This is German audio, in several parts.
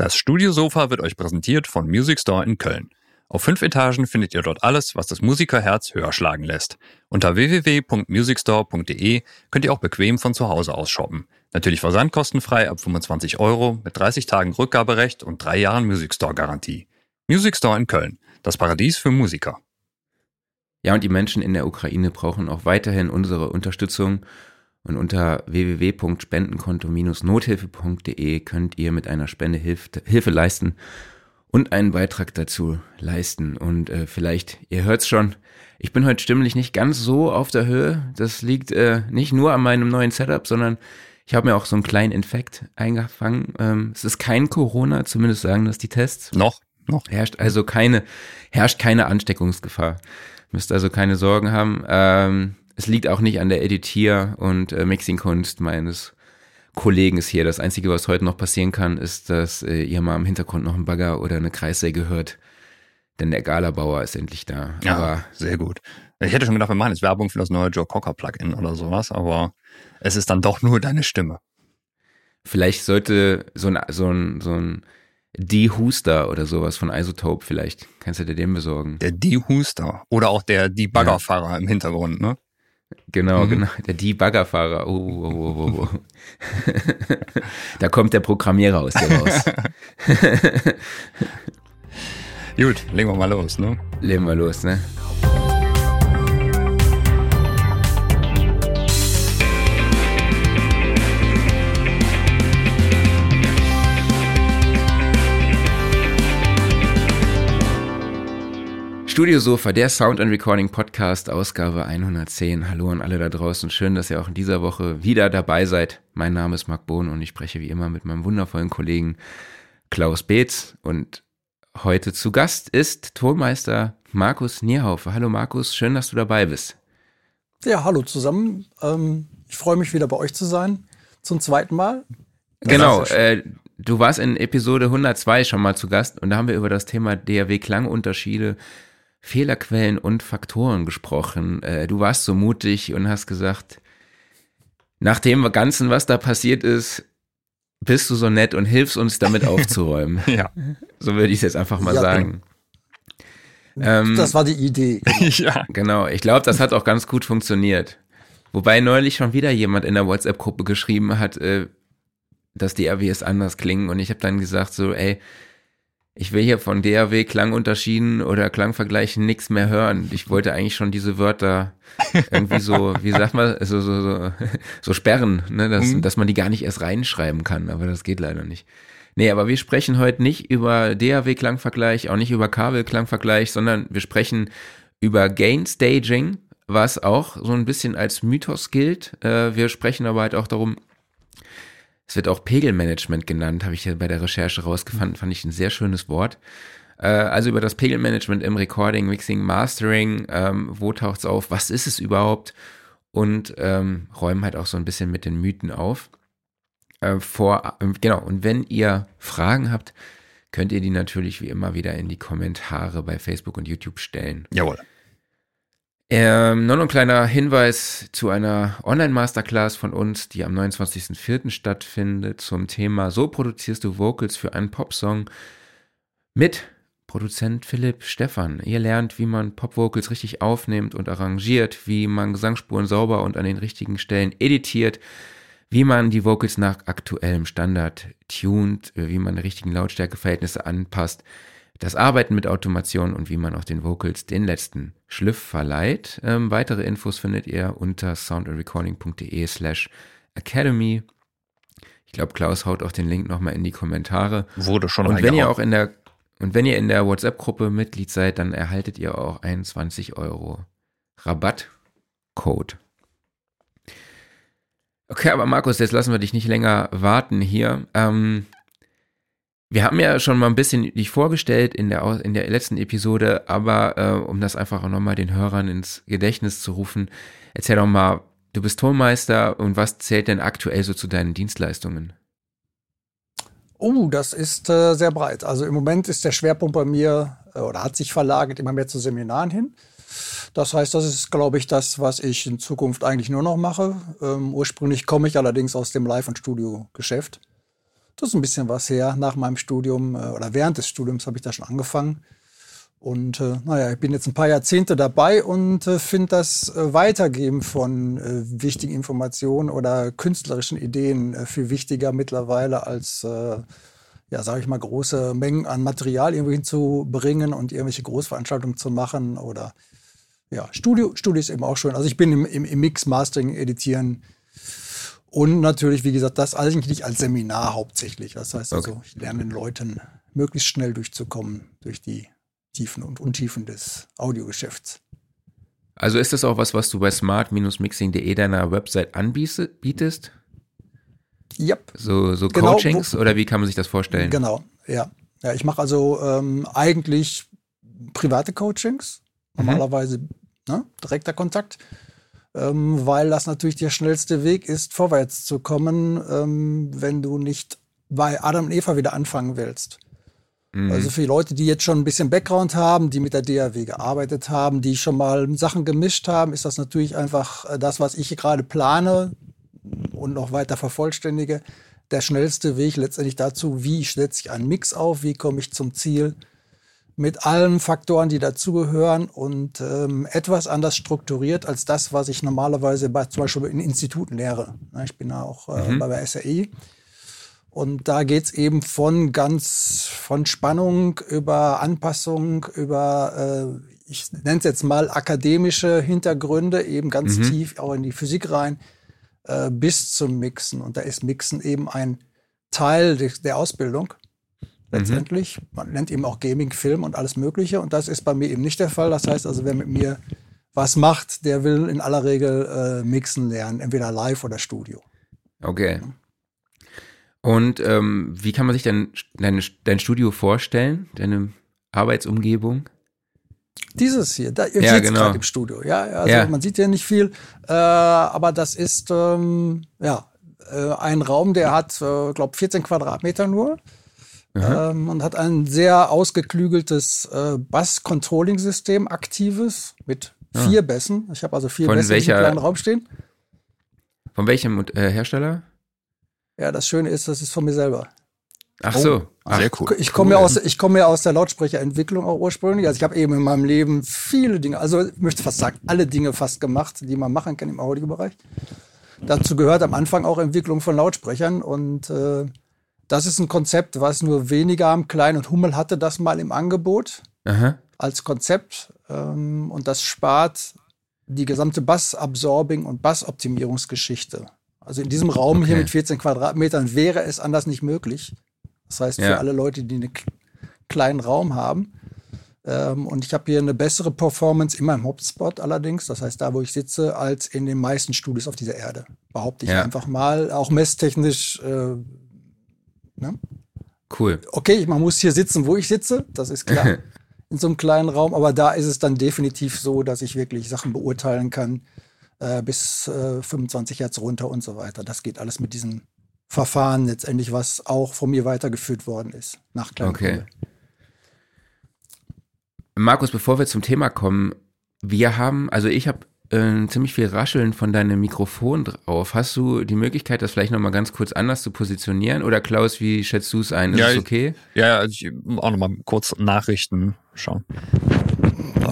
Das Studiosofa wird euch präsentiert von Music Store in Köln. Auf fünf Etagen findet ihr dort alles, was das Musikerherz höher schlagen lässt. Unter www.musicstore.de könnt ihr auch bequem von zu Hause aus shoppen. Natürlich versandkostenfrei ab 25 Euro mit 30 Tagen Rückgaberecht und drei Jahren Music Store Garantie. Music Store in Köln, das Paradies für Musiker. Ja, und die Menschen in der Ukraine brauchen auch weiterhin unsere Unterstützung. Und unter www.spendenkonto-nothilfe.de könnt ihr mit einer Spende Hilf Hilfe leisten und einen Beitrag dazu leisten. Und äh, vielleicht, ihr hört's schon, ich bin heute stimmlich nicht ganz so auf der Höhe. Das liegt äh, nicht nur an meinem neuen Setup, sondern ich habe mir auch so einen kleinen Infekt eingefangen. Ähm, es ist kein Corona, zumindest sagen das die Tests. Noch, noch. Herrscht also keine, herrscht keine Ansteckungsgefahr. Müsst also keine Sorgen haben. Ähm, es liegt auch nicht an der Editier- und äh, Mixing-Kunst meines Kollegen hier. Das Einzige, was heute noch passieren kann, ist, dass äh, ihr mal im Hintergrund noch ein Bagger oder eine Kreissäge hört. Denn der Galabauer ist endlich da. Ja, aber sehr gut. Ich hätte schon gedacht, wir machen jetzt Werbung für das neue Joe Cocker Plugin oder sowas, aber es ist dann doch nur deine Stimme. Vielleicht sollte so ein, so ein, so ein Dehuster oder sowas von Isotope vielleicht. Kannst du dir den besorgen? Der Dehuster. Oder auch der Debuggerfahrer ja. im Hintergrund, ne? Genau, mhm. genau. Der Debuggerfahrer. Oh, oh, oh, oh, oh. da kommt der Programmierer aus dir raus. Gut, legen wir mal los, ne? Legen wir los, ne? Studiosofa, der Sound and Recording Podcast, Ausgabe 110. Hallo an alle da draußen. Schön, dass ihr auch in dieser Woche wieder dabei seid. Mein Name ist Marc Bohn und ich spreche wie immer mit meinem wundervollen Kollegen Klaus Beetz. Und heute zu Gast ist Tonmeister Markus Nierhaufe. Hallo Markus, schön, dass du dabei bist. Ja, hallo zusammen. Ähm, ich freue mich wieder bei euch zu sein. Zum zweiten Mal. Genau, äh, du warst in Episode 102 schon mal zu Gast und da haben wir über das Thema DAW-Klangunterschiede Fehlerquellen und Faktoren gesprochen. Äh, du warst so mutig und hast gesagt, nach dem Ganzen, was da passiert ist, bist du so nett und hilfst uns damit aufzuräumen. ja. So würde ich es jetzt einfach mal ja, sagen. Ähm, das war die Idee. ja. Genau. Ich glaube, das hat auch ganz gut funktioniert. Wobei neulich schon wieder jemand in der WhatsApp-Gruppe geschrieben hat, äh, dass die RWs anders klingen. Und ich habe dann gesagt so, ey, ich will hier von DAW Klangunterschieden oder Klangvergleichen nichts mehr hören. Ich wollte eigentlich schon diese Wörter irgendwie so, wie sagt man, so, so, so, so sperren, ne? dass, mhm. dass man die gar nicht erst reinschreiben kann, aber das geht leider nicht. Nee, aber wir sprechen heute nicht über DAW-Klangvergleich, auch nicht über Kabel-Klangvergleich, sondern wir sprechen über Gain Staging, was auch so ein bisschen als Mythos gilt. Äh, wir sprechen aber halt auch darum, es wird auch Pegelmanagement genannt, habe ich ja bei der Recherche rausgefunden, fand ich ein sehr schönes Wort. Äh, also über das Pegelmanagement im Recording, Mixing, Mastering, ähm, wo taucht es auf, was ist es überhaupt und ähm, räumen halt auch so ein bisschen mit den Mythen auf. Äh, vor, äh, genau, und wenn ihr Fragen habt, könnt ihr die natürlich wie immer wieder in die Kommentare bei Facebook und YouTube stellen. Jawohl. Ähm, noch ein kleiner Hinweis zu einer Online-Masterclass von uns, die am 29.04. stattfindet, zum Thema So produzierst du Vocals für einen Popsong mit Produzent Philipp Stephan. Ihr lernt, wie man Pop-Vocals richtig aufnimmt und arrangiert, wie man Gesangsspuren sauber und an den richtigen Stellen editiert, wie man die Vocals nach aktuellem Standard tunt, wie man die richtigen Lautstärkeverhältnisse anpasst, das Arbeiten mit Automation und wie man auch den Vocals den letzten Schliff verleiht. Ähm, weitere Infos findet ihr unter soundandrecording.de slash academy. Ich glaube, Klaus haut auch den Link nochmal in die Kommentare. Wurde schon Und wenn ihr auch in der und wenn ihr in der WhatsApp-Gruppe Mitglied seid, dann erhaltet ihr auch einen 20 Euro Rabattcode. Okay, aber Markus, jetzt lassen wir dich nicht länger warten hier. Ähm, wir haben ja schon mal ein bisschen dich vorgestellt in der, in der letzten Episode, aber äh, um das einfach auch nochmal den Hörern ins Gedächtnis zu rufen, erzähl doch mal, du bist Tonmeister und was zählt denn aktuell so zu deinen Dienstleistungen? Oh, das ist äh, sehr breit. Also im Moment ist der Schwerpunkt bei mir äh, oder hat sich verlagert immer mehr zu Seminaren hin. Das heißt, das ist, glaube ich, das, was ich in Zukunft eigentlich nur noch mache. Ähm, ursprünglich komme ich allerdings aus dem Live- und Studio-Geschäft. Das ist ein bisschen was her. Nach meinem Studium äh, oder während des Studiums habe ich da schon angefangen. Und äh, naja, ich bin jetzt ein paar Jahrzehnte dabei und äh, finde das äh, Weitergeben von äh, wichtigen Informationen oder künstlerischen Ideen äh, viel wichtiger mittlerweile als, äh, ja, sage ich mal, große Mengen an Material irgendwo hinzubringen und irgendwelche Großveranstaltungen zu machen oder ja, Studio, Studio ist eben auch schön. Also ich bin im, im, im Mix, Mastering, Editieren und natürlich, wie gesagt, das eigentlich als Seminar hauptsächlich. Das heißt also, okay. ich lerne den Leuten möglichst schnell durchzukommen durch die Tiefen und Untiefen des Audiogeschäfts. Also ist das auch was, was du bei smart-mixing.de deiner Website anbietest? Ja. So, so genau, Coachings oder wie kann man sich das vorstellen? Genau, ja. Ja, ich mache also ähm, eigentlich private Coachings, mhm. normalerweise mhm. ne, direkter Kontakt, ähm, weil das natürlich der schnellste Weg ist, vorwärts zu kommen, ähm, wenn du nicht bei Adam und Eva wieder anfangen willst. Mhm. Also für die Leute, die jetzt schon ein bisschen Background haben, die mit der DAW gearbeitet haben, die schon mal Sachen gemischt haben, ist das natürlich einfach äh, das, was ich gerade plane und noch weiter vervollständige. Der schnellste Weg letztendlich dazu, wie setze ich einen Mix auf, wie komme ich zum Ziel mit allen Faktoren, die dazugehören und ähm, etwas anders strukturiert als das, was ich normalerweise bei, zum Beispiel in Instituten lehre. Ich bin ja auch äh, mhm. bei der SRI und da geht's eben von ganz, von Spannung über Anpassung, über, äh, ich nenne es jetzt mal akademische Hintergründe, eben ganz mhm. tief auch in die Physik rein, äh, bis zum Mixen. Und da ist Mixen eben ein Teil de der Ausbildung. Letztendlich. Mhm. Man nennt eben auch Gaming, Film und alles Mögliche. Und das ist bei mir eben nicht der Fall. Das heißt also, wer mit mir was macht, der will in aller Regel äh, mixen lernen, entweder live oder Studio. Okay. Und ähm, wie kann man sich denn dein, dein Studio vorstellen, deine Arbeitsumgebung? Dieses hier, da, ihr ja, seht genau. gerade im Studio. Ja, also ja. man sieht ja nicht viel, äh, aber das ist ähm, ja äh, ein Raum, der hat, äh, glaube 14 Quadratmeter nur. Ähm, und hat ein sehr ausgeklügeltes äh, Bass-Controlling-System, aktives, mit ah. vier Bässen. Ich habe also vier Von Bässe welcher, im kleinen Raum stehen. Von welchem äh, Hersteller? Ja, das Schöne ist, das ist von mir selber. Ach so, Ach, sehr cool. Ich komme cool. ja aus, ich komme ja aus der Lautsprecherentwicklung auch ursprünglich. Also ich habe eben in meinem Leben viele Dinge, also ich möchte fast sagen, alle Dinge fast gemacht, die man machen kann im Audiobereich. Dazu gehört am Anfang auch Entwicklung von Lautsprechern und äh, das ist ein Konzept, was nur weniger am Klein und Hummel hatte das mal im Angebot Aha. als Konzept ähm, und das spart die gesamte Bass-Absorbing und Bass-Optimierungsgeschichte. Also in diesem Raum okay. hier mit 14 Quadratmetern wäre es anders nicht möglich. Das heißt, ja. für alle Leute, die einen kleinen Raum haben. Ähm, und ich habe hier eine bessere Performance in meinem Hotspot allerdings, das heißt da, wo ich sitze, als in den meisten Studios auf dieser Erde. Behaupte ich ja. einfach mal, auch messtechnisch. Äh, ne? Cool. Okay, man muss hier sitzen, wo ich sitze, das ist klar. in so einem kleinen Raum, aber da ist es dann definitiv so, dass ich wirklich Sachen beurteilen kann, äh, bis äh, 25 Hertz runter und so weiter. Das geht alles mit diesem Verfahren letztendlich, was auch von mir weitergeführt worden ist. Nach Okay. Markus, bevor wir zum Thema kommen, wir haben, also ich habe äh, ziemlich viel Rascheln von deinem Mikrofon drauf. Hast du die Möglichkeit, das vielleicht nochmal ganz kurz anders zu positionieren? Oder Klaus, wie schätzt du es ein? Ist ja, es okay? Ich, ja, also ich auch nochmal kurz Nachrichten schauen.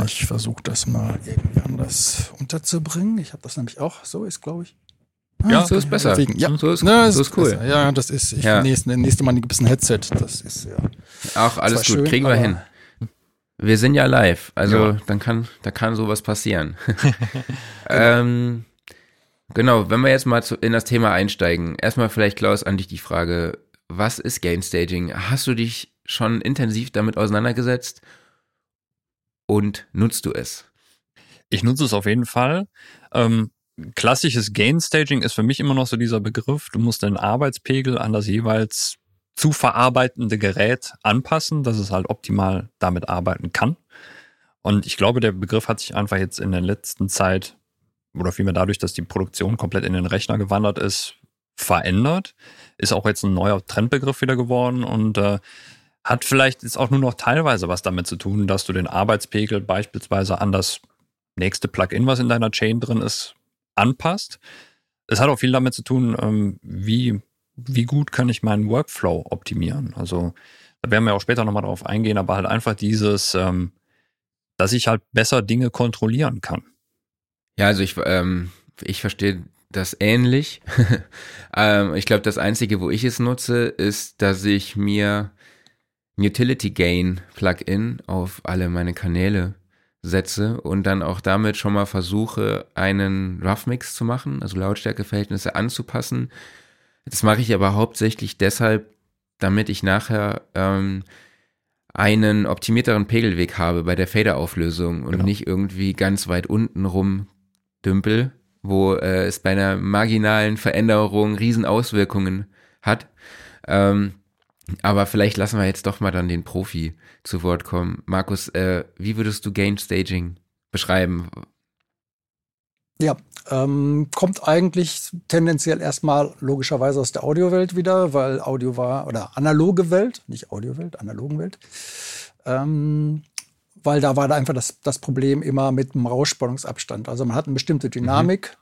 Ich versuche das mal irgendwie anders unterzubringen. Ich habe das nämlich auch. So ist, glaube ich. Ah, ja, so ist besser. Deswegen, ja. So ist, ja, so ist cool. Besser. Ja, das ist, ich ja. nächste, nächste Mal gibt es ein Headset. Das ist ja. Ach, alles gut, schön, kriegen wir hin. Wir sind ja live, also ja. dann kann, da kann sowas passieren. ähm, genau, wenn wir jetzt mal zu, in das Thema einsteigen, erstmal vielleicht Klaus an dich die Frage, was ist Game Staging? Hast du dich schon intensiv damit auseinandergesetzt und nutzt du es? Ich nutze es auf jeden Fall. Ähm, klassisches Gain Staging ist für mich immer noch so dieser Begriff. Du musst deinen Arbeitspegel an das jeweils zu verarbeitende Gerät anpassen, dass es halt optimal damit arbeiten kann. Und ich glaube, der Begriff hat sich einfach jetzt in der letzten Zeit oder vielmehr dadurch, dass die Produktion komplett in den Rechner gewandert ist, verändert. Ist auch jetzt ein neuer Trendbegriff wieder geworden und äh, hat vielleicht jetzt auch nur noch teilweise was damit zu tun, dass du den Arbeitspegel beispielsweise an das nächste Plugin, was in deiner Chain drin ist, anpasst. Es hat auch viel damit zu tun, ähm, wie wie gut kann ich meinen Workflow optimieren? Also da werden wir auch später nochmal drauf eingehen, aber halt einfach dieses, ähm, dass ich halt besser Dinge kontrollieren kann. Ja, also ich, ähm, ich verstehe das ähnlich. ähm, ich glaube, das Einzige, wo ich es nutze, ist, dass ich mir Utility Gain Plugin auf alle meine Kanäle setze und dann auch damit schon mal versuche, einen Rough Mix zu machen, also Lautstärkeverhältnisse anzupassen. Das mache ich aber hauptsächlich deshalb, damit ich nachher ähm, einen optimierteren Pegelweg habe bei der Faderauflösung und genau. nicht irgendwie ganz weit unten rum dümpel, wo äh, es bei einer marginalen Veränderung riesen Auswirkungen hat. Ähm, aber vielleicht lassen wir jetzt doch mal dann den Profi zu Wort kommen. Markus, äh, wie würdest du Gain Staging beschreiben? Ja, ähm, kommt eigentlich tendenziell erstmal logischerweise aus der Audiowelt wieder, weil Audio war, oder analoge Welt, nicht Audiowelt, analogen Welt. Ähm, weil da war da einfach das, das Problem immer mit dem Rausspannungsabstand. Also man hat eine bestimmte Dynamik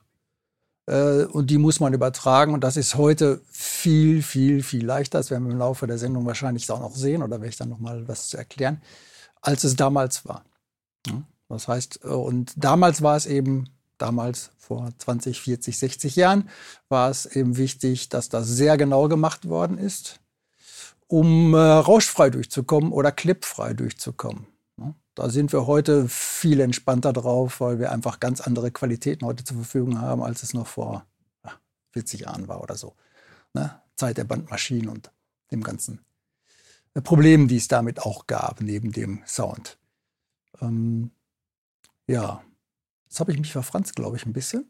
mhm. äh, und die muss man übertragen und das ist heute viel, viel, viel leichter. Das werden wir im Laufe der Sendung wahrscheinlich auch noch sehen oder werde ich dann noch mal was zu erklären, als es damals war. Ja, das heißt, äh, und damals war es eben, damals vor 20, 40, 60 Jahren, war es eben wichtig, dass das sehr genau gemacht worden ist, um äh, rauschfrei durchzukommen oder clipfrei durchzukommen. Da sind wir heute viel entspannter drauf, weil wir einfach ganz andere Qualitäten heute zur Verfügung haben, als es noch vor 40 Jahren war oder so. Ne? Zeit der Bandmaschinen und dem ganzen äh, Problem, die es damit auch gab, neben dem Sound. Ähm, ja, jetzt habe ich mich verfranst, glaube ich, ein bisschen.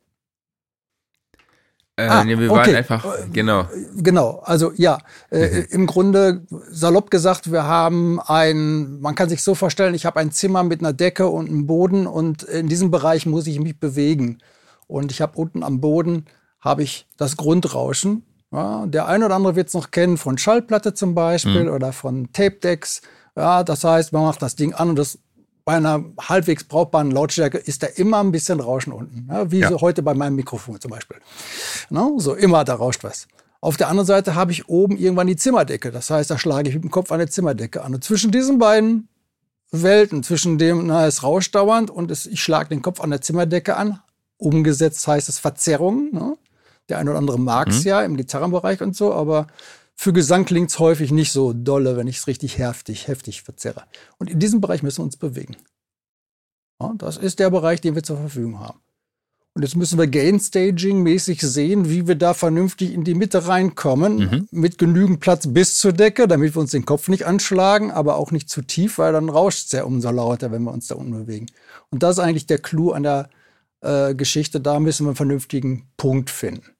Äh, ah, nee, wir waren einfach, äh, genau. Genau, also ja, äh, mhm. im Grunde salopp gesagt, wir haben ein, man kann sich so vorstellen, ich habe ein Zimmer mit einer Decke und einem Boden und in diesem Bereich muss ich mich bewegen. Und ich habe unten am Boden habe ich das Grundrauschen. Ja, der eine oder andere wird es noch kennen von Schallplatte zum Beispiel mhm. oder von Tape Decks. Ja, das heißt, man macht das Ding an und das bei einer halbwegs brauchbaren Lautstärke ist da immer ein bisschen Rauschen unten. Ja, wie ja. so heute bei meinem Mikrofon zum Beispiel. No, so immer, da rauscht was. Auf der anderen Seite habe ich oben irgendwann die Zimmerdecke. Das heißt, da schlage ich mit dem Kopf eine Zimmerdecke an. Und zwischen diesen beiden Welten, zwischen dem, na, es rauscht dauernd und es, ich schlage den Kopf an der Zimmerdecke an, umgesetzt heißt es Verzerrung. Ne? Der eine oder andere mag es mhm. ja im Gitarrenbereich und so, aber für Gesang klingt es häufig nicht so dolle, wenn ich es richtig heftig, heftig verzerre. Und in diesem Bereich müssen wir uns bewegen. Ja, das ist der Bereich, den wir zur Verfügung haben. Und jetzt müssen wir Gain-Staging-mäßig sehen, wie wir da vernünftig in die Mitte reinkommen, mhm. mit genügend Platz bis zur Decke, damit wir uns den Kopf nicht anschlagen, aber auch nicht zu tief, weil dann rauscht es ja umso lauter, wenn wir uns da unten bewegen. Und das ist eigentlich der Clou an der äh, Geschichte. Da müssen wir einen vernünftigen Punkt finden.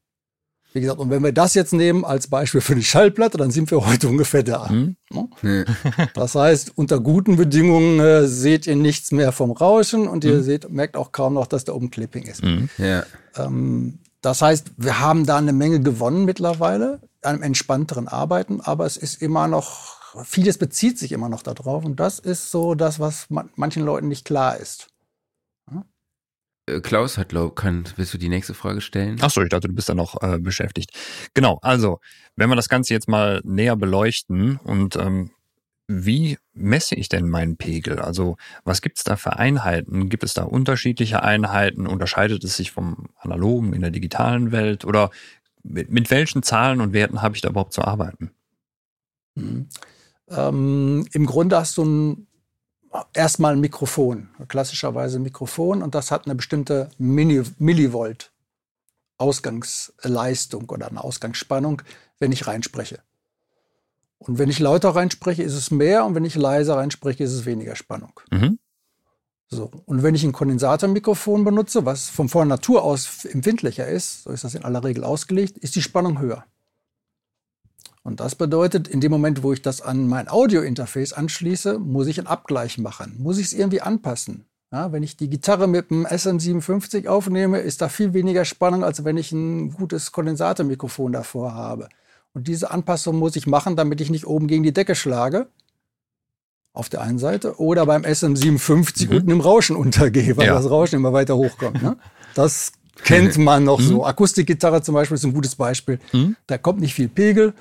Wie gesagt, und wenn wir das jetzt nehmen als Beispiel für die Schallplatte, dann sind wir heute ungefähr da. Hm? Ne? Das heißt, unter guten Bedingungen äh, seht ihr nichts mehr vom Rauschen und ihr hm. seht, merkt auch kaum noch, dass da oben Clipping ist. Hm. Ja. Ähm, das heißt, wir haben da eine Menge gewonnen mittlerweile, einem entspannteren Arbeiten, aber es ist immer noch, vieles bezieht sich immer noch darauf und das ist so das, was man, manchen Leuten nicht klar ist. Äh, Klaus hat, glaub, kann, willst du die nächste Frage stellen? Ach so, ich dachte, du bist da noch äh, beschäftigt. Genau, also, wenn wir das Ganze jetzt mal näher beleuchten und ähm, wie messe ich denn meinen Pegel? Also, was gibt's da für Einheiten? Gibt es da unterschiedliche Einheiten? Unterscheidet es sich vom analogen in der digitalen Welt? Oder mit, mit welchen Zahlen und Werten habe ich da überhaupt zu arbeiten? Mhm. Ähm, Im Grunde hast du ein erstmal ein Mikrofon, klassischerweise ein Mikrofon, und das hat eine bestimmte Millivolt Ausgangsleistung oder eine Ausgangsspannung, wenn ich reinspreche. Und wenn ich lauter reinspreche, ist es mehr, und wenn ich leiser reinspreche, ist es weniger Spannung. Mhm. So. Und wenn ich ein Kondensatormikrofon benutze, was von vor Natur aus empfindlicher ist, so ist das in aller Regel ausgelegt, ist die Spannung höher. Und das bedeutet, in dem Moment, wo ich das an mein Audio-Interface anschließe, muss ich einen Abgleich machen, muss ich es irgendwie anpassen. Ja, wenn ich die Gitarre mit dem SM57 aufnehme, ist da viel weniger Spannung, als wenn ich ein gutes Kondensatormikrofon davor habe. Und diese Anpassung muss ich machen, damit ich nicht oben gegen die Decke schlage. Auf der einen Seite. Oder beim SM57 mhm. unten im Rauschen untergehe, weil ja. das Rauschen immer weiter hochkommt. Ne? Das kennt man noch so. Akustikgitarre zum Beispiel ist ein gutes Beispiel. Mhm. Da kommt nicht viel Pegel.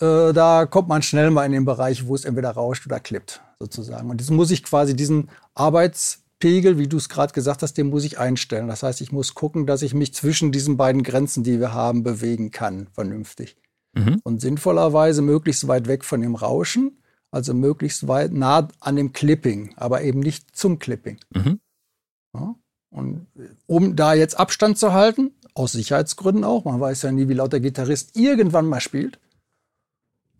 Äh, da kommt man schnell mal in den Bereich, wo es entweder rauscht oder klippt, sozusagen. Und jetzt muss ich quasi diesen Arbeitspegel, wie du es gerade gesagt hast, den muss ich einstellen. Das heißt, ich muss gucken, dass ich mich zwischen diesen beiden Grenzen, die wir haben, bewegen kann, vernünftig. Mhm. Und sinnvollerweise möglichst weit weg von dem Rauschen, also möglichst weit nah an dem Clipping, aber eben nicht zum Clipping. Mhm. Ja? Und um da jetzt Abstand zu halten, aus Sicherheitsgründen auch, man weiß ja nie, wie laut der Gitarrist irgendwann mal spielt,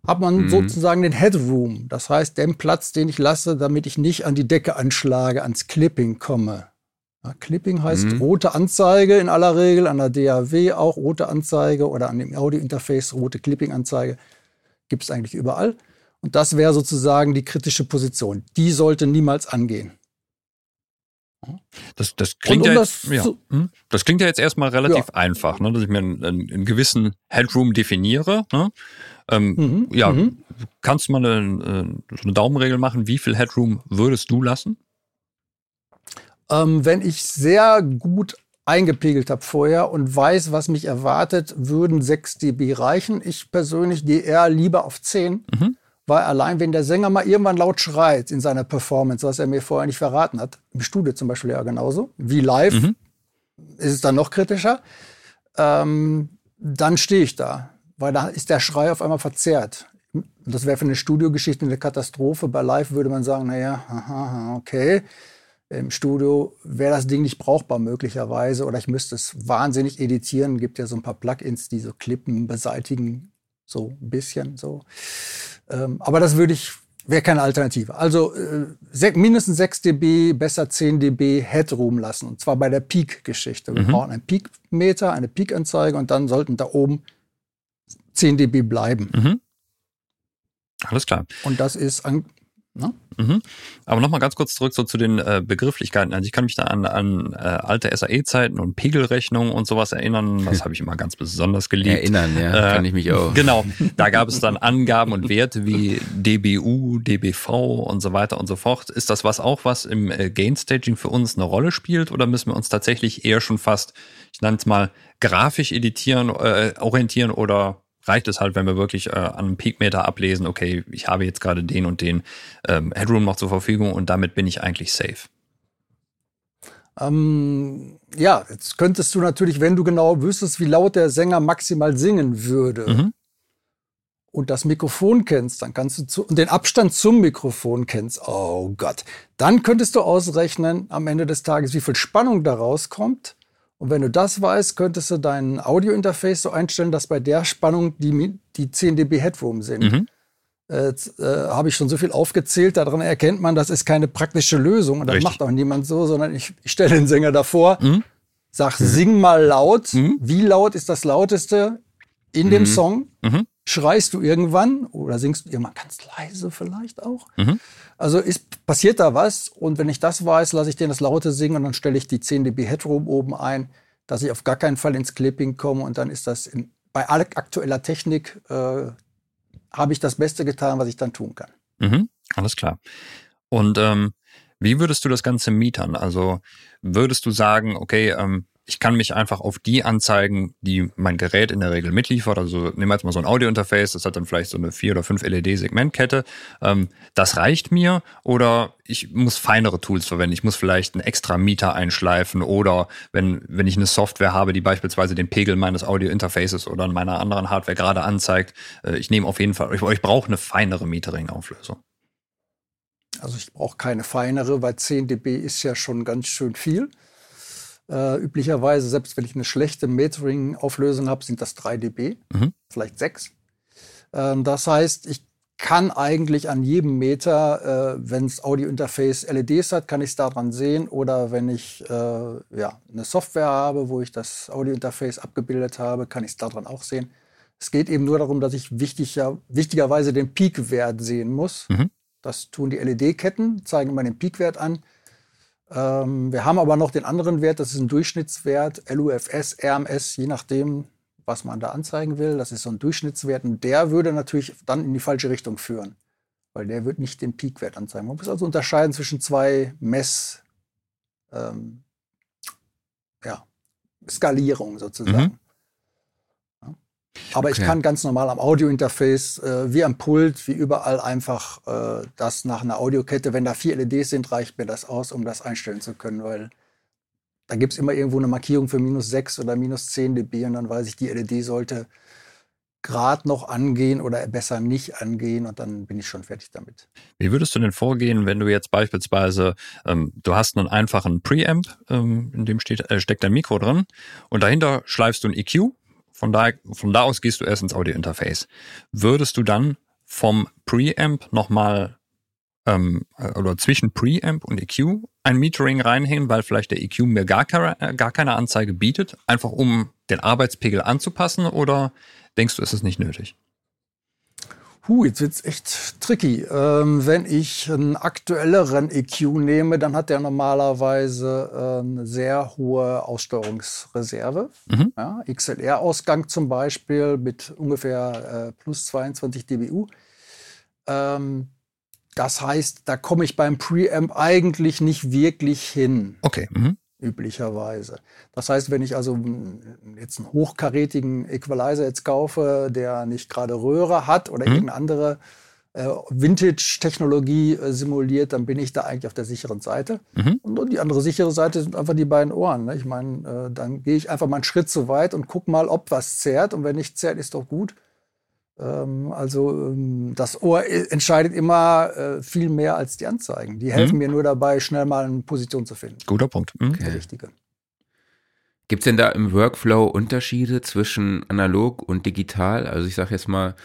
hat man Mhm. sozusagen den Headroom. Das heißt, den Platz, den ich lasse, damit ich nicht an die Decke anschlage, ans Clipping komme. Ja, Clipping heißt Mhm. rote Anzeige in aller Regel, an der DAW auch rote Anzeige oder an dem Audio-Interface rote Clipping-Anzeige. Gibt es eigentlich überall. Und das wäre sozusagen die kritische Position. Die sollte niemals angehen. Das, das klingt um ja das jetzt, ja. zu- hm? das klingt ja jetzt erstmal relativ einfach, ne? dass ich mir einen, einen, gewissen Headroom definiere. Ne? Ähm, Mhm, ja, mhm. kannst du mal eine, äh, eine Daumenregel machen? Wie viel Headroom würdest du lassen? Ähm, wenn ich sehr gut eingepegelt habe vorher und weiß, was mich erwartet, würden 6 dB reichen. Ich persönlich gehe eher lieber auf 10, Mhm. Weil allein wenn der Sänger mal irgendwann laut schreit in seiner Performance, was er mir vorher nicht verraten hat, im Studio zum Beispiel ja genauso, wie live, Mhm. ist es dann noch kritischer, ähm, dann stehe ich da, weil da ist der Schrei auf einmal verzerrt. Das wäre für eine Studiogeschichte eine Katastrophe. Bei Live würde man sagen, naja, aha, okay. Im Studio wäre das Ding nicht brauchbar möglicherweise oder ich müsste es wahnsinnig editieren. Gibt ja so ein paar Plugins, die so Klippen beseitigen, so ein bisschen so. Ähm, aber das würde ich, wäre keine Alternative. Also äh, se- mindestens 6 dB, besser 10 dB Headroom lassen. Und zwar bei der Peak-Geschichte. Wir Mhm. brauchen einen Peak-Meter, eine Peak-Anzeige und dann sollten da oben 10 dB bleiben. Mhm. Alles klar. Und das ist an, ne? Mhm. Aber nochmal ganz kurz zurück so zu den äh, Begrifflichkeiten. Also ich kann mich da an, an äh, alte SAE-Zeiten und Pegelrechnungen und sowas erinnern. Das habe ich immer ganz besonders geliebt. Erinnern, ja, Äh, kann ich mich auch. Genau, da gab es dann Angaben und Werte wie dBU, dBV und so weiter und so fort. Ist das was auch, was im äh, Gain-Staging für uns eine Rolle spielt oder müssen wir uns tatsächlich eher schon fast, ich nenne es mal, grafisch editieren, äh, orientieren oder reicht es halt, wenn wir wirklich äh, an einem Peakmeter ablesen, okay, ich habe jetzt gerade den und den ähm, Headroom noch zur Verfügung und damit bin ich eigentlich safe. Ähm, ja, jetzt könntest du natürlich, wenn du genau wüsstest, wie laut der Sänger maximal singen würde Mhm. und das Mikrofon kennst, dann kannst du zu, und den Abstand zum Mikrofon kennst, oh Gott, dann könntest du ausrechnen am Ende des Tages, wie viel Spannung da rauskommt. Und wenn du das weißt, könntest du dein Audio-Interface so einstellen, dass bei der Spannung die, die 10 dB Headroom sind. Mhm. Äh, äh, habe ich schon so viel aufgezählt, daran erkennt man, das ist keine praktische Lösung und das Richtig. macht auch niemand so, sondern ich, ich stelle den Sänger davor, Mhm. sag, sing mal laut. Mhm. Wie laut ist das lauteste in dem Mhm. Song? Mhm. Schreist du irgendwann oder singst du irgendwann ganz leise vielleicht auch? Mhm. Also ist, passiert da was und wenn ich das weiß, lasse ich den das laute singen und dann stelle ich die 10 dB Headroom oben ein, dass ich auf gar keinen Fall ins Clipping komme und dann ist das in, bei aktueller Technik äh, habe ich das Beste getan, was ich dann tun kann. Mhm, alles klar. Und ähm, wie würdest du das Ganze mietern? Also würdest du sagen, okay, ähm, ich kann mich einfach auf die anzeigen, die mein Gerät in der Regel mitliefert. Also nehmen wir jetzt mal so ein Audio-Interface, das hat dann vielleicht so eine vier oder fünf LED-Segmentkette. Ähm, das reicht mir oder ich muss feinere Tools verwenden. Ich muss vielleicht einen extra Mieter einschleifen oder wenn, wenn ich eine Software habe, die beispielsweise den Pegel meines Audio-Interfaces oder meiner anderen Hardware gerade anzeigt, äh, ich nehme auf jeden Fall, ich, ich brauche eine feinere Metering-Auflösung. Also ich brauche keine feinere, weil 10 dB ist ja schon ganz schön viel. Äh, üblicherweise, selbst wenn ich eine schlechte Metering-Auflösung habe, sind das 3 dB, Mhm. vielleicht 6. Ähm, das heißt, ich kann eigentlich an jedem Meter, äh, wenn das Audio-Interface LEDs hat, kann ich es daran sehen. Oder wenn ich äh, ja, eine Software habe, wo ich das Audio-Interface abgebildet habe, kann ich es daran auch sehen. Es geht eben nur darum, dass ich wichtiger, wichtigerweise den Peak-Wert sehen muss. Mhm. Das tun die LED-Ketten, zeigen immer den Peakwert an. Ähm, wir haben aber noch den anderen Wert, das ist ein Durchschnittswert, LUFS, RMS, je nachdem, was man da anzeigen will. Das ist so ein Durchschnittswert und der würde natürlich dann in die falsche Richtung führen, weil der wird nicht den Peakwert anzeigen. Man muss also unterscheiden zwischen zwei Mess, ähm, ja, Skalierung sozusagen. Ja. Aber ich Okay. kann ganz normal am Audiointerface, äh, wie am Pult, wie überall einfach äh, das nach einer Audiokette, wenn da vier LEDs sind, reicht mir das aus, um das einstellen zu können, weil da gibt es immer irgendwo eine Markierung für minus 6 oder minus 10 dB und dann weiß ich, die LED sollte gerade noch angehen oder besser nicht angehen und dann bin ich schon fertig damit. Wie würdest du denn vorgehen, wenn du jetzt beispielsweise, ähm, du hast einen einfachen Preamp, ähm, in dem steht, äh, steckt ein Mikro drin und dahinter schleifst du ein EQ. Von da, von da aus gehst du erst ins Audio-Interface. Würdest du dann vom Preamp nochmal ähm, äh, oder zwischen Preamp und EQ ein Metering reinhängen, weil vielleicht der EQ mir gar keine, äh, gar keine Anzeige bietet, einfach um den Arbeitspegel anzupassen oder denkst du, ist es nicht nötig? Huh, jetzt wird's echt tricky. Ähm, wenn ich einen aktuelleren EQ nehme, dann hat der normalerweise äh, eine sehr hohe Aussteuerungsreserve. Mhm. Ja, XLR-Ausgang zum Beispiel mit ungefähr äh, plus 22 dBU. Ähm, das heißt, da komme ich beim Preamp eigentlich nicht wirklich hin Okay. Mhm. Üblicherweise. Das heißt, wenn ich also jetzt einen hochkarätigen Equalizer jetzt kaufe, der nicht gerade Röhre hat oder Mhm. irgendeine andere äh, Vintage-Technologie äh, simuliert, dann bin ich da eigentlich auf der sicheren Seite. Mhm. Und, und die andere sichere Seite sind einfach die beiden Ohren. Ne? Ich meine, äh, dann gehe ich einfach mal einen Schritt zu weit und guck mal, ob was zerrt. Und wenn nicht zerrt, ist doch gut. Ähm, also ähm, das Ohr i- entscheidet immer äh, viel mehr als die Anzeigen. Die helfen Mhm. mir nur dabei, schnell mal eine Position zu finden. Guter Punkt. Mhm. Der Okay. richtige. Gibt es denn da im Workflow Unterschiede zwischen analog und digital? Also ich sage jetzt mal,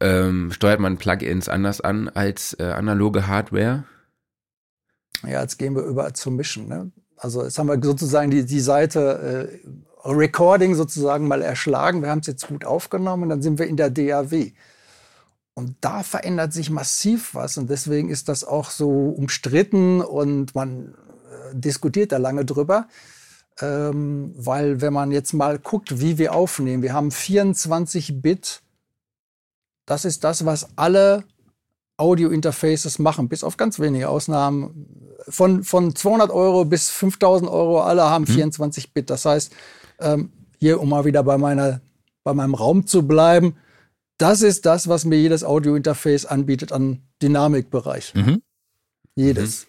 ähm, steuert man Plugins anders an als äh, analoge Hardware? Ja, jetzt gehen wir über zum Mischen. Ne? Also jetzt haben wir sozusagen die, die Seite äh, Recording sozusagen mal erschlagen. Wir haben es jetzt gut aufgenommen und dann sind wir in der DAW. Und da verändert sich massiv was und deswegen ist das auch so umstritten und man äh, diskutiert da lange drüber. Ähm, weil wenn man jetzt mal guckt, wie wir aufnehmen, wir haben 24 Bit. Das ist das, was alle Audio-Interfaces machen, bis auf ganz wenige Ausnahmen. Von, von 200 Euro bis 5000 Euro, alle haben 24 Bit. Das heißt, ähm, hier, um mal wieder bei, meiner, bei meinem Raum zu bleiben, das ist das, was mir jedes Audio-Interface anbietet an Dynamikbereich. Mhm. Jedes.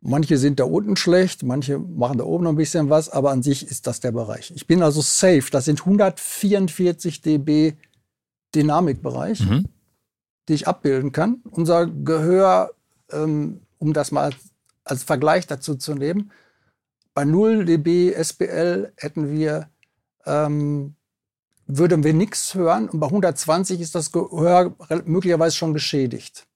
Manche sind da unten schlecht, manche machen da oben noch ein bisschen was, aber an sich ist das der Bereich. Ich bin also safe. Das sind 144 dB Dynamikbereich Mhm. die ich abbilden kann. Unser Gehör, ähm, um das mal als Vergleich dazu zu nehmen, bei 0 dB SPL hätten wir, ähm, würden wir nichts hören und bei 120 ist das Gehör möglicherweise schon geschädigt.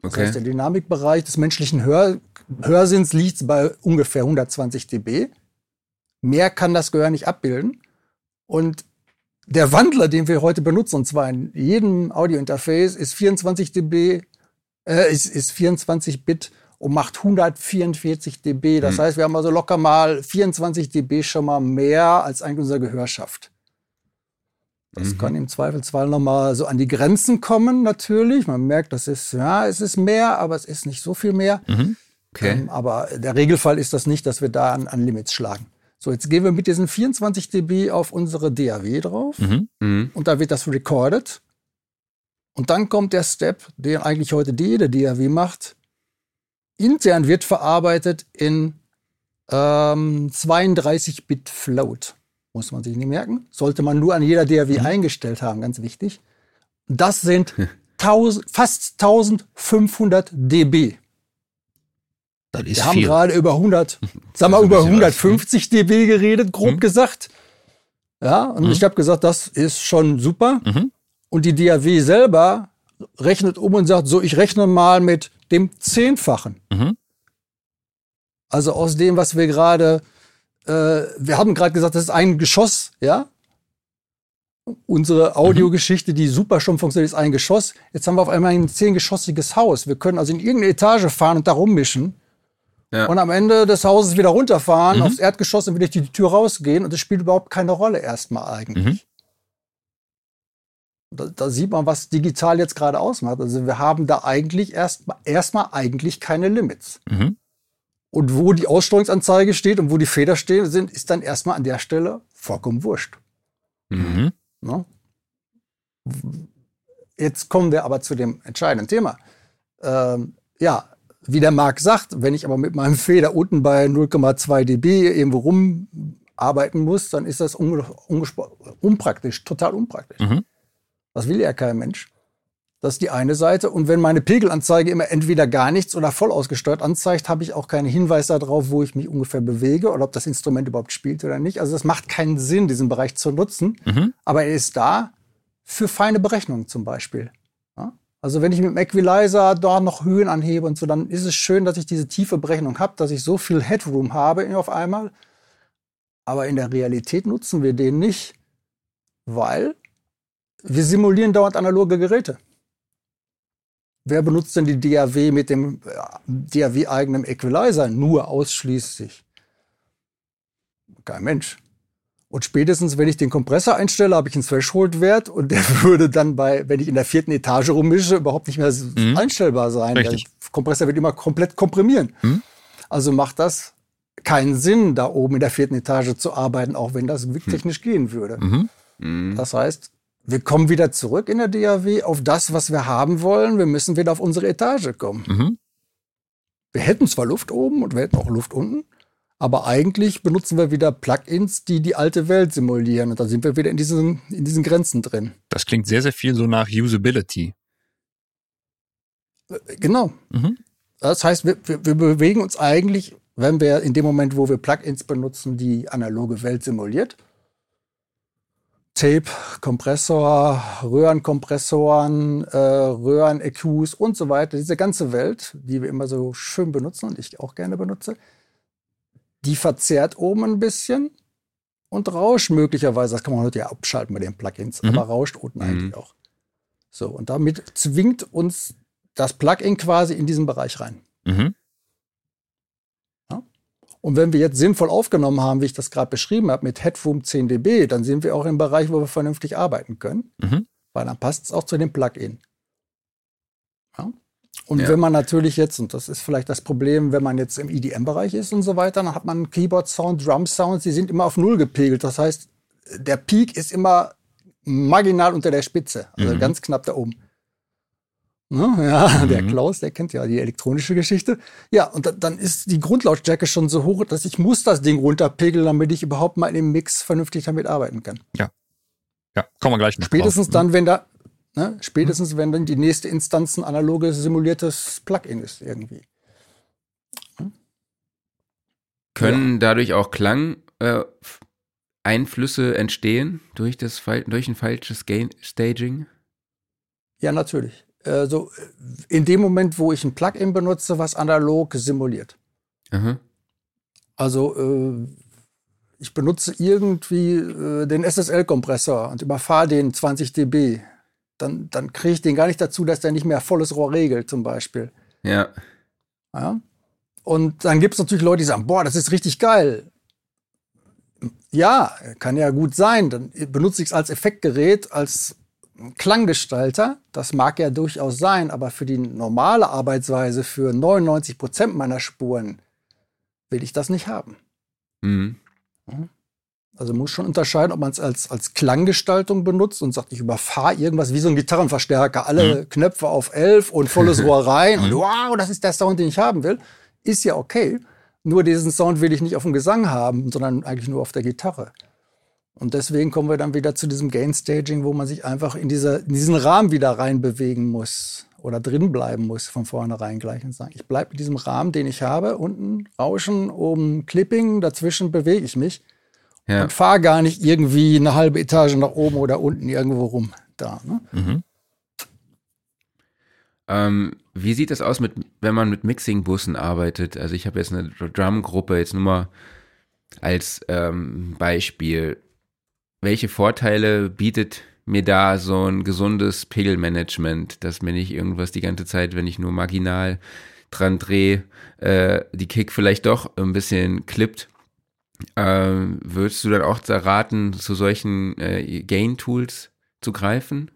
Das heißt, der Dynamikbereich des menschlichen Hör Hörsinns liegt bei ungefähr 120 dB. Mehr kann das Gehör nicht abbilden. Und der Wandler, den wir heute benutzen, und zwar in jedem Audiointerface, ist 24 dB, äh, ist, ist 24 Bit und macht 144 dB. Das Hm. heißt, wir haben also locker mal 24 dB schon mal mehr, als eigentlich unser Gehör schafft. Das Mhm. kann im Zweifelsfall noch mal so an die Grenzen kommen, natürlich. Man merkt, das ist, ja, es ist mehr, aber es ist nicht so viel mehr. Mhm. Okay. Ähm, aber der Regelfall ist das nicht, dass wir da an, an Limits schlagen. So, jetzt gehen wir mit diesen 24 dB auf unsere DAW drauf Mhm. Mhm. und da wird das recorded. Und dann kommt der Step, den eigentlich heute jede DAW macht. Intern wird verarbeitet in ähm, 32-Bit Float. Muss man sich nicht merken. Sollte man nur an jeder DAW eingestellt haben, ganz wichtig. Das sind 1000, fast 1500 dB. Das ist Wir haben viel. gerade über 100, sagen wir über bisschen was, 150 dB geredet, grob Mhm. gesagt. Ja, und Mhm. ich habe gesagt, das ist schon super. Mhm. Und die DAW selber rechnet um und sagt, so, ich rechne mal mit dem Zehnfachen. Mhm. Also aus dem, was wir gerade, äh, wir haben gerade gesagt, das ist ein Geschoss, ja. Unsere Audiogeschichte, die super schon funktioniert, ist ein Geschoss. Jetzt haben wir auf einmal ein zehngeschossiges Haus. Wir können also in irgendeine Etage fahren und da rummischen. Ja. Und am Ende des Hauses wieder runterfahren, Mhm. aufs Erdgeschoss und wieder durch die Tür rausgehen. Und das spielt überhaupt keine Rolle erstmal eigentlich. Da, da sieht man, was digital jetzt gerade ausmacht. Also wir haben da eigentlich erstmal erstmal eigentlich keine Limits. Mhm. Und wo die Aussteuerungsanzeige steht und wo die Feder stehen sind, ist dann erstmal an der Stelle vollkommen wurscht. Mhm. Ne? Jetzt kommen wir aber zu dem entscheidenden Thema. Ähm, ja, wie der Marc sagt, wenn ich aber mit meinem Feder unten bei 0,2 dB irgendwo rumarbeiten muss, dann ist das unpraktisch, total unpraktisch. Mhm. Das will ja kein Mensch. Das ist die eine Seite. Und wenn meine Pegelanzeige immer entweder gar nichts oder voll ausgesteuert anzeigt, habe ich auch keinen Hinweis darauf, wo ich mich ungefähr bewege oder ob das Instrument überhaupt spielt oder nicht. Also das macht keinen Sinn, diesen Bereich zu nutzen. Mhm. Aber er ist da für feine Berechnungen zum Beispiel. Ja? Also wenn ich mit dem Equalizer da noch Höhen anhebe und so, dann ist es schön, dass ich diese tiefe Berechnung habe, dass ich so viel Headroom habe auf einmal. Aber in der Realität nutzen wir den nicht, weil wir simulieren dauernd analoge Geräte. Wer benutzt denn die DAW mit dem DAW-eigenen Equalizer nur ausschließlich? Kein Mensch. Und spätestens, wenn ich den Kompressor einstelle, habe ich einen Threshold-Wert und der würde dann bei, wenn ich in der vierten Etage rummische, überhaupt nicht mehr Mhm. einstellbar sein. Richtig. Der Kompressor wird immer komplett komprimieren. Mhm. Also macht das keinen Sinn, da oben in der vierten Etage zu arbeiten, auch wenn das technisch gehen würde. Mhm. Mhm. Das heißt, wir kommen wieder zurück in der DAW auf das, was wir haben wollen. Wir müssen wieder auf unsere Etage kommen. Mhm. Wir hätten zwar Luft oben und wir hätten auch Luft unten, aber eigentlich benutzen wir wieder Plugins, die die alte Welt simulieren. Und da sind wir wieder in diesen, in diesen Grenzen drin. Das klingt sehr, sehr viel so nach Usability. Äh, Genau. Mhm. Das heißt, wir, wir, wir bewegen uns eigentlich, wenn wir in dem Moment, wo wir Plugins benutzen, die analoge Welt simuliert. Tape, Kompressor, Röhrenkompressoren, äh, Röhren-EQs und so weiter. Diese ganze Welt, die wir immer so schön benutzen und ich auch gerne benutze, die verzerrt oben ein bisschen und rauscht möglicherweise. Das kann man heute ja abschalten bei den Plugins, Mhm. aber rauscht unten eigentlich auch. So, und damit zwingt uns das Plugin quasi in diesen Bereich rein. Mhm. Und wenn wir jetzt sinnvoll aufgenommen haben, wie ich das gerade beschrieben habe, mit Headroom 10 dB, dann sind wir auch im Bereich, wo wir vernünftig arbeiten können, Mhm. weil dann passt es auch zu dem Plugin. Ja? Und Ja. wenn man natürlich jetzt, und das ist vielleicht das Problem, wenn man jetzt im EDM-Bereich ist und so weiter, dann hat man Keyboard-Sound, Drum-Sounds, die sind immer auf Null gepegelt. Das heißt, der Peak ist immer marginal unter der Spitze, also Mhm. ganz knapp da oben. Ne? Ja, der Mhm. Klaus, der kennt ja die elektronische Geschichte. Ja, und da, dann ist die Grundlautstärke schon so hoch, dass ich muss das Ding runterpegeln, damit ich überhaupt mal im Mix vernünftig damit arbeiten kann. Ja, kommen wir gleich noch Spätestens drauf. dann, wenn da, ne, spätestens wenn dann die nächste Instanz ein analoges simuliertes Plugin ist irgendwie. Können dadurch auch Klangeinflüsse äh, Einflüsse entstehen durch, das, durch ein falsches Gain Staging? Ja, natürlich. Also in dem Moment, wo ich ein Plugin benutze, was analog simuliert. Aha. Also äh, ich benutze irgendwie äh, den SSL-Kompressor und überfahre den 20 dB. Dann, dann kriege ich den gar nicht dazu, dass der nicht mehr volles Rohr regelt, zum Beispiel. Ja. Ja? Und dann gibt es natürlich Leute, die sagen, boah, das ist richtig geil. Ja, kann ja gut sein. Dann benutze ich es als Effektgerät, als Klanggestalter. Das mag ja durchaus sein, aber für die normale Arbeitsweise, für 99 Prozent meiner Spuren, will ich das nicht haben. Mhm. Also muss schon unterscheiden, ob man es als, als Klanggestaltung benutzt und sagt, ich überfahre irgendwas wie so ein Gitarrenverstärker, alle Knöpfe auf 11 und volles Rohr rein und wow, das ist der Sound, den ich haben will. Ist ja okay. Nur diesen Sound will ich nicht auf dem Gesang haben, sondern eigentlich nur auf der Gitarre. Und deswegen kommen wir dann wieder zu diesem Gain Staging, wo man sich einfach in, dieser, in diesen Rahmen wieder reinbewegen muss oder drin bleiben muss von vornherein gleich und sagen, ich bleibe in diesem Rahmen, den ich habe, unten Rauschen, oben Clipping, dazwischen bewege ich mich Ja. und fahre gar nicht irgendwie eine halbe Etage nach oben oder unten irgendwo rum. Da, ne? Mhm. Ähm, wie sieht das aus, mit, wenn man mit Mixing-Bussen arbeitet? Also ich habe jetzt eine Drum-Gruppe, jetzt nur mal als ähm, Beispiel. Welche Vorteile bietet mir da so ein gesundes Pegelmanagement, dass mir nicht irgendwas die ganze Zeit, wenn ich nur marginal dran drehe, äh, die Kick vielleicht doch ein bisschen klippt? Ähm, würdest du dann auch raten, zu solchen äh, Gain-Tools zu greifen?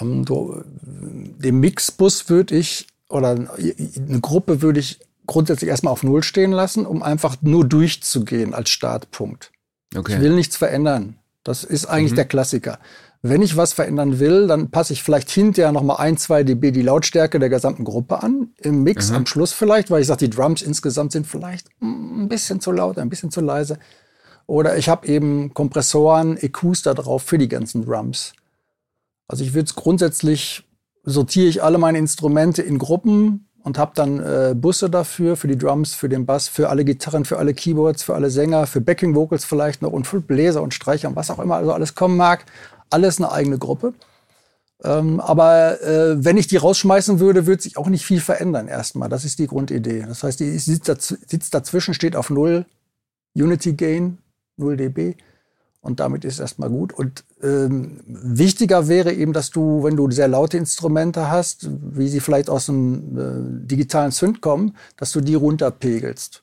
Ähm, du, den Mixbus würde ich, oder eine Gruppe würde ich grundsätzlich erstmal auf Null stehen lassen, um einfach nur durchzugehen als Startpunkt. Okay. Ich will nichts verändern. Das ist eigentlich mhm. der Klassiker. Wenn ich was verändern will, dann passe ich vielleicht hinterher noch mal ein, zwei dB die Lautstärke der gesamten Gruppe an. Im Mix mhm. am Schluss vielleicht, weil ich sage, die Drums insgesamt sind vielleicht ein bisschen zu laut, ein bisschen zu leise. Oder ich habe eben Kompressoren, EQs da drauf für die ganzen Drums. Also ich würde es grundsätzlich, sortiere ich alle meine Instrumente in Gruppen und habe dann äh, Busse dafür, für die Drums, für den Bass, für alle Gitarren, für alle Keyboards, für alle Sänger, für Backing Vocals vielleicht noch und für Bläser und Streicher und was auch immer also alles kommen mag. Alles eine eigene Gruppe. Ähm, aber äh, wenn ich die rausschmeißen würde, würde sich auch nicht viel verändern erstmal. Das ist die Grundidee. Das heißt, die sitzt, daz sitzt dazwischen, steht auf Null Unity Gain, 0 dB. Und damit ist erstmal gut. Und ähm, wichtiger wäre eben, dass du, wenn du sehr laute Instrumente hast, wie sie vielleicht aus einem äh, digitalen Synth kommen, dass du die runterpegelst.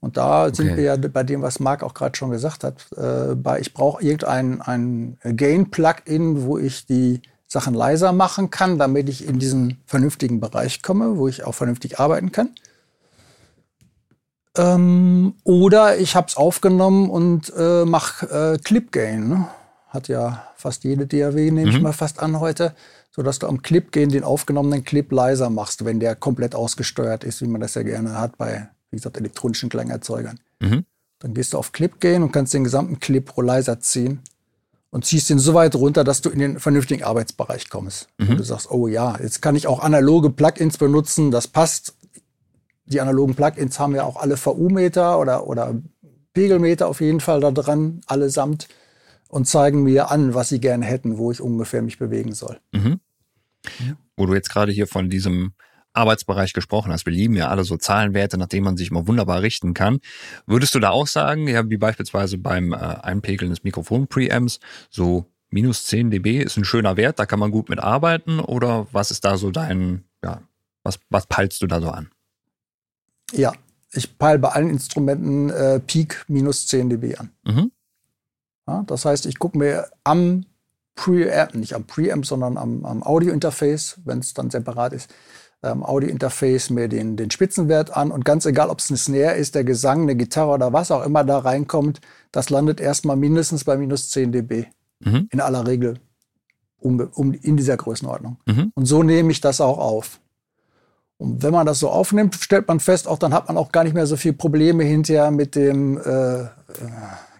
Und da okay. sind wir ja bei dem, was Marc auch gerade schon gesagt hat. Äh, bei, ich brauche irgendein ein Gain-Plugin, wo ich die Sachen leiser machen kann, damit ich in diesen vernünftigen Bereich komme, wo ich auch vernünftig arbeiten kann. Ähm, oder ich habe es aufgenommen und äh, mache äh, Clip Gain. Ne? Hat ja fast jede DAW, nehme mhm. ich mal fast an heute, sodass du am Clip Gain den aufgenommenen Clip leiser machst, wenn der komplett ausgesteuert ist, wie man das ja gerne hat bei, wie gesagt, elektronischen Klangerzeugern. Mhm. Dann gehst du auf Clip Gain und kannst den gesamten Clip pro leiser ziehen und ziehst ihn so weit runter, dass du in den vernünftigen Arbeitsbereich kommst. Mhm. Und du sagst, oh ja, jetzt kann ich auch analoge Plugins benutzen, das passt die analogen Plugins haben ja auch alle VU-Meter oder, oder Pegelmeter auf jeden Fall da dran, allesamt, und zeigen mir an, was sie gerne hätten, wo ich ungefähr mich bewegen soll. Mhm. Wo du jetzt gerade hier von diesem Arbeitsbereich gesprochen hast. Wir lieben ja alle so Zahlenwerte, nach denen man sich immer wunderbar richten kann. Würdest du da auch sagen, ja, wie beispielsweise beim äh, Einpegeln des Mikrofon-Preamps, so minus 10 dB ist ein schöner Wert, da kann man gut mit arbeiten? Oder was ist da so dein, ja, was, was peilst du da so an? Ja, ich peile bei allen Instrumenten äh, Peak minus 10 dB an. Mhm. Ja, das heißt, ich gucke mir am Preamp, nicht am Preamp, sondern am, am Audio-Interface, wenn es dann separat ist, am ähm, Audio-Interface mir den, den Spitzenwert an und ganz egal, ob es eine Snare ist, der Gesang, eine Gitarre oder was auch immer da reinkommt, das landet erstmal mindestens bei minus 10 dB. Mhm. In aller Regel um, um, in dieser Größenordnung. Mhm. Und so nehme ich das auch auf. Und wenn man das so aufnimmt, stellt man fest, auch dann hat man auch gar nicht mehr so viele Probleme hinterher mit dem äh, äh,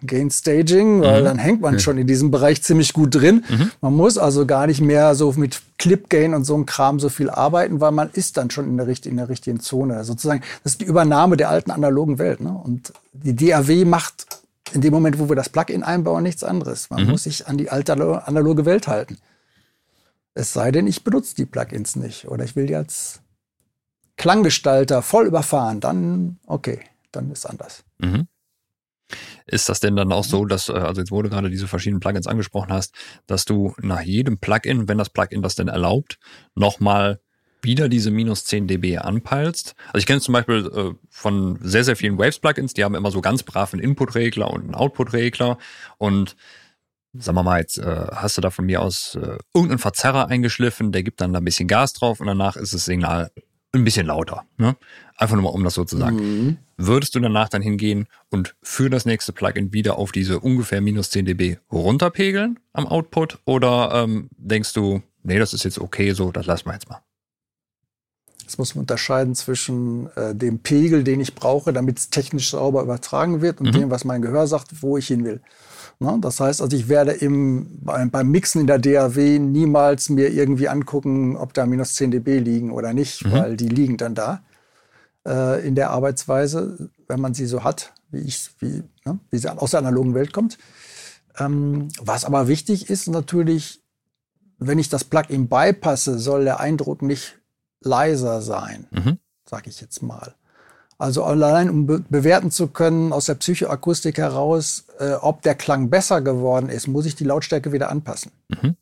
Gain Staging, weil mhm. dann hängt man schon in diesem Bereich ziemlich gut drin. Mhm. Man muss also gar nicht mehr so mit Clip Gain und so einem Kram so viel arbeiten, weil man ist dann schon in der, in der richtigen Zone. Sozusagen, das ist die Übernahme der alten analogen Welt. Ne? Und die DAW macht in dem Moment, wo wir das Plugin einbauen, nichts anderes. Man mhm. muss sich an die alte analoge Welt halten. Es sei denn, ich benutze die Plugins nicht oder ich will jetzt Klanggestalter voll überfahren, dann okay, dann ist anders. Mhm. Ist das denn dann auch so, dass, äh, also jetzt wurde gerade diese verschiedenen Plugins angesprochen hast, dass du nach jedem Plugin, wenn das Plugin das denn erlaubt, nochmal wieder diese minus 10 dB anpeilst. Also ich kenne zum Beispiel äh, von sehr, sehr vielen Waves-Plugins, die haben immer so ganz brav einen Input-Regler und einen Output-Regler und sagen wir mal, jetzt äh, hast du da von mir aus äh, irgendeinen Verzerrer eingeschliffen, der gibt dann da ein bisschen Gas drauf und danach ist das Signal ein bisschen lauter. Ne? Einfach nur mal, um das so zu sagen. Mhm. Würdest du danach dann hingehen und für das nächste Plugin wieder auf diese ungefähr minus 10 dB runterpegeln am Output? Oder ähm, denkst du, nee, das ist jetzt okay, so, das lassen wir jetzt mal? Das muss man unterscheiden zwischen äh, dem Pegel, den ich brauche, damit es technisch sauber übertragen wird, und mhm. dem, was mein Gehör sagt, wo ich hin will. Ne? Das heißt, also ich werde im, beim, beim Mixen in der DAW niemals mir irgendwie angucken, ob da minus 10 dB liegen oder nicht, mhm. weil die liegen dann da äh, in der Arbeitsweise, wenn man sie so hat, wie ich, wie, ne? wie sie aus der analogen Welt kommt. Ähm, was aber wichtig ist natürlich, wenn ich das Plugin beipasse, soll der Eindruck nicht leiser sein, mhm. sage ich jetzt mal. Also allein um be bewerten zu können aus der Psychoakustik heraus, äh, ob der Klang besser geworden ist, muss ich die Lautstärke wieder anpassen. Mhm.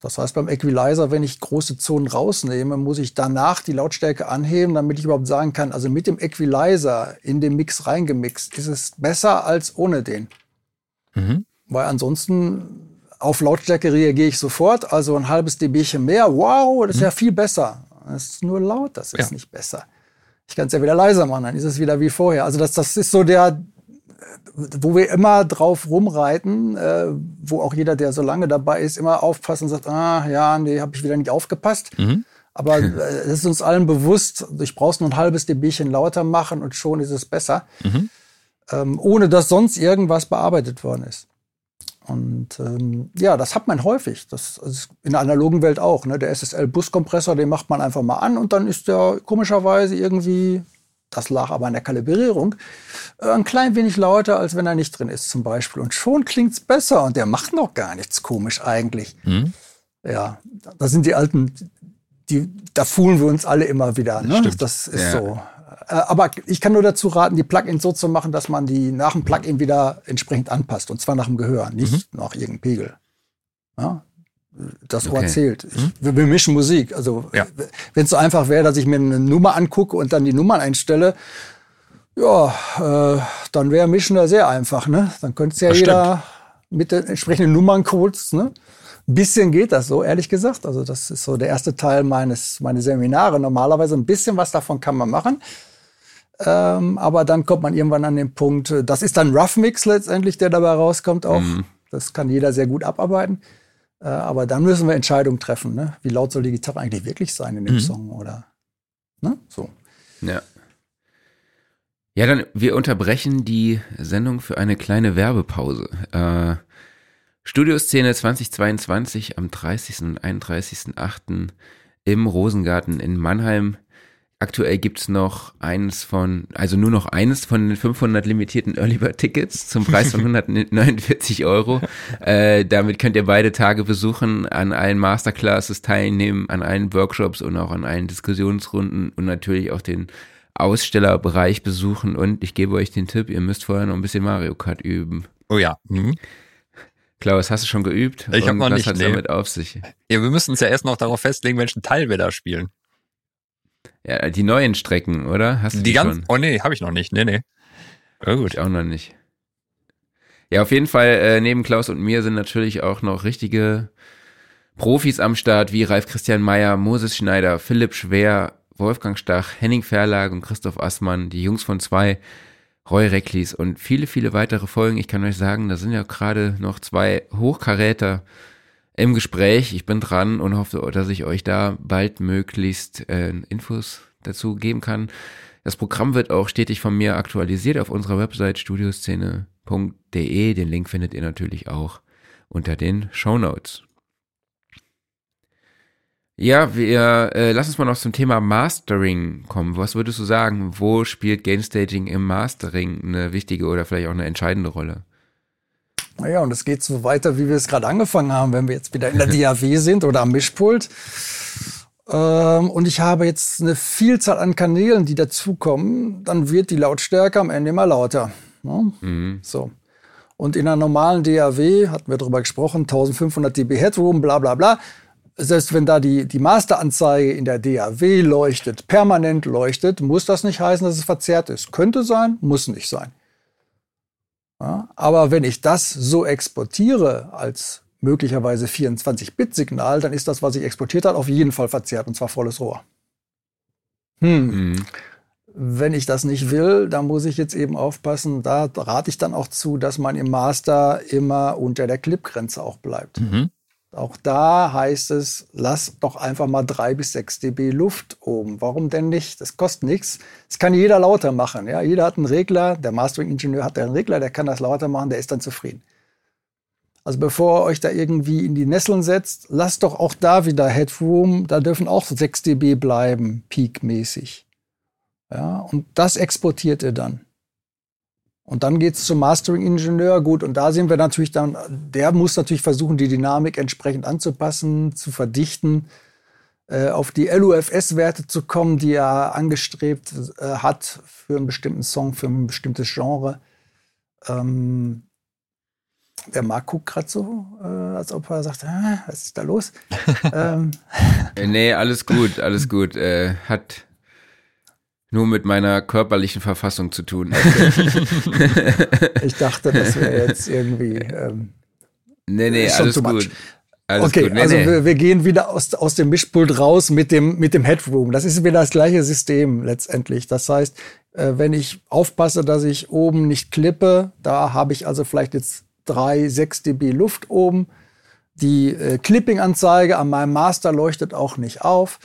Das heißt, beim Equalizer, wenn ich große Zonen rausnehme, muss ich danach die Lautstärke anheben, damit ich überhaupt sagen kann, also mit dem Equalizer in den Mix reingemixt, ist es besser als ohne den. Mhm. Weil ansonsten auf Lautstärke reagiere ich sofort, also ein halbes dBchen mehr, wow, das ist mhm. ja viel besser. Das ist nur laut, das ist ja. nicht besser. Ich kann es ja wieder leiser machen, dann ist es wieder wie vorher. Also das, das ist so der, wo wir immer drauf rumreiten, äh, wo auch jeder, der so lange dabei ist, immer aufpasst und sagt, ah ja, nee, habe ich wieder nicht aufgepasst. Mhm. Aber äh, es ist uns allen bewusst, ich brauche nur ein halbes dBchen lauter machen und schon ist es besser, mhm. ähm, ohne dass sonst irgendwas bearbeitet worden ist. Und ähm, ja, das hat man häufig. Das ist in der analogen Welt auch. Ne? Der SSL-Buskompressor, den macht man einfach mal an und dann ist der komischerweise irgendwie, das lag aber an der Kalibrierung, äh, ein klein wenig lauter, als wenn er nicht drin ist zum Beispiel. Und schon klingt es besser und der macht noch gar nichts komisch eigentlich. Mhm. Ja, das sind die alten, die, da fühlen wir uns alle immer wieder. Ne? Das ist ja. so. Äh, aber ich kann nur dazu raten, die Plugins so zu machen, dass man die nach dem Plugin wieder entsprechend anpasst. Und zwar nach dem Gehör, nicht mhm. nach irgendeinem Pegel. Ja? Das Ohr okay. zählt. Ich, mhm. wir, wir, mischen Musik. Also ja. wenn es so einfach wäre, dass ich mir eine Nummer angucke und dann die Nummern einstelle, ja, äh, dann wäre Mischen da sehr einfach. Ne? Dann könnte es ja das jeder stimmt. mit den entsprechenden Nummerncodes, ne? Ein bisschen geht das so, ehrlich gesagt. Also das ist so der erste Teil meines meine Seminare. Normalerweise ein bisschen was davon kann man machen. Ähm, aber dann kommt man irgendwann an den Punkt, äh, das ist dann Rough Mix letztendlich, der dabei rauskommt auch. Mhm. Das kann jeder sehr gut abarbeiten. Äh, aber dann müssen wir Entscheidungen treffen. Ne? Wie laut soll die Gitarre eigentlich wirklich sein in dem mhm. Song? Oder ne? so. Ja. Ja, dann wir unterbrechen die Sendung für eine kleine Werbepause. Äh, Studioszene 2022 am 30. und 31.8. im Rosengarten in Mannheim. Aktuell gibt's noch eines von, also nur noch eines von den 500 limitierten Early Bird Tickets zum Preis von 149 Euro. Äh, damit könnt ihr beide Tage besuchen, an allen Masterclasses teilnehmen, an allen Workshops und auch an allen Diskussionsrunden und natürlich auch den Ausstellerbereich besuchen. Und ich gebe euch den Tipp, ihr müsst vorher noch ein bisschen Mario Kart üben. Oh ja. Mhm. Klaus, hast du schon geübt? Ich habe noch nicht. Was hat nee. damit auf sich? Ja, wir müssen uns ja erst noch darauf festlegen, welchen Teil wir da spielen. Ja, die neuen Strecken, oder? Hast du die, die ganz? Schon? Oh nee, habe ich noch nicht. Nee, nee. Oh, gut. Ich auch noch nicht. Ja, auf jeden Fall, äh, neben Klaus und mir sind natürlich auch noch richtige Profis am Start, wie Ralf Christian Meyer, Moses Schneider, Philipp Schwer, Wolfgang Stach, Henning Verlag und Christoph Assmann, die Jungs von zwei, Roy Recklis und viele, viele weitere Folgen. Ich kann euch sagen, da sind ja gerade noch zwei Hochkaräter im Gespräch. Ich bin dran und hoffe, dass ich euch da bald möglichst äh, Infos dazu geben kann. Das Programm wird auch stetig von mir aktualisiert auf unserer Website studioszene.de. Den Link findet ihr natürlich auch unter den Show Notes. Ja, wir äh, lass uns mal noch zum Thema Mastering kommen. Was würdest du sagen? Wo spielt Game Staging im Mastering eine wichtige oder vielleicht auch eine entscheidende Rolle? Naja, und es geht so weiter, wie wir es gerade angefangen haben, wenn wir jetzt wieder in der DAW sind oder am Mischpult. Ähm, und ich habe jetzt eine Vielzahl an Kanälen, die dazukommen, dann wird die Lautstärke am Ende immer lauter. Ne? Mhm. So. Und in einer normalen DAW, hatten wir darüber gesprochen, 1500 dB Headroom, bla bla bla. Selbst wenn da die, die Masteranzeige in der DAW leuchtet, permanent leuchtet, muss das nicht heißen, dass es verzerrt ist. Könnte sein, muss nicht sein. Ja, aber wenn ich das so exportiere als möglicherweise 24-Bit-Signal, dann ist das, was ich exportiert habe, auf jeden Fall verzerrt und zwar volles Rohr. Hm. Mhm. Wenn ich das nicht will, dann muss ich jetzt eben aufpassen. Da rate ich dann auch zu, dass man im Master immer unter der Clipgrenze auch bleibt. Mhm. Auch da heißt es, lass doch einfach mal drei bis sechs dB Luft oben. Warum denn nicht? Das kostet nichts. Das kann jeder lauter machen. Ja, jeder hat einen Regler. Der Mastering-Ingenieur hat einen Regler, der kann das lauter machen, der ist dann zufrieden. Also bevor ihr euch da irgendwie in die Nesseln setzt, lasst doch auch da wieder Headroom. Da dürfen auch 6 dB bleiben, peakmäßig. Ja, und das exportiert ihr dann. Und dann geht's zum Mastering-Ingenieur. Gut, und da sind wir natürlich dann, der muss natürlich versuchen, die Dynamik entsprechend anzupassen, zu verdichten, äh, auf die LUFS-Werte zu kommen, die er angestrebt äh, hat für einen bestimmten Song, für ein bestimmtes Genre. Ähm, der Marc guckt gerade so, äh, als ob er sagt, ah, was ist da los? ähm. Nee, alles gut, alles gut. Äh, hat nur mit meiner körperlichen Verfassung zu tun. ich dachte, das wäre jetzt irgendwie. Ähm, nee, nee, alles gut. Alles okay, nee, also nee. Wir, wir, gehen wieder aus, aus dem Mischpult raus mit dem, mit dem Headroom. Das ist wieder das gleiche System letztendlich. Das heißt, äh, wenn ich aufpasse, dass ich oben nicht klippe, da habe ich also vielleicht jetzt drei, sechs dB Luft oben. Die äh, Clipping-Anzeige an meinem Master leuchtet auch nicht auf.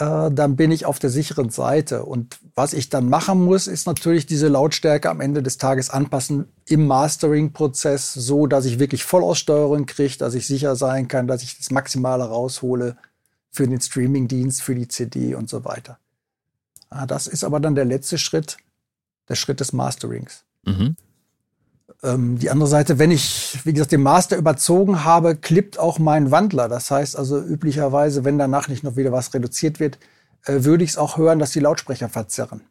Äh, dann bin ich auf der sicheren Seite. Und was ich dann machen muss, ist natürlich diese Lautstärke am Ende des Tages anpassen im Mastering-Prozess, so dass ich wirklich Vollaussteuerung kriege, dass ich sicher sein kann, dass ich das Maximale raushole für den Streaming-Dienst, für die CD und so weiter. Das ist aber dann der letzte Schritt, der Schritt des Masterings. Mhm. Ähm, die andere Seite, wenn ich, wie gesagt, den Master überzogen habe, klippt auch mein Wandler. Das heißt also üblicherweise, wenn danach nicht noch wieder was reduziert wird, äh, würde ich es auch hören, dass die Lautsprecher verzerren.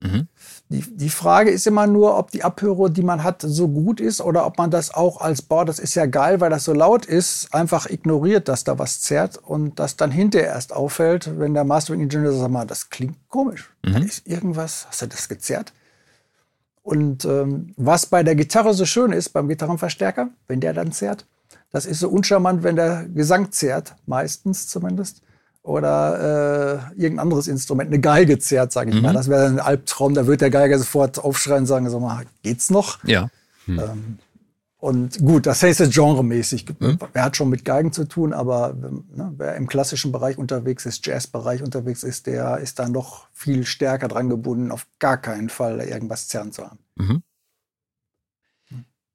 Mhm. Die, die Frage ist immer nur, ob die Abhörer, die man hat, so gut ist oder ob man das auch als, boah, das ist ja geil, weil das so laut ist, einfach ignoriert, dass da was zerrt und das dann hinterher erst auffällt, wenn der Mastering Engineer sagt, mal, das klingt komisch. Mhm. Da ist irgendwas, hast du das gezerrt? Und ähm, was bei der Gitarre so schön ist, beim Gitarrenverstärker, wenn der dann zerrt, das ist so uncharmant, wenn der Gesang zerrt, meistens zumindest. Oder äh, irgendein anderes Instrument, eine Geige zerrt, sage ich mhm. mal. Das wäre ein Albtraum, da wird der Geiger sofort aufschreien und sagen, sag mal, geht's noch? Ja. Hm. Ähm, und gut, das heißt jetzt genremäßig. Mhm. Er hat schon mit Geigen zu tun, aber ne, wer im klassischen Bereich unterwegs ist, Jazzbereich unterwegs ist, der ist da noch viel stärker dran gebunden, auf gar keinen Fall irgendwas zerren zu haben. Mhm.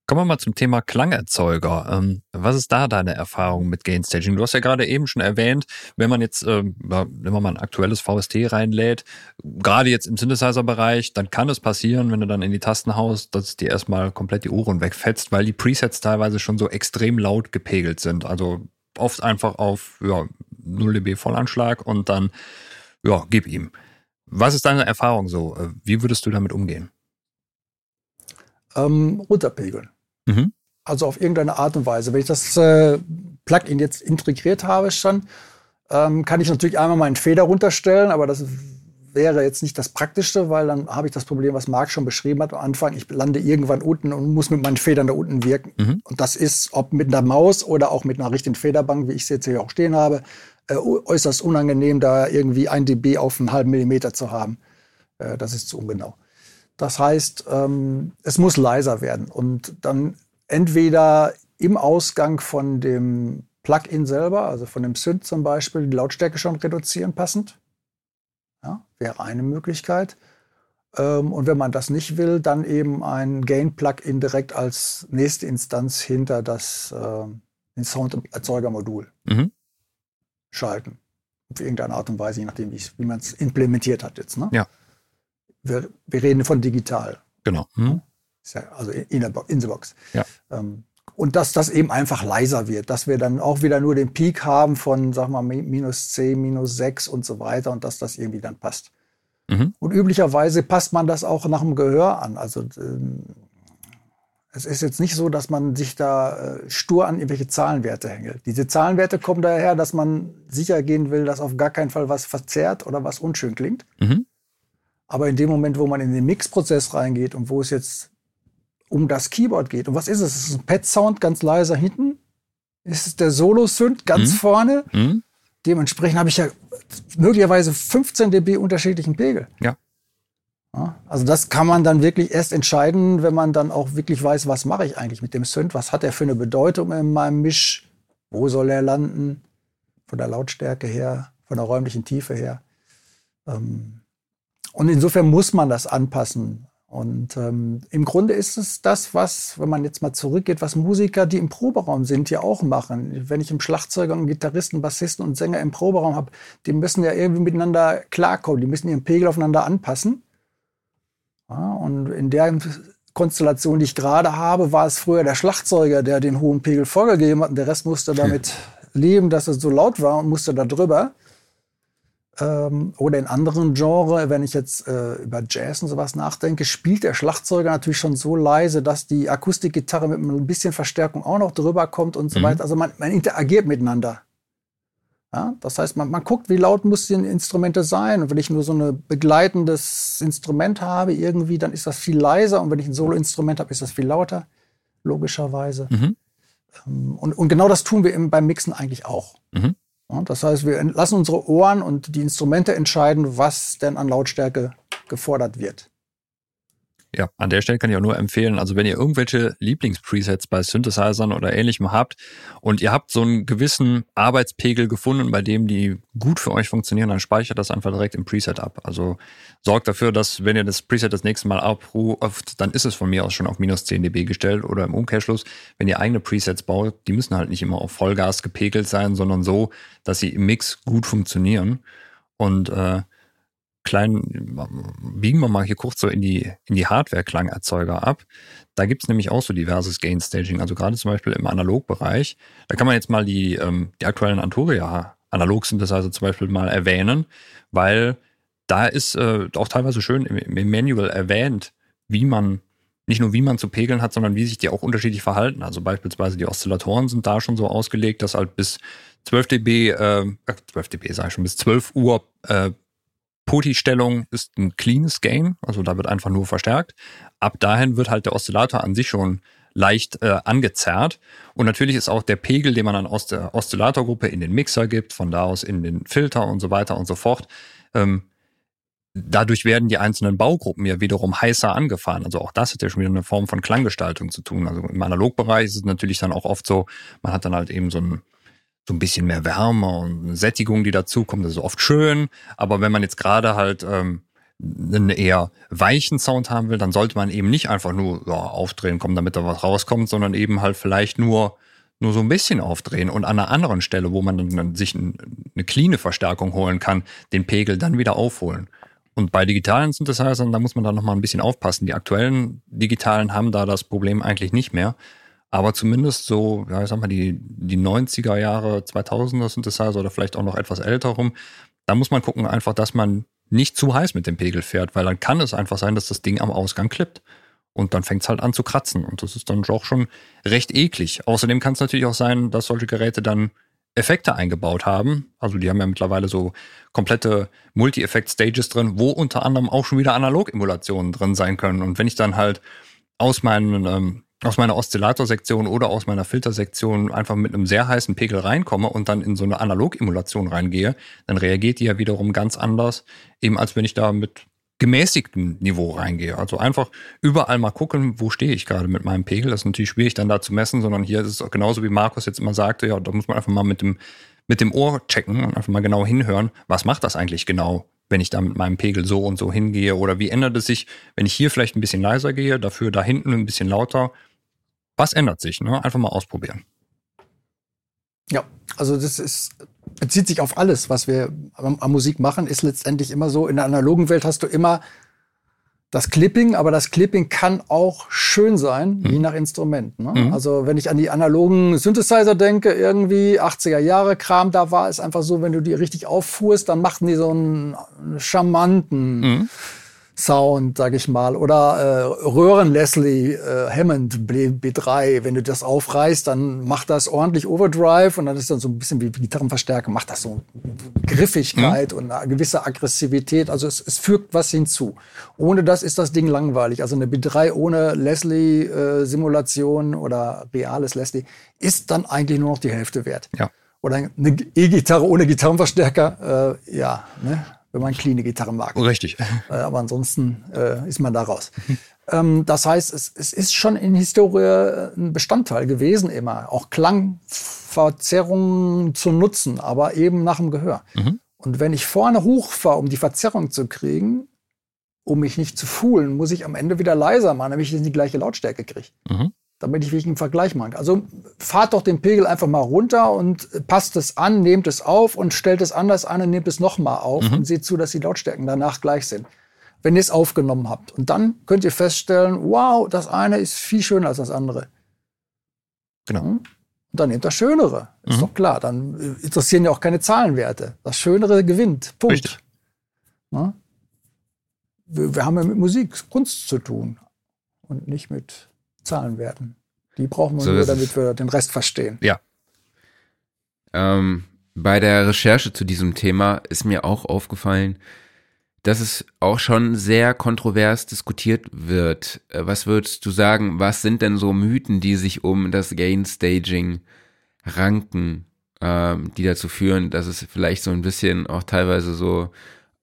Kommen wir mal zum Thema Klangerzeuger. Ähm, was ist da deine Erfahrung mit Gainstaging? Du hast ja gerade eben schon erwähnt, wenn man jetzt, äh, wenn man mal ein aktuelles VST reinlädt, gerade jetzt im Synthesizer-Bereich, dann kann es passieren, wenn du dann in die Tasten haust, dass es dir erstmal komplett die Ohren wegfetzt, weil die Presets teilweise schon so extrem laut gepegelt sind. Also oft einfach auf ja, 0 dB Vollanschlag und dann, ja, gib ihm. Was ist deine Erfahrung so? Äh, wie würdest du damit umgehen? Ähm, runterpegeln. Mhm. Also auf irgendeine Art und Weise. Wenn ich das äh, Plugin jetzt integriert habe schon, ähm, kann ich natürlich einmal meinen Feder runterstellen, aber das wäre jetzt nicht das Praktischste, weil dann habe ich das Problem, was Marc schon beschrieben hat am Anfang. Ich lande irgendwann unten und muss mit meinen Federn da unten wirken. Mhm. Und das ist, ob mit einer Maus oder auch mit einer richtigen Federbank, wie ich sie jetzt hier auch stehen habe, äh, äußerst unangenehm, da irgendwie ein dB auf einen halben Millimeter zu haben. Äh, das ist zu ungenau. Das heißt, ähm, es muss leiser werden und dann entweder im Ausgang von dem Plugin selber, also von dem Synth zum Beispiel, die Lautstärke schon reduzieren passend. Ja, wäre eine Möglichkeit. Ähm, und wenn man das nicht will, dann eben ein Gain-Plugin direkt als nächste Instanz hinter das äh, Sounderzeugermodul mhm. schalten. Auf irgendeine Art und Weise, je nachdem, wie man es implementiert hat jetzt. Ne? Ja wir, wir reden von digital. Genau. Hm. Ja also in der, in the box. Ja. Ähm, und dass das eben einfach leiser wird, dass wir dann auch wieder nur den Peak haben von, sag mal, minus 10, minus 6 und so weiter und dass das irgendwie dann passt. Mhm. Und üblicherweise passt man das auch nach dem Gehör an. Also ähm, es ist jetzt nicht so, dass man sich da äh, stur an irgendwelche Zahlenwerte hängelt. Diese Zahlenwerte kommen daher, dass man sicher gehen will, dass auf gar keinen Fall was verzerrt oder was unschön klingt. Mhm. Aber in dem Moment, wo man in den Mixprozess reingeht und wo es jetzt um das Keyboard geht, und was ist es? Es ist ein Pad-Sound ganz leiser hinten. Ist es der Solo-Synth ganz mhm. vorne? Mhm. Dementsprechend habe ich ja möglicherweise 15 dB unterschiedlichen Pegel. Ja. ja. Also das kann man dann wirklich erst entscheiden, wenn man dann auch wirklich weiß, was mache ich eigentlich mit dem Synth? Was hat er für eine Bedeutung in meinem Misch? Wo soll er landen? Von der Lautstärke her, von der räumlichen Tiefe her. Ähm, und insofern muss man das anpassen. Und ähm, im Grunde ist es das, was, wenn man jetzt mal zurückgeht, was Musiker, die im Proberaum sind, ja auch machen. Wenn ich einen Schlagzeuger, einen Gitarristen, Bassisten und Sänger im Proberaum habe, die müssen ja irgendwie miteinander klarkommen. Die müssen ihren Pegel aufeinander anpassen. Ja, und in der Konstellation, die ich gerade habe, war es früher der Schlagzeuger, der den hohen Pegel vorgegeben hat und der Rest musste damit leben, dass es so laut war und musste da drüber. Ähm, oder in anderen Genres, wenn ich jetzt äh, über Jazz und sowas nachdenke, spielt der Schlagzeuger natürlich schon so leise, dass die Akustikgitarre mit ein bisschen Verstärkung auch noch drüber kommt und so mhm. weiter. Also man, man, interagiert miteinander. Ja, das heißt, man, man guckt, wie laut muss die Instrumente sein. Und wenn ich nur so ein begleitendes Instrument habe, irgendwie, dann ist das viel leiser. Und wenn ich ein Solo-Instrument habe, ist das viel lauter, logischerweise. Mhm. Ähm, und, und genau das tun wir eben beim Mixen eigentlich auch. Mhm. Das heißt, wir lassen unsere Ohren und die Instrumente entscheiden, was denn an Lautstärke gefordert wird. Ja, an der Stelle kann ich auch nur empfehlen, also wenn ihr irgendwelche Lieblingspresets bei Synthesizern oder ähnlichem habt und ihr habt so einen gewissen Arbeitspegel gefunden, bei dem die gut für euch funktionieren, dann speichert das einfach direkt im Preset ab. Also sorgt dafür, dass wenn ihr das Preset das nächste Mal abruft, dann ist es von mir aus schon auf minus 10 dB gestellt oder im Umkehrschluss, wenn ihr eigene Presets baut, die müssen halt nicht immer auf Vollgas gepegelt sein, sondern so, dass sie im Mix gut funktionieren. Und äh, kleinen, biegen wir mal hier kurz so in die, in die Hardware-Klangerzeuger ab. Da gibt's nämlich auch so diverses Gain-Staging, also gerade zum Beispiel im Analogbereich. Da kann man jetzt mal die, ähm, die aktuellen Anturia Analog-Synthesizer zum Beispiel mal erwähnen, weil da ist äh, auch teilweise schön im, im Manual erwähnt, wie man nicht nur wie man zu pegeln hat, sondern wie sich die auch unterschiedlich verhalten. Also beispielsweise die Oszillatoren sind da schon so ausgelegt, dass halt bis 12 dB, äh, 12 dB sage ich schon, bis 12 Uhr äh, Poti-Stellung ist ein cleanes Gain, also da wird einfach nur verstärkt. Ab dahin wird halt der Oszillator an sich schon leicht äh, angezerrt. Und natürlich ist auch der Pegel, den man dann aus der Oszillatorgruppe in den Mixer gibt, von da aus in den Filter und so weiter und so fort. Ähm, dadurch werden die einzelnen Baugruppen ja wiederum heißer angefahren. Also auch das hat ja schon wieder eine Form von Klanggestaltung zu tun. Also im Analogbereich ist es natürlich dann auch oft so, man hat dann halt eben so ein so ein bisschen mehr Wärme und Sättigung, die dazukommt. Das ist oft schön. Aber wenn man jetzt gerade halt ähm, einen eher weichen Sound haben will, dann sollte man eben nicht einfach nur ja, aufdrehen kommen, damit da was rauskommt, sondern eben halt vielleicht nur nur so ein bisschen aufdrehen und an einer anderen Stelle, wo man dann sich eine cleane Verstärkung holen kann, den Pegel dann wieder aufholen. Und bei digitalen Synthesizern, da muss man dann nochmal ein bisschen aufpassen. Die aktuellen digitalen haben da das Problem eigentlich nicht mehr. Aber zumindest so, ja, ich sag mal, die, die 90er Jahre, 2000er Synthesizer oder vielleicht auch noch etwas älter rum, da muss man gucken einfach, dass man nicht zu heiß mit dem Pegel fährt, weil dann kann es einfach sein, dass das Ding am Ausgang klippt. Und dann fängt es halt an zu kratzen. Und das ist dann auch schon recht eklig. Außerdem kann es natürlich auch sein, dass solche Geräte dann Effekte eingebaut haben. Also die haben ja mittlerweile so komplette Multi-Effekt-Stages drin, wo unter anderem auch schon wieder Analog-Emulationen drin sein können. Und wenn ich dann halt aus meinen ähm, aus meiner Oszillatorsektion oder aus meiner Filtersektion einfach mit einem sehr heißen Pegel reinkomme und dann in so eine Analog-Emulation reingehe, dann reagiert die ja wiederum ganz anders, eben als wenn ich da mit gemäßigtem Niveau reingehe. Also einfach überall mal gucken, wo stehe ich gerade mit meinem Pegel. Das ist natürlich schwierig dann da zu messen, sondern hier ist es genauso wie Markus jetzt immer sagte, ja, da muss man einfach mal mit dem, mit dem Ohr checken und einfach mal genau hinhören, was macht das eigentlich genau, wenn ich da mit meinem Pegel so und so hingehe oder wie ändert es sich, wenn ich hier vielleicht ein bisschen leiser gehe, dafür da hinten ein bisschen lauter was ändert sich? Ne? Einfach mal ausprobieren. Ja, also das ist, bezieht sich auf alles, was wir am, am Musik machen, ist letztendlich immer so. In der analogen Welt hast du immer das Clipping, aber das Clipping kann auch schön sein, mhm. je nach Instrument. Ne? Mhm. Also wenn ich an die analogen Synthesizer denke, irgendwie 80er Jahre Kram da war, ist einfach so, wenn du die richtig auffuhrst, dann machten die so einen charmanten mhm. Sound, sag ich mal, oder äh, Röhren Leslie äh, Hammond B3, wenn du das aufreißt, dann macht das ordentlich Overdrive und dann ist dann so ein bisschen wie Gitarrenverstärker, macht das so Griffigkeit mhm. und eine gewisse Aggressivität, also es, es fügt was hinzu. Ohne das ist das Ding langweilig. Also eine B3 ohne Leslie äh, Simulation oder reales Leslie ist dann eigentlich nur noch die Hälfte wert. Ja. Oder eine E-Gitarre ohne Gitarrenverstärker, äh, ja, ne? Wenn man clean Gitarre mag. Richtig. Äh, aber ansonsten äh, ist man da raus. ähm, das heißt, es, es, ist schon in Historie äh, ein Bestandteil gewesen immer, auch Klangverzerrungen zu nutzen, aber eben nach dem Gehör. Mhm. Und wenn ich vorne hochfahre, um die Verzerrung zu kriegen, um mich nicht zu fuhlen, muss ich am Ende wieder leiser machen, damit ich die gleiche Lautstärke kriege. Mhm damit ich wirklich einen Vergleich mache. Also fahrt doch den Pegel einfach mal runter und passt es an, nehmt es auf und stellt es anders an und nehmt es nochmal auf mhm. und seht zu, dass die Lautstärken danach gleich sind. Wenn ihr es aufgenommen habt. Und dann könnt ihr feststellen, wow, das eine ist viel schöner als das andere. Genau. Hm? Und dann nehmt das Schönere. Ist mhm. doch klar. Dann äh, interessieren ja auch keine Zahlenwerte. Das Schönere gewinnt. Punkt. Richtig. Ja? Wir, wir haben ja mit Musik, Kunst zu tun und nicht mit Zahlenwerten. Die brauchen wir so nur, damit wir den Rest verstehen. Ja. Ähm, bei der Recherche zu diesem Thema ist mir auch aufgefallen, dass es auch schon sehr kontrovers diskutiert wird. Äh, was würdest du sagen, was sind denn so Mythen, die sich um das Gain Staging ranken, ähm, die dazu führen, dass es vielleicht so ein bisschen auch teilweise so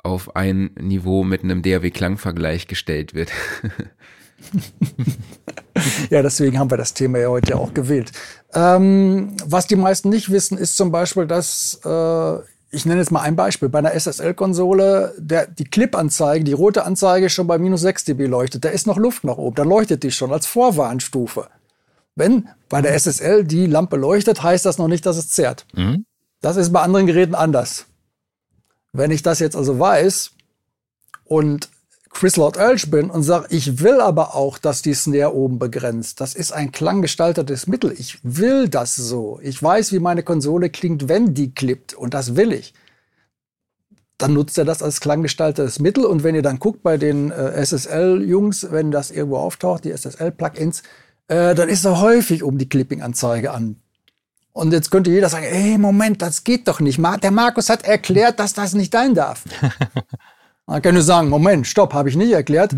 auf ein Niveau mit einem DAW-Klangvergleich gestellt wird? ja, deswegen haben wir das Thema ja heute auch gewählt. Ähm, was die meisten nicht wissen, ist zum Beispiel, dass äh, ich nenne jetzt mal ein Beispiel. Bei einer SSL-Konsole, der, die Clip-Anzeige, die rote Anzeige schon bei minus 6 dB leuchtet. Da ist noch Luft nach oben. Da leuchtet die schon als Vorwarnstufe. Wenn bei der SSL die Lampe leuchtet, heißt das noch nicht, dass es zerrt. Mhm. Das ist bei anderen Geräten anders. Wenn ich das jetzt also weiß und Chris Lord Elch bin und sage, ich will aber auch, dass die Snare oben begrenzt. Das ist ein klanggestaltetes Mittel. Ich will das so. Ich weiß, wie meine Konsole klingt, wenn die klippt. Und das will ich. Dann nutzt er das als klanggestaltetes Mittel. Und wenn ihr dann guckt bei den äh, SSL-Jungs, wenn das irgendwo auftaucht, die SSL-Plugins, äh, dann ist da häufig um die Clipping-Anzeige an. Und jetzt könnte jeder sagen, ey, Moment, das geht doch nicht. Der Markus hat erklärt, dass das nicht sein darf. Man kann nur sagen, Moment, stopp, habe ich nicht erklärt.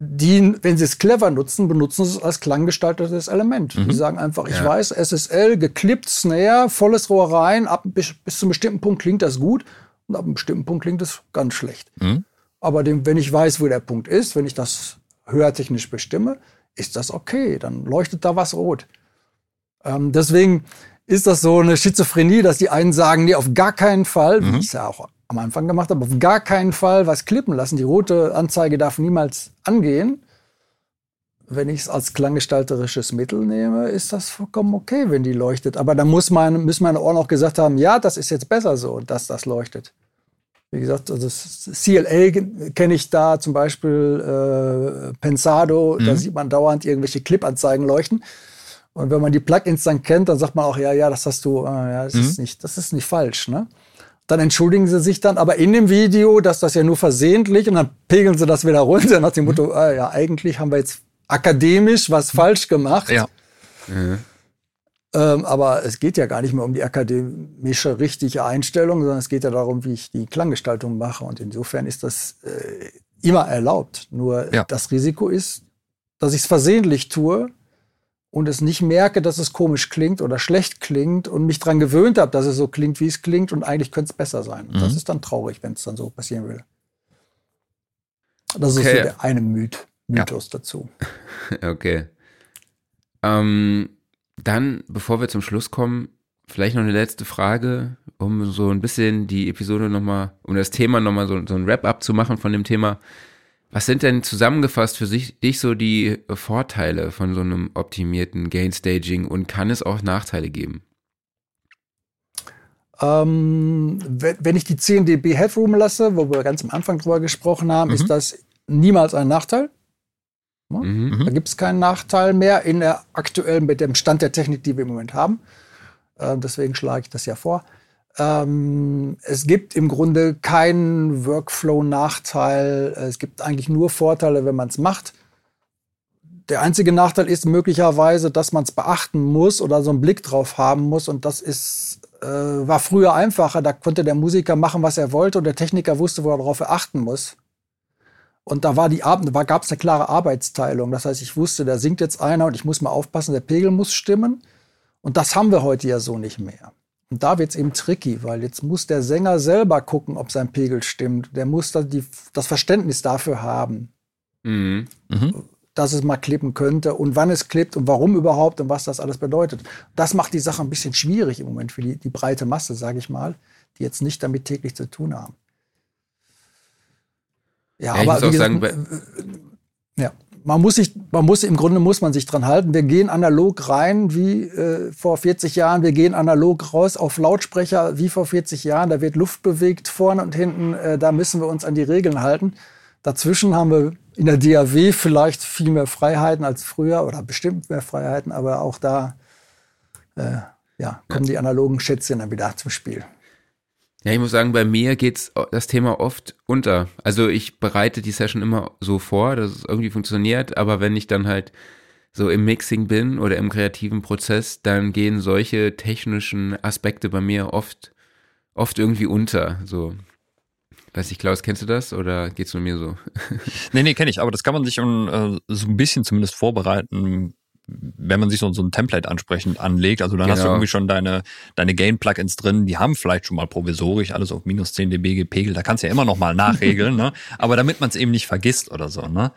Die, wenn sie es clever nutzen, benutzen sie es als klanggestaltetes Element. Mhm. Die sagen einfach, ich ja. weiß, SSL, geklippt, Snare, volles Rohr rein, ab, bis, bis zu einem bestimmten Punkt klingt das gut und ab einem bestimmten Punkt klingt es ganz schlecht. Mhm. Aber dem, wenn ich weiß, wo der Punkt ist, wenn ich das hörtechnisch bestimme, ist das okay. Dann leuchtet da was rot. Ähm, deswegen ist das so eine Schizophrenie, dass die einen sagen, nee, auf gar keinen Fall, mhm. wie ich es ja auch am Anfang gemacht habe, auf gar keinen Fall was klippen lassen. Die rote Anzeige darf niemals angehen. Wenn ich es als klanggestalterisches Mittel nehme, ist das vollkommen okay, wenn die leuchtet. Aber dann muss man, müssen meine Ohren auch gesagt haben, ja, das ist jetzt besser so, dass das leuchtet. Wie gesagt, also CLA kenne ich da zum Beispiel äh, Pensado, mhm. da sieht man dauernd irgendwelche Clip-Anzeigen leuchten. Und wenn man die Plugins dann kennt, dann sagt man auch, ja, ja, das hast du, äh, ja, das mhm. ist nicht, das ist nicht falsch, ne? Dann entschuldigen sie sich dann aber in dem Video, dass das ja nur versehentlich und dann pegeln sie das wieder runter nach dem Motto, ah, ja, eigentlich haben wir jetzt akademisch was falsch gemacht. Ja. Mhm. Ähm, aber es geht ja gar nicht mehr um die akademische richtige Einstellung, sondern es geht ja darum, wie ich die Klanggestaltung mache. Und insofern ist das äh, immer erlaubt. Nur ja. das Risiko ist, dass ich es versehentlich tue und es nicht merke, dass es komisch klingt oder schlecht klingt und mich daran gewöhnt habe, dass es so klingt, wie es klingt und eigentlich könnte es besser sein. Und mhm. das ist dann traurig, wenn es dann so passieren würde. Das okay. ist so der eine Myth, Mythos ja. dazu. Okay. Ähm, dann, bevor wir zum Schluss kommen, vielleicht noch eine letzte Frage, um so ein bisschen die Episode nochmal, um das Thema nochmal so, so ein Wrap-up zu machen von dem Thema. Was sind denn zusammengefasst für sich, dich so die Vorteile von so einem optimierten Gain-Staging und kann es auch Nachteile geben? Ähm, wenn ich die 10 dB Headroom lasse, wo wir ganz am Anfang drüber gesprochen haben, mhm. ist das niemals ein Nachteil. Mhm. Da mhm. gibt es keinen Nachteil mehr in der aktuellen, mit dem Stand der Technik, die wir im Moment haben. Äh, deswegen schlage ich das ja vor. Ähm, es gibt im Grunde keinen Workflow-Nachteil. Es gibt eigentlich nur Vorteile, wenn man es macht. Der einzige Nachteil ist möglicherweise, dass man es beachten muss oder so einen Blick drauf haben muss. Und das ist, äh, war früher einfacher. Da konnte der Musiker machen, was er wollte und der Techniker wusste, worauf er achten muss. Und da war die da gab es eine klare Arbeitsteilung. Das heißt, ich wusste, da singt jetzt einer und ich muss mal aufpassen, der Pegel muss stimmen. Und das haben wir heute ja so nicht mehr. Und da wird es eben tricky, weil jetzt muss der Sänger selber gucken, ob sein Pegel stimmt. Der muss da die, das Verständnis dafür haben, mhm. Mhm. dass es mal klippen könnte und wann es klippt und warum überhaupt und was das alles bedeutet. Das macht die Sache ein bisschen schwierig im Moment für die, die breite Masse, sage ich mal, die jetzt nicht damit täglich zu tun haben. Ja, ja aber wie gesagt, sagen, ja man muss sich, man muss im Grunde muss man sich dran halten. Wir gehen analog rein wie äh, vor 40 Jahren. Wir gehen analog raus auf Lautsprecher wie vor 40 Jahren. Da wird Luft bewegt vorne und hinten. Äh, da müssen wir uns an die Regeln halten. Dazwischen haben wir in der DAW vielleicht viel mehr Freiheiten als früher oder bestimmt mehr Freiheiten, aber auch da äh, ja, kommen die analogen Schätzchen dann wieder zum Spiel. Ja, ich muss sagen, bei mir geht's das Thema oft unter. Also ich bereite die Session immer so vor, dass es irgendwie funktioniert, aber wenn ich dann halt so im Mixing bin oder im kreativen Prozess, dann gehen solche technischen Aspekte bei mir oft, oft irgendwie unter. So Weiß ich, Klaus, kennst du das oder geht's nur mir so? nee, nee, kenne ich, aber das kann man sich um, äh, so ein bisschen zumindest vorbereiten, wenn man sich so, so ein Template ansprechend anlegt. Also dann genau. hast du genau. irgendwie schon deine, deine Gain-Plugins drin, die haben vielleicht schon mal provisorisch alles auf minus 10 dB gepegelt. Da kannst du ja immer noch mal nachregeln, ne? Aber damit man es eben nicht vergisst oder so, ne?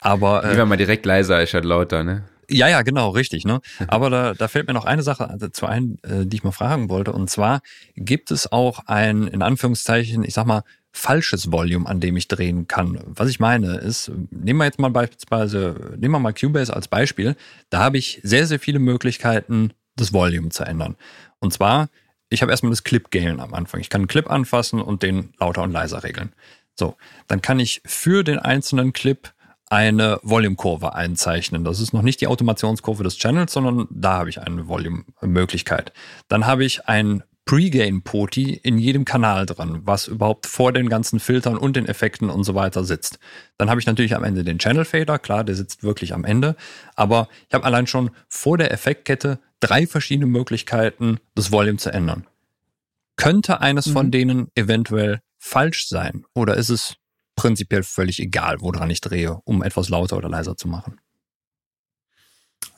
Aber. Äh, Lieber mal direkt leiser statt lauter, ne? Ja, ja, genau, richtig. Ne? Aber da, da fällt mir noch eine Sache zu ein, äh, die ich mal fragen wollte. Und zwar gibt es auch ein, in Anführungszeichen, ich sag mal, falsches Volume, an dem ich drehen kann. Was ich meine ist, nehmen wir jetzt mal beispielsweise, nehmen wir mal Cubase als Beispiel. Da habe ich sehr, sehr viele Möglichkeiten, das Volume zu ändern. Und zwar, ich habe erstmal das Clip Gain am Anfang. Ich kann einen Clip anfassen und den lauter und leiser regeln. So, dann kann ich für den einzelnen Clip eine Volume-Kurve einzeichnen. Das ist noch nicht die Automationskurve des Channels, sondern da habe ich eine Volume-Möglichkeit. Dann habe ich ein Pre-Gain-Poti in jedem Kanal dran, was überhaupt vor den ganzen Filtern und den Effekten und so weiter sitzt. Dann habe ich natürlich am Ende den Channel Fader, klar, der sitzt wirklich am Ende, aber ich habe allein schon vor der Effektkette drei verschiedene Möglichkeiten, das Volume zu ändern. Könnte eines mhm. von denen eventuell falsch sein oder ist es prinzipiell völlig egal, woran ich drehe, um etwas lauter oder leiser zu machen.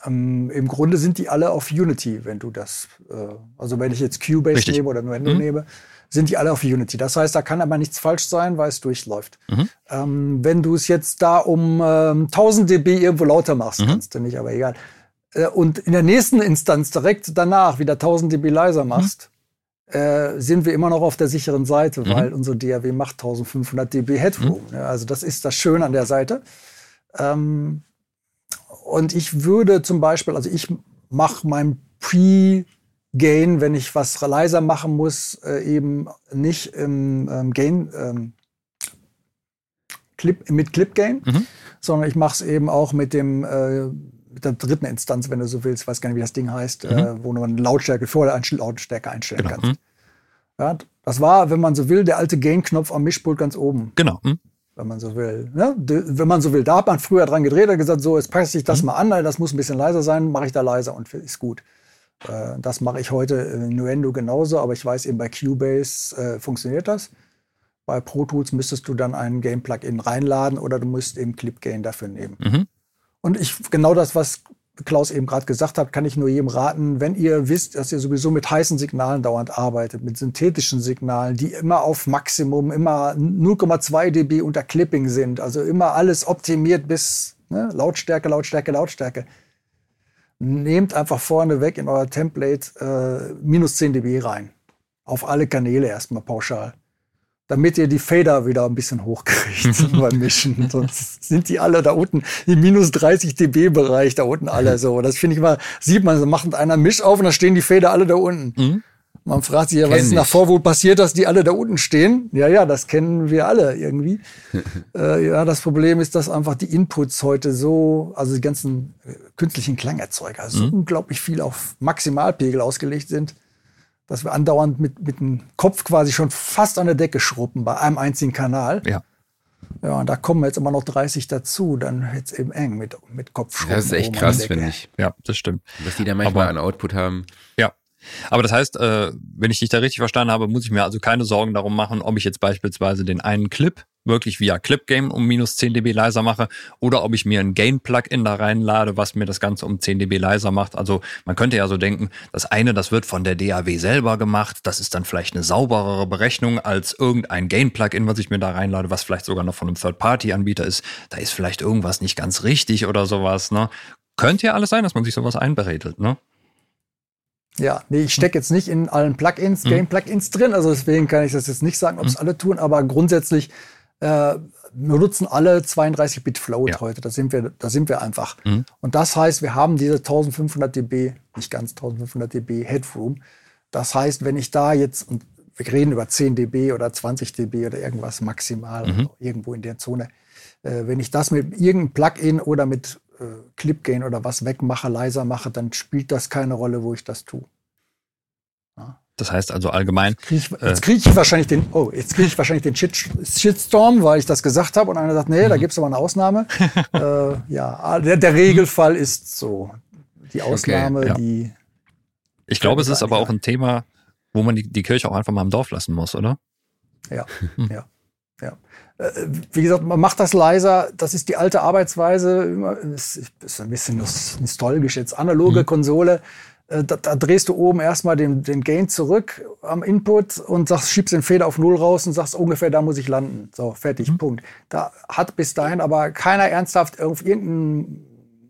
Ähm, Im Grunde sind die alle auf Unity, wenn du das, äh, also wenn ich jetzt Cubase Richtig. nehme oder Nuendo mhm. nehme, sind die alle auf Unity. Das heißt, da kann aber nichts falsch sein, weil es durchläuft. Mhm. Ähm, wenn du es jetzt da um ähm, 1000 dB irgendwo lauter machst, mhm. kannst du nicht, aber egal. Äh, und in der nächsten Instanz direkt danach wieder 1000 dB leiser machst, äh, sind wir immer noch auf der sicheren Seite, mhm. weil unsere DAW macht 1500 dB Headroom. Mhm. Also das ist das Schöne an der Seite. Ähm, und ich würde zum Beispiel, also ich mache mein Pre-Gain, wenn ich was leiser machen muss, äh, eben nicht im ähm, Gain, ähm, Clip, mit Clip Gain, mhm. sondern ich mache es eben auch mit dem äh, mit der dritten Instanz, wenn du so willst, weiß gar nicht, wie das Ding heißt, mhm. äh, wo du eine Lautstärke vor der Lautstärke einstellen genau. kannst. Mhm. Ja, das war, wenn man so will, der alte Gain-Knopf am Mischpult ganz oben. Genau. Mhm. Wenn man so will. Ja, wenn man so will. Da hat man früher dran gedreht und gesagt, so, jetzt passe ich das mhm. mal an, das muss ein bisschen leiser sein, mache ich da leiser und ist gut. Äh, das mache ich heute in Nuendo genauso, aber ich weiß eben bei Cubase äh, funktioniert das. Bei Pro Tools müsstest du dann einen Game-Plugin reinladen oder du musst eben Clip Gain dafür nehmen. Mhm. Und ich, genau das, was Klaus eben gerade gesagt hat, kann ich nur jedem raten, wenn ihr wisst, dass ihr sowieso mit heißen Signalen dauernd arbeitet, mit synthetischen Signalen, die immer auf Maximum, immer 0,2 dB unter Clipping sind, also immer alles optimiert bis ne, Lautstärke, Lautstärke, Lautstärke. Nehmt einfach vorne weg in euer Template äh, minus 10 dB rein. Auf alle Kanäle erstmal pauschal damit ihr die Fader wieder ein bisschen hochkriegt beim Mischen. Sonst sind die alle da unten im minus 30 dB Bereich da unten alle so. Das finde ich mal, sieht man, so macht einer Misch auf und dann stehen die Fader alle da unten. Mhm. Man fragt sich ja, was ist nach Vorwohl passiert, dass die alle da unten stehen? Ja, ja, das kennen wir alle irgendwie. äh, ja, das Problem ist, dass einfach die Inputs heute so, also die ganzen äh, künstlichen Klangerzeuger, so mhm. unglaublich viel auf Maximalpegel ausgelegt sind dass wir andauernd mit, mit dem Kopf quasi schon fast an der Decke schruppen bei einem einzigen Kanal. Ja. Ja, und da kommen jetzt immer noch 30 dazu, dann wird es eben eng mit, mit Kopfschrubben. Das ist echt krass, finde ich. Ja, das stimmt. Was die da manchmal Aber, an Output haben. Ja. Aber das heißt, äh, wenn ich dich da richtig verstanden habe, muss ich mir also keine Sorgen darum machen, ob ich jetzt beispielsweise den einen Clip wirklich via Clip Game um minus 10 dB leiser mache oder ob ich mir ein Gain-Plugin da reinlade, was mir das Ganze um 10 dB leiser macht. Also man könnte ja so denken, das eine, das wird von der DAW selber gemacht, das ist dann vielleicht eine sauberere Berechnung als irgendein Gain-Plugin, was ich mir da reinlade, was vielleicht sogar noch von einem Third-Party-Anbieter ist. Da ist vielleicht irgendwas nicht ganz richtig oder sowas. Ne? Könnte ja alles sein, dass man sich sowas einberedet, ne? Ja, nee, ich stecke jetzt nicht in allen Plugins, mhm. Game-Plugins drin, also deswegen kann ich das jetzt nicht sagen, ob es mhm. alle tun, aber grundsätzlich äh, wir nutzen alle 32-Bit Float ja. heute. Da sind wir, da sind wir einfach. Mhm. Und das heißt, wir haben diese 1500 dB, nicht ganz 1500 dB Headroom. Das heißt, wenn ich da jetzt, und wir reden über 10 dB oder 20 dB oder irgendwas maximal, mhm. irgendwo in der Zone, äh, wenn ich das mit irgendeinem Plugin oder mit äh, Clip Gain oder was wegmache, leiser mache, dann spielt das keine Rolle, wo ich das tue. Das heißt also allgemein. Jetzt kriege ich, krieg ich, wahrscheinlich den, oh, jetzt kriege ich wahrscheinlich den Shit, Shitstorm, weil ich das gesagt habe und einer sagt, nee, da mhm. gibt es aber eine Ausnahme. äh, ja, der, der, Regelfall ist so. Die Ausnahme, okay, ja. die. Ich glaube, es ist aber auch ein Thema, wo man die, die Kirche auch einfach mal im Dorf lassen muss, oder? Ja, ja. Äh, wie gesagt, man macht das leiser. Das ist die alte Arbeitsweise. Das ist ein bisschen nostalgisch jetzt. Analoge mhm. Konsole. Äh, da, da, drehst du oben erstmal den, den Gain zurück am Input und sagst, schiebst den Feder auf Null raus und sagst, ungefähr da muss ich landen. So, fertig, mhm. Punkt. Da hat bis dahin aber keiner ernsthaft auf irgendeinen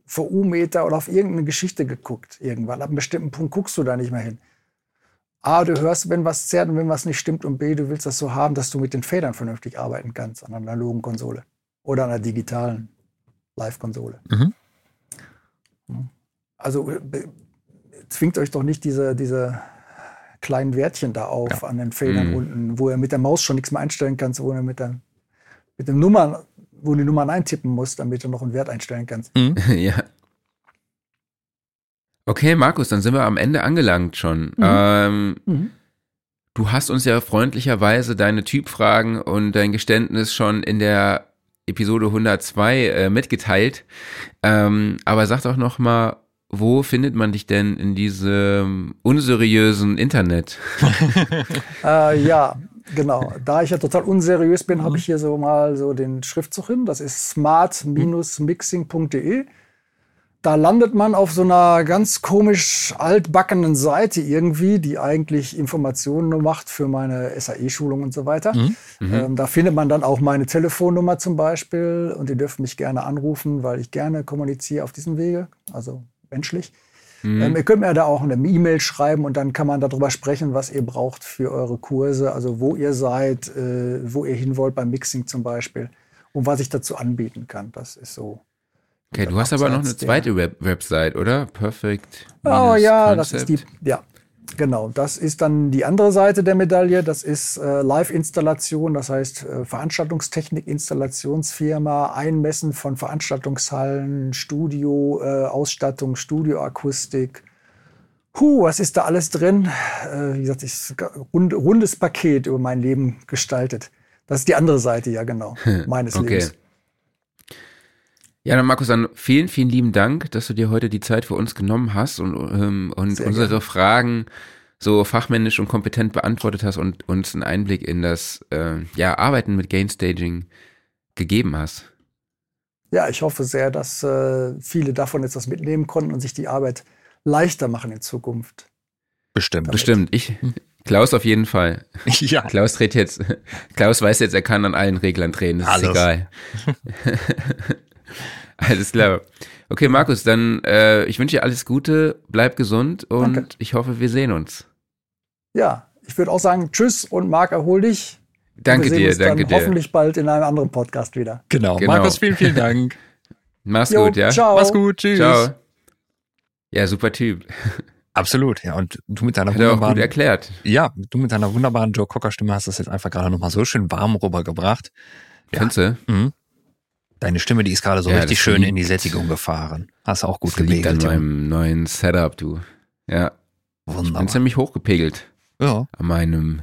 VU-Meter oder auf irgendeine Geschichte geguckt. Irgendwann. Ab einem bestimmten Punkt guckst du da nicht mehr hin. A, du hörst, wenn was zerrt und wenn was nicht stimmt. Und B, du willst das so haben, dass du mit den Federn vernünftig arbeiten kannst an einer analogen Konsole oder an einer digitalen Live-Konsole. Mhm. Also äh, zwingt euch doch nicht diese, diese kleinen Wertchen da auf ja. an den Federn mhm. unten, wo ihr mit der Maus schon nichts mehr einstellen kannst, wo ihr mit, der, mit den Nummern, wo du die Nummern eintippen musst, damit du noch einen Wert einstellen kannst. Mhm. ja. Okay, Markus, dann sind wir am Ende angelangt schon. Mhm. Ähm, mhm. Du hast uns ja freundlicherweise deine Typfragen und dein Geständnis schon in der Episode 102 äh, mitgeteilt. Ähm, aber sag doch noch mal, wo findet man dich denn in diesem unseriösen Internet? äh, ja, genau. Da ich ja total unseriös bin, habe ich hier so mal so den Schriftzug hin. Das ist smart-mixing.de da landet man auf so einer ganz komisch altbackenen Seite irgendwie, die eigentlich Informationen nur macht für meine SAE-Schulung und so weiter. Mhm. mhm. Ähm, da findet man dann auch meine Telefonnummer zum Beispiel und ihr dürft mich gerne anrufen, weil ich gerne kommuniziere auf diesem Wege, also menschlich. Mhm. Ähm, ihr könnt mir da auch eine E-Mail schreiben und dann kann man darüber sprechen, was ihr braucht für eure Kurse, also wo ihr seid, äh, wo ihr hin wollt beim Mixing zum Beispiel und was ich dazu anbieten kann. Das ist so Okay, du hast aber noch eine zweite Web Website, oder? Perfect. Oh ja, das ist die, ja, genau. Das ist dann die andere Seite der Medaille. Das ist äh, Live-Installation, das heißt äh, Veranstaltungstechnik, Installationsfirma, Einmessen von Veranstaltungshallen, Studio, äh, Studioakustik. Huh, was ist da alles drin? Äh, wie gesagt, ist rund, rundes Paket über mein Leben gestaltet. Das ist die andere Seite, ja genau, meines okay. Lebens. Ja, dann Markus, dann vielen, vielen lieben Dank, dass du dir heute die Zeit für uns genommen hast und, ähm, und unsere gerne. Fragen so fachmännisch und kompetent beantwortet hast und uns einen Einblick in das äh, ja, Arbeiten mit Gainstaging gegeben hast. Ja, ich hoffe sehr, dass äh, viele davon jetzt was mitnehmen konnten und sich die Arbeit leichter machen in Zukunft. Bestimmt. Damit. Bestimmt. Ich, Klaus auf jeden Fall. Ja. Klaus dreht jetzt, Klaus weiß jetzt, er kann an allen Reglern drehen, das Alles. ist egal. Alles klar. Okay, Markus, dann äh, ich wünsche dir alles Gute, bleib gesund und Danke. ich hoffe, wir sehen uns. Ja, ich würde auch sagen, tschüss und Marc, erhol dich. Danke dir, danke dir. Hoffentlich bald in einem anderen Podcast wieder. Genau. genau. Markus, vielen, vielen Dank. Mach's jo, gut, ja. Ciao. Mach's gut, tschüss. Ciao. Ja, super Typ. Absolut, ja. Und du mit deiner Hat wunderbaren. gut erklärt. Ja, du mit deiner wunderbaren Joe Cocker Stimme hast das jetzt einfach gerade nochmal so schön warm rübergebracht. Ja. Könntest du? Mhm. Deine Stimme, die ist gerade so ja, richtig schön in die Sättigung gefahren. Hast auch gut gelegt. an meinem neuen Setup, du. Ja. Wunderbar. Ich bin ziemlich hochgepegelt. Ja. An meinem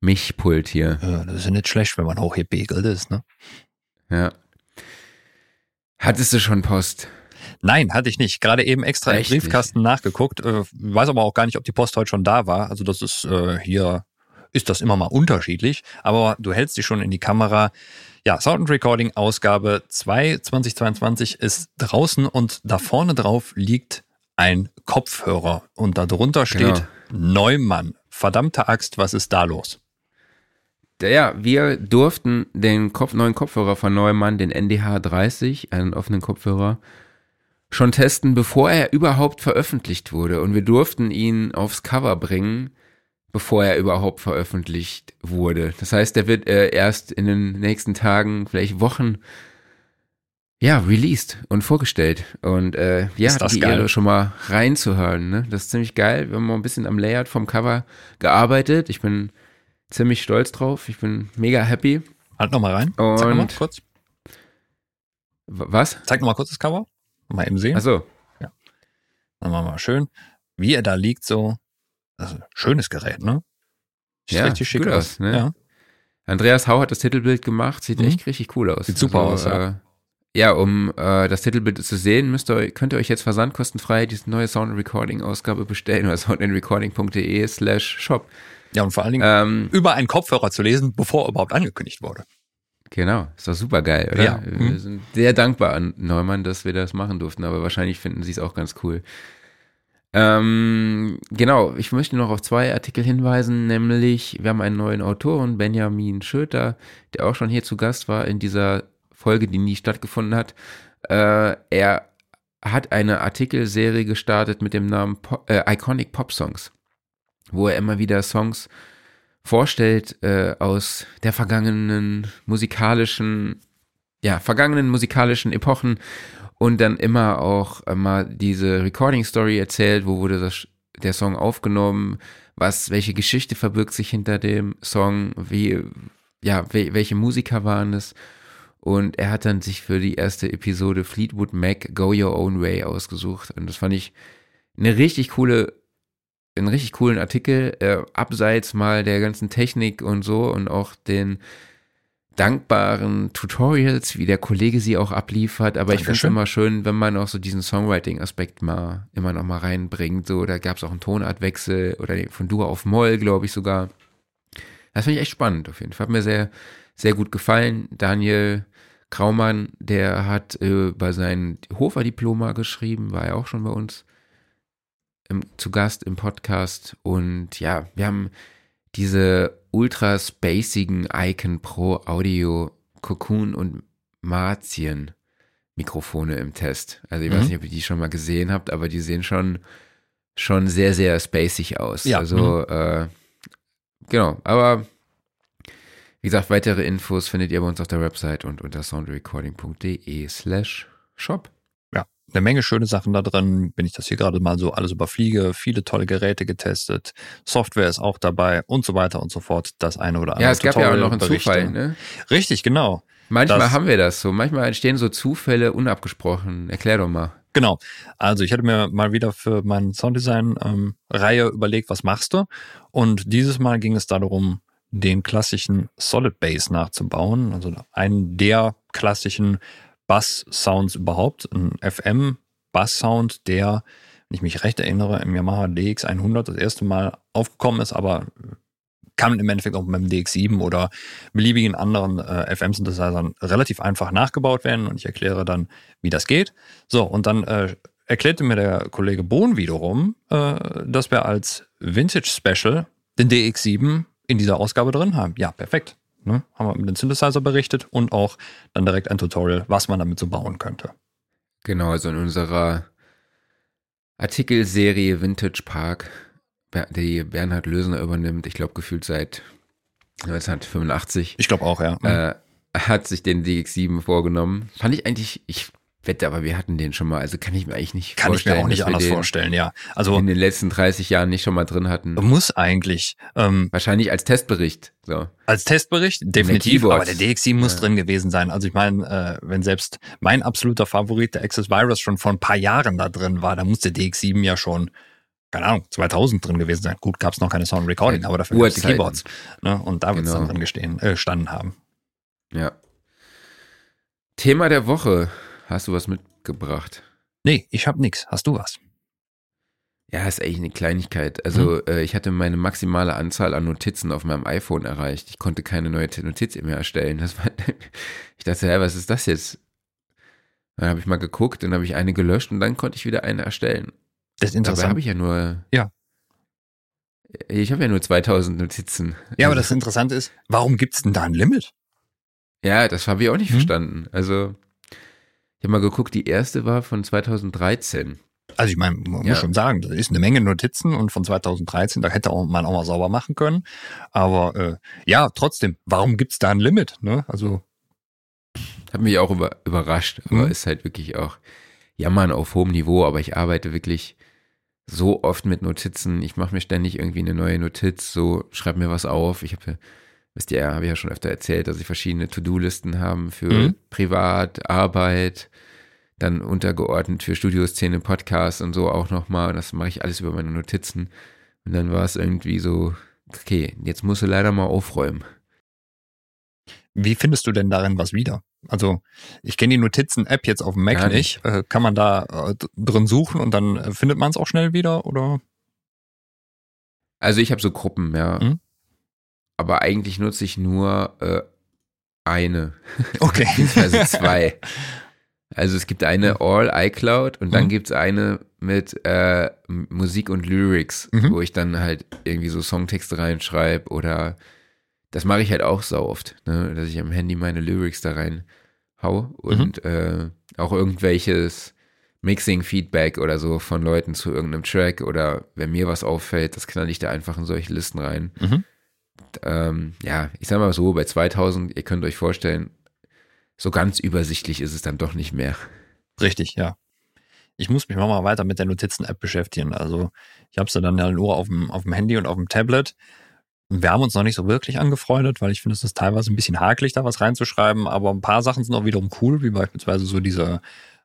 Mischpult hier. Ja, das ist ja nicht schlecht, wenn man hochgepegelt ist, ne? Ja. Hattest du schon Post? Nein, hatte ich nicht. Gerade eben extra Echt im Briefkasten nicht? nachgeguckt. Äh, weiß aber auch gar nicht, ob die Post heute schon da war. Also das ist äh, hier, ist das immer mal unterschiedlich. Aber du hältst dich schon in die Kamera. Ja, Sound and Recording Ausgabe 2 2022 ist draußen und da vorne drauf liegt ein Kopfhörer und darunter steht genau. Neumann. Verdammte Axt, was ist da los? Ja, wir durften den Kopf, neuen Kopfhörer von Neumann, den NDH 30, einen offenen Kopfhörer, schon testen, bevor er überhaupt veröffentlicht wurde. Und wir durften ihn aufs Cover bringen bevor er überhaupt veröffentlicht wurde. Das heißt, er wird äh, erst in den nächsten Tagen, vielleicht Wochen, ja, released und vorgestellt. Und äh, ja, ist die geil? Ehre schon mal reinzuhören. Ne? Das ist ziemlich geil. Wir haben mal ein bisschen am Layout vom Cover gearbeitet. Ich bin ziemlich stolz drauf. Ich bin mega happy. Halt nochmal rein. Und Zeig nochmal kurz. Was? Zeig nochmal kurz das Cover. Mal eben sehen. Ach so. Ja. Dann machen wir mal schön, wie er da liegt so also, schönes Gerät, ne? Sieht ja, richtig schick aus. aus ne? ja. Andreas Hau hat das Titelbild gemacht, sieht mhm. echt richtig cool aus. Sieht super also, aus, ja. Äh, ja, um äh, das Titelbild zu sehen, müsst ihr, könnt ihr euch jetzt versandkostenfrei diese neue Sound Recording Ausgabe bestellen oder soundandrecording.de slash shop. Ja, und vor allen Dingen ähm, über einen Kopfhörer zu lesen, bevor er überhaupt angekündigt wurde. Genau, ist doch super geil, oder? Ja. Wir Mhm. sind sehr dankbar an Neumann, dass wir das machen durften, aber wahrscheinlich finden sie es auch ganz cool. Ähm, genau, ich möchte noch auf zwei Artikel hinweisen, nämlich wir haben einen neuen Autoren, Benjamin Schöter, der auch schon hier zu Gast war in dieser Folge, die nie stattgefunden hat. Äh, er hat eine Artikelserie gestartet mit dem Namen Pop, äh, Iconic Pop Songs, wo er immer wieder Songs vorstellt äh, aus der vergangenen musikalischen, ja, vergangenen musikalischen Epochen und dann immer auch mal diese Recording Story erzählt, wo wurde das, der Song aufgenommen, was, welche Geschichte verbirgt sich hinter dem Song, wie, ja, wel, welche Musiker waren es. Und er hat dann sich für die erste Episode Fleetwood Mac Go Your Own Way ausgesucht. Und das fand ich eine richtig coole, einen richtig coolen Artikel, äh, abseits mal der ganzen Technik und so und auch den dankbaren Tutorials, wie der Kollege sie auch abliefert. Aber ich finde es Dankeschön. immer schön, wenn man auch so diesen Songwriting-Aspekt mal immer noch mal reinbringt. So, da gab es auch einen Tonartwechsel oder von Dur auf Moll, glaube ich sogar. Das finde ich echt spannend auf jeden Fall. Hat mir sehr, sehr gut gefallen. Daniel Kraumann, der hat äh, bei seinem Hofer-Diploma geschrieben, war ja auch schon bei uns im, zu Gast im Podcast. Und ja, wir haben diese ultra spacigen Icon Pro Audio Cocoon und Marzien Mikrofone im Test. Also ich weiß Mhm. nicht, ob ihr die schon mal gesehen habt, aber die sehen schon, schon sehr, sehr spacig aus. Ja, Also, äh, genau, aber wie gesagt, weitere Infos findet ihr bei uns auf der Website und unter soundrecording.de slash shop. Eine Menge schöne Sachen da drin, wenn ich das hier gerade mal so alles überfliege. Viele tolle Geräte getestet. Software ist auch dabei und so weiter und so fort. Das eine oder andere. Ja, es gab ja auch noch einen Zufall, ne? Richtig, genau. Manchmal Das- haben wir das so. Manchmal entstehen so Zufälle unabgesprochen. Erklär doch mal. Genau. Also ich hatte mir mal wieder für meine Sounddesign-Reihe überlegt, was machst du? Und dieses Mal ging es darum, den klassischen Solid Bass nachzubauen. Also einen der klassischen Bass-Sounds überhaupt. Ein FM-Bass-Sound, der, wenn ich mich recht erinnere, im Yamaha DX100 das erste Mal aufgekommen ist, aber kann im Endeffekt auch beim DX7 oder beliebigen anderen äh, FM-Synthesizern relativ einfach nachgebaut werden und ich erkläre dann, wie das geht. So, und dann äh, erklärte mir der Kollege Bohn wiederum, äh, dass wir als Vintage Special den DX7 in dieser Ausgabe drin haben. Ja, perfekt. Ne? Haben wir mit dem Synthesizer berichtet und auch dann direkt ein Tutorial, was man damit so bauen könnte. Genau, also in unserer Artikelserie Vintage Park, die Bernhard Lösner übernimmt, ich glaube gefühlt seit 1985, Ich glaube auch, ja. äh, hat sich den DX7 vorgenommen. Fand ich eigentlich, ich wette, aber wir hatten den schon mal, also kann ich mir eigentlich nicht Kann ich vorstellen. mir auch nicht anders vorstellen, ja. Also In den letzten 30 Jahren nicht schon mal drin hatten. muss eigentlich. Ähm, Wahrscheinlich als Testbericht. So. Als Testbericht definitiv, Keyboards. aber der DX7 muss Ja. drin gewesen sein. Also ich meine, äh, wenn selbst mein absoluter Favorit, der Access Virus, schon vor ein paar Jahren da drin war, dann muss der DX7 ja schon, keine Ahnung, 2000 drin gewesen sein. Gut, gab es noch keine Sound Recording, Ja, aber dafür gab es. Keyboards. Ne? Und da wird es Genau. dann drin gestehen, äh, standen haben. Ja. Thema der Woche. Hast du was mitgebracht? Nee, ich hab nix. Hast du was? Ja, ist eigentlich eine Kleinigkeit. Also Mhm. äh, ich hatte meine maximale Anzahl an Notizen auf meinem iPhone erreicht. Ich konnte keine neue Notiz mehr erstellen. Das war, ich dachte, hä, was ist das jetzt? Dann habe ich mal geguckt, dann habe ich eine gelöscht und dann konnte ich wieder eine erstellen. Das ist Dabei interessant. habe ich ja nur. Ja. Ich habe ja nur 2000 Notizen. ja, aber das Interessante ist, warum gibt's denn da ein Limit? Ja, das habe ich auch nicht Hm? verstanden. Also, habe mal geguckt, die erste war von 2013. Also ich meine, man Ja. muss schon sagen, das ist eine Menge Notizen und von 2013, da hätte man auch mal sauber machen können. Aber äh, ja, trotzdem, warum gibt's da ein Limit? Ne? Also Hat mich auch über, überrascht, aber Mhm. ist halt wirklich auch Jammern auf hohem Niveau, aber ich arbeite wirklich so oft mit Notizen. Ich mache mir ständig irgendwie eine neue Notiz, so schreib mir was auf. Ich habe, wisst ihr, habe ich ja schon öfter erzählt, dass ich verschiedene To-Do-Listen habe für Mhm. Privat, Arbeit, dann untergeordnet für Studioszene, Podcast und so auch nochmal. Das mache ich alles über meine Notizen. Und dann war es irgendwie so, okay, jetzt musst du leider mal aufräumen. wie findest du denn darin was wieder? Also ich kenne die Notizen-App jetzt auf dem Mac Gar nicht. Äh, kann man da äh, drin suchen und dann äh, findet man es auch schnell wieder? Oder? Also ich habe so Gruppen, ja. Mhm. Aber eigentlich nutze ich nur äh, eine. Okay. Beziehungsweise zwei. Also es gibt eine All iCloud und dann Mhm. gibt's eine mit äh, Musik und Lyrics, Mhm. wo ich dann halt irgendwie so Songtexte reinschreibe oder das mache ich halt auch so oft, ne? dass ich am Handy meine Lyrics da rein hau und äh, auch irgendwelches Mixing-Feedback oder so von Leuten zu irgendeinem Track oder wenn mir was auffällt, das knall ich da einfach in solche Listen rein. Mhm. Ähm, ja, ich sag mal so, bei 2000, ihr könnt euch vorstellen, so ganz übersichtlich ist es dann doch nicht mehr. Richtig, ja. Ich muss mich mal weiter mit der Notizen-App beschäftigen. Also ich habe sie dann ja nur auf dem, auf dem Handy und auf dem Tablet. Wir haben uns noch nicht so wirklich angefreundet, weil ich finde, es ist teilweise ein bisschen hakelig, da was reinzuschreiben, aber ein paar Sachen sind auch wiederum cool, wie beispielsweise so diese,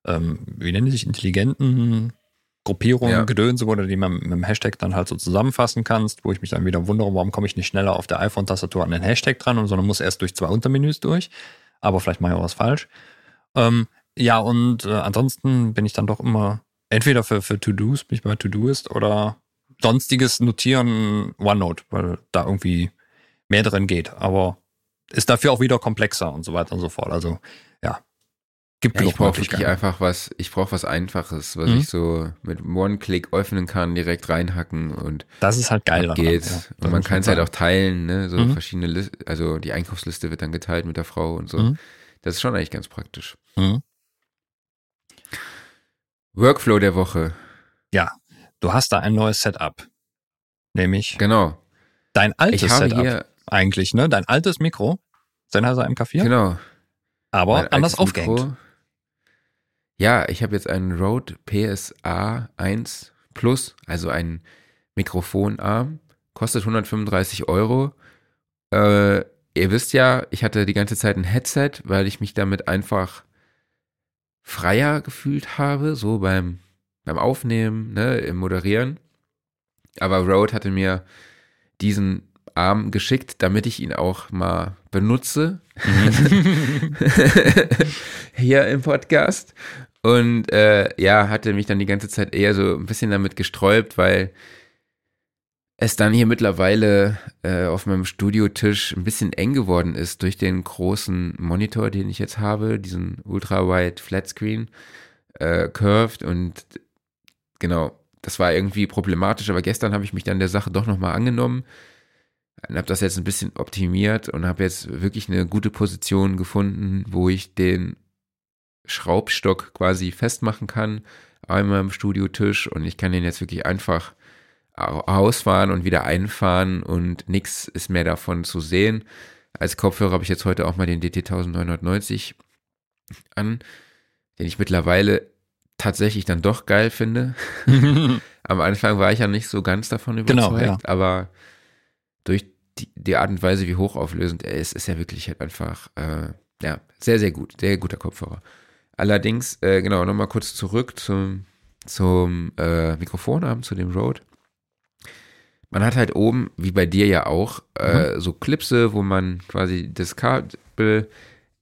ähm, wie nennen die sich, intelligenten Gruppierungen, Ja. Gedönse, du die mit, mit dem Hashtag dann halt so zusammenfassen kannst, wo ich mich dann wieder wundere, warum komme ich nicht schneller auf der iPhone-Tastatur an den Hashtag dran, und sondern muss erst durch zwei Untermenüs durch. Aber vielleicht mache ich auch was falsch. Ähm, ja, und äh, ansonsten bin ich dann doch immer entweder für, für To-Dos, bin ich bei To-Doist oder sonstiges Notieren OneNote, weil da irgendwie mehr drin geht. Aber ist dafür auch wieder komplexer und so weiter und so fort. Also gibt Ja, ich brauche wirklich einfach was, ich brauche was Einfaches, was Mhm. ich so mit One-Click öffnen kann, direkt reinhacken und Das ist halt geil. ab daran, geht's. ja. Und man kann es halt auch teilen, ne? So Mhm. verschiedene Liste, also die Einkaufsliste wird dann geteilt mit der Frau und so. Mhm. Das ist schon eigentlich ganz praktisch. Mhm. Workflow der Woche. Du hast da ein neues Setup. Nämlich Genau. dein altes Ich habe Setup hier, eigentlich, ne? Dein altes Mikro. Sennheiser MK4. genau. aber anders aufgehängt. Mikro. Ja, ich habe jetzt einen Rode PSA 1 Plus, also ein Mikrofonarm, kostet 135 Euro. Äh, ihr wisst ja, ich hatte die ganze Zeit ein Headset, weil ich mich damit einfach freier gefühlt habe, so beim, beim Aufnehmen, ne, im Moderieren. Aber Rode hatte mir diesen Arm geschickt, damit ich ihn auch mal benutze. Hier im Podcast. Und äh, ja, hatte mich dann die ganze Zeit eher so ein bisschen damit gesträubt, weil es dann hier mittlerweile äh, auf meinem Studiotisch ein bisschen eng geworden ist durch den großen Monitor, den ich jetzt habe, diesen Ultra-Wide Flatscreen äh, Curved. Und genau, das war irgendwie problematisch, aber gestern habe ich mich dann der Sache doch nochmal angenommen und habe das jetzt ein bisschen optimiert und habe jetzt wirklich eine gute Position gefunden, wo ich den Schraubstock quasi festmachen kann, einmal im Studiotisch und ich kann den jetzt wirklich einfach au- ausfahren und wieder einfahren und nichts ist mehr davon zu sehen. Als Kopfhörer habe ich jetzt heute auch mal den DT 1990 an, den ich mittlerweile tatsächlich dann doch geil finde. Am Anfang war ich ja nicht so ganz davon Genau, überzeugt, aber durch die, die Art und Weise, wie hochauflösend er ist, ist er wirklich halt einfach, äh, ja, sehr, sehr gut, sehr guter Kopfhörer. Allerdings, äh, genau, nochmal kurz zurück zum, zum äh, Mikrofonarm, zu dem Rode. Man hat halt oben, wie bei dir ja auch, äh, so Klipse, wo man quasi das Kabel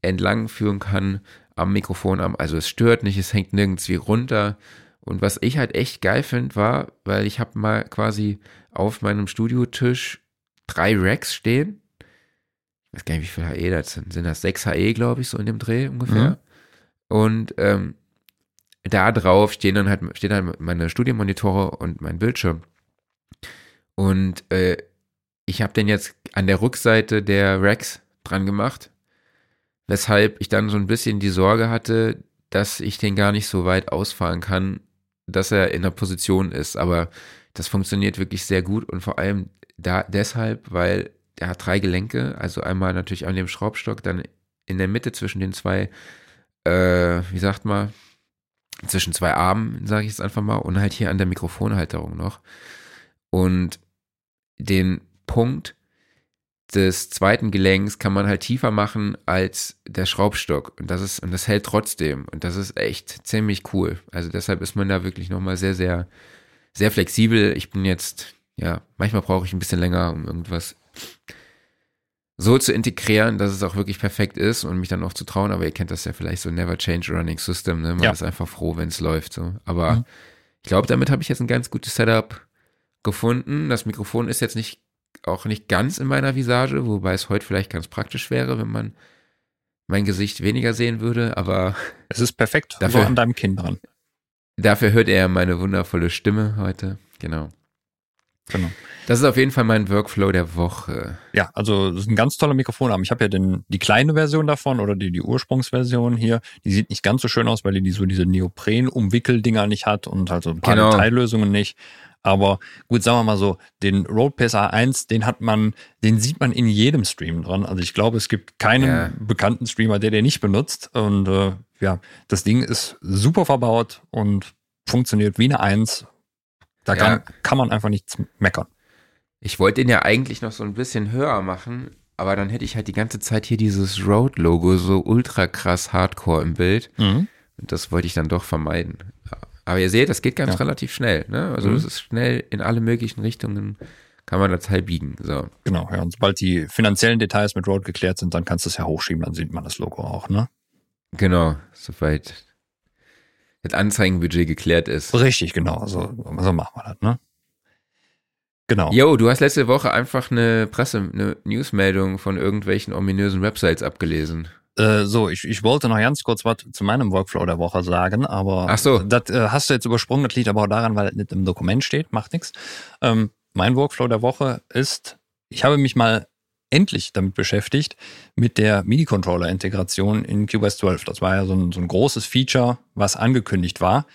entlang führen kann am Mikrofonarm. Also es stört nicht, es hängt nirgends wie runter. Und was ich halt echt geil finde, war, weil ich habe mal quasi auf meinem Studiotisch drei Racks stehen. Ich weiß gar nicht, wie viel HE das sind. Sind das 6 HE, glaube ich, so in dem Dreh ungefähr. Mhm. Und ähm, da drauf stehen dann halt, stehen dann meine Studienmonitore und mein Bildschirm. Und äh, ich habe den jetzt an der Rückseite der Racks dran gemacht, weshalb ich dann so ein bisschen die Sorge hatte, dass ich den gar nicht so weit ausfahren kann, dass er in der Position ist. Aber das funktioniert wirklich sehr gut und vor allem da deshalb, weil der hat drei Gelenke, also einmal natürlich an dem Schraubstock, dann in der Mitte zwischen den zwei, äh, wie sagt man, zwischen zwei Armen, sage ich jetzt einfach mal, und halt hier an der Mikrofonhalterung noch. Und den Punkt des zweiten Gelenks kann man halt tiefer machen als der Schraubstock. Und das ist, und das hält trotzdem. Und das ist echt ziemlich cool. Also deshalb ist man da wirklich nochmal sehr, sehr, sehr flexibel. Ich bin jetzt, ja, manchmal brauche ich ein bisschen länger, um irgendwas so zu integrieren, dass es auch wirklich perfekt ist und mich dann auch zu trauen. Aber ihr kennt das ja vielleicht so Never Change Running System. Ne? Man Ja. ist einfach froh, wenn es läuft. So. Aber Mhm. ich glaube, damit habe ich jetzt ein ganz gutes Setup gefunden. Das Mikrofon ist jetzt nicht auch nicht ganz in meiner Visage, wobei es heute vielleicht ganz praktisch wäre, wenn man mein Gesicht weniger sehen würde, aber Es ist perfekt Dafür- so an deinem Kinn dran. dafür hört er meine wundervolle Stimme heute. Genau. Genau. Das ist auf jeden Fall mein Workflow der Woche. Ja, also das ist ein ganz toller Mikrofonarm. Ich habe ja den, die kleine Version davon oder die, die Ursprungsversion hier. Die sieht nicht ganz so schön aus, weil die, die so diese Neopren-Umwickeldinger nicht hat und halt so ein paar Genau. Detaillösungen nicht. Aber gut, sagen wir mal so, den Rode PSA 1, den hat man, den sieht man in jedem Stream dran. Also ich glaube, es gibt keinen Ja. bekannten Streamer, der den nicht benutzt. Und äh, ja, das Ding ist super verbaut und funktioniert wie eine 1. Da Ja. kann, kann man einfach nichts meckern. Ich wollte den ja eigentlich noch so ein bisschen höher machen, aber dann hätte ich halt die ganze Zeit hier dieses Road-Logo so ultra krass hardcore im Bild. Mhm. Und das wollte ich dann doch vermeiden. Aber ihr seht, das geht ganz Ja. relativ schnell. Ne? Also Mhm. das ist schnell in alle möglichen Richtungen kann man das Teil biegen. So. Genau, ja. Und sobald die finanziellen Details mit Rode geklärt sind, dann kannst du es ja hochschieben, dann sieht man das Logo auch, ne? Genau, soweit das Anzeigenbudget geklärt ist. Richtig, genau. So, so machen wir das, ne? Genau. Jo, du hast letzte Woche einfach eine Presse, eine Newsmeldung von irgendwelchen ominösen Websites abgelesen. Äh, so, ich, ich wollte noch ganz kurz was zu meinem Workflow der Woche sagen, aber Ach so. das äh, hast du jetzt übersprungen, das liegt aber auch daran, weil es nicht im Dokument steht, macht nichts. Ähm, mein Workflow der Woche ist, ich habe mich mal endlich damit beschäftigt, mit der MIDI-Controller-Integration in QoS 12. Das war ja so ein, so ein großes Feature, was angekündigt war.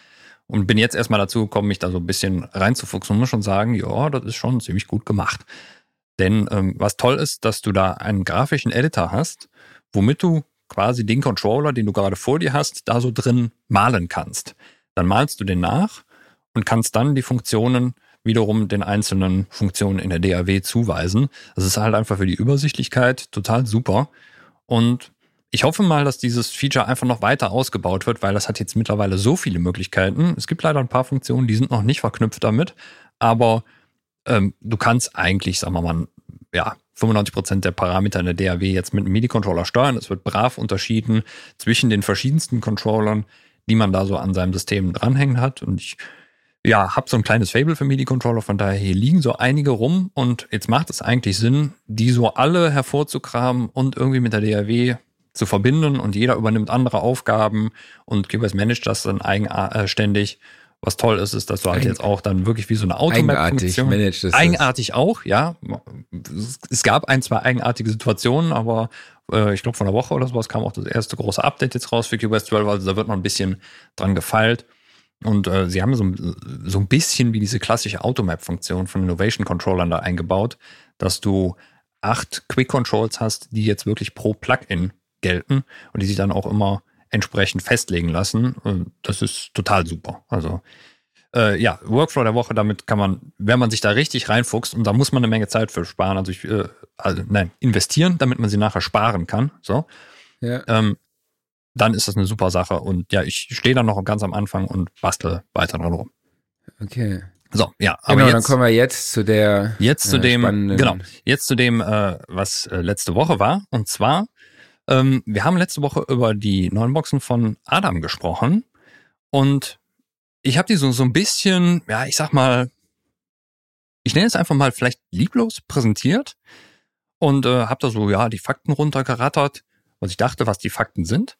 Und bin jetzt erstmal dazu gekommen, mich da so ein bisschen reinzufuchsen und muss schon sagen, ja, das ist schon ziemlich gut gemacht. Denn ähm, was toll ist, dass du da einen grafischen Editor hast, womit du quasi den Controller, den du gerade vor dir hast, da so drin malen kannst. Dann malst du den nach und kannst dann die Funktionen wiederum den einzelnen Funktionen in der DAW zuweisen. Das ist halt einfach für die Übersichtlichkeit total super. Und ich hoffe mal, dass dieses Feature einfach noch weiter ausgebaut wird, weil das hat jetzt mittlerweile so viele Möglichkeiten. Es gibt leider ein paar Funktionen, die sind noch nicht verknüpft damit, aber ähm, du kannst eigentlich, sagen wir mal, ja, 95 Prozent der Parameter in der DAW jetzt mit einem MIDI-Controller steuern. Es wird brav unterschieden zwischen den verschiedensten Controllern, die man da so an seinem System dranhängen hat. Und ich ja, habe so ein kleines Fable für MIDI-Controller, von daher hier liegen so einige rum und jetzt macht es eigentlich Sinn, die so alle hervorzukramen und irgendwie mit der DAW zu verbinden und jeder übernimmt andere Aufgaben und QoS managt das dann eigenständig. Was toll ist, ist, dass du halt Eigen- jetzt auch dann wirklich wie so eine Eigenartig Automap-Funktion es. Eigenartig auch, ja. Es gab ein, zwei eigenartige Situationen, aber äh, ich glaube von einer Woche oder sowas kam auch das erste große Update jetzt raus für QoS 12, also da wird noch ein bisschen dran gefeilt. Und äh, sie haben so, so ein bisschen wie diese klassische Automap-Funktion von Innovation Controllern da eingebaut, dass du acht Quick Controls hast, die jetzt wirklich pro Plugin gelten und die sich dann auch immer entsprechend festlegen lassen. Und das ist total super. Also äh, ja, Workflow der Woche, damit kann man, wenn man sich da richtig reinfuchst, und da muss man eine Menge Zeit für sparen, also, ich, äh, also nein, investieren, damit man sie nachher sparen kann. So, Ja. ähm, dann ist das eine super Sache. Und ja, ich stehe dann noch ganz am Anfang und bastel weiter dran rum. Okay. So, ja, aber Genau, dann jetzt, kommen wir jetzt zu der jetzt zu äh, dem, genau, jetzt zu dem, äh, was äh, letzte Woche war. Und zwar, ähm, wir haben letzte Woche über die neuen Boxen von Adam gesprochen. Und ich habe die so, so ein bisschen, ja, ich sag mal, ich nenne es einfach mal vielleicht lieblos präsentiert und äh, habe da so, ja, die Fakten runtergerattert, was ich dachte, was die Fakten sind.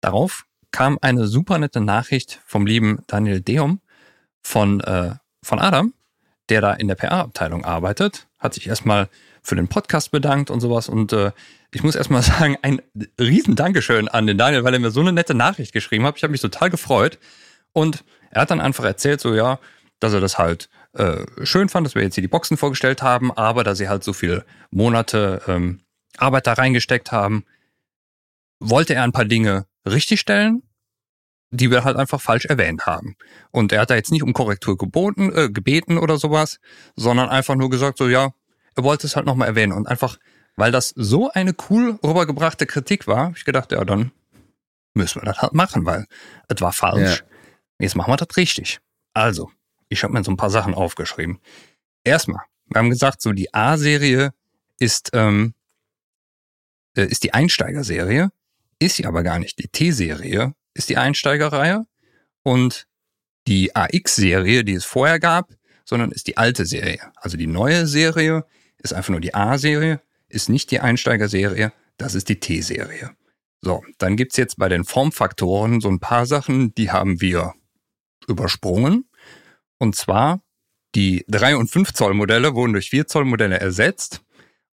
Darauf kam eine super nette Nachricht vom lieben Daniel Deum von, äh, von Adam, der da in der PR-Abteilung arbeitet, hat sich erstmal für den Podcast bedankt und sowas. Und äh, ich muss erstmal sagen, ein riesen Dankeschön an den Daniel, weil er mir so eine nette Nachricht geschrieben hat. Ich habe mich total gefreut. Und er hat dann einfach erzählt, so ja, dass er das halt äh, schön fand, dass wir jetzt hier die Boxen vorgestellt haben, aber dass sie halt so viele Monate ähm, Arbeit da reingesteckt haben, wollte er ein paar Dinge richtigstellen, die wir halt einfach falsch erwähnt haben. Und er hat da jetzt nicht um Korrektur geboten, äh, gebeten oder sowas, sondern einfach nur gesagt, so ja, er wollte es halt nochmal erwähnen. Und einfach, weil das so eine cool rübergebrachte Kritik war, hab ich gedacht, ja, dann müssen wir das halt machen, weil es war falsch. Ja. Jetzt machen wir das richtig. Also, ich habe mir so ein paar Sachen aufgeschrieben. Erstmal, wir haben gesagt, so die A-Serie ist, ähm, äh, ist die Einsteigerserie, ist sie aber gar nicht. Die T-Serie ist die Einsteigerreihe und die AX-Serie, die es vorher gab, sondern ist die alte Serie. Also die neue Serie ist einfach nur die A-Serie, ist nicht die Einsteigerserie, das ist die T-Serie. So, dann gibt's jetzt bei den Formfaktoren so ein paar Sachen, die haben wir übersprungen. Und zwar die 3 und 5 Zoll Modelle wurden durch 4 Zoll Modelle ersetzt.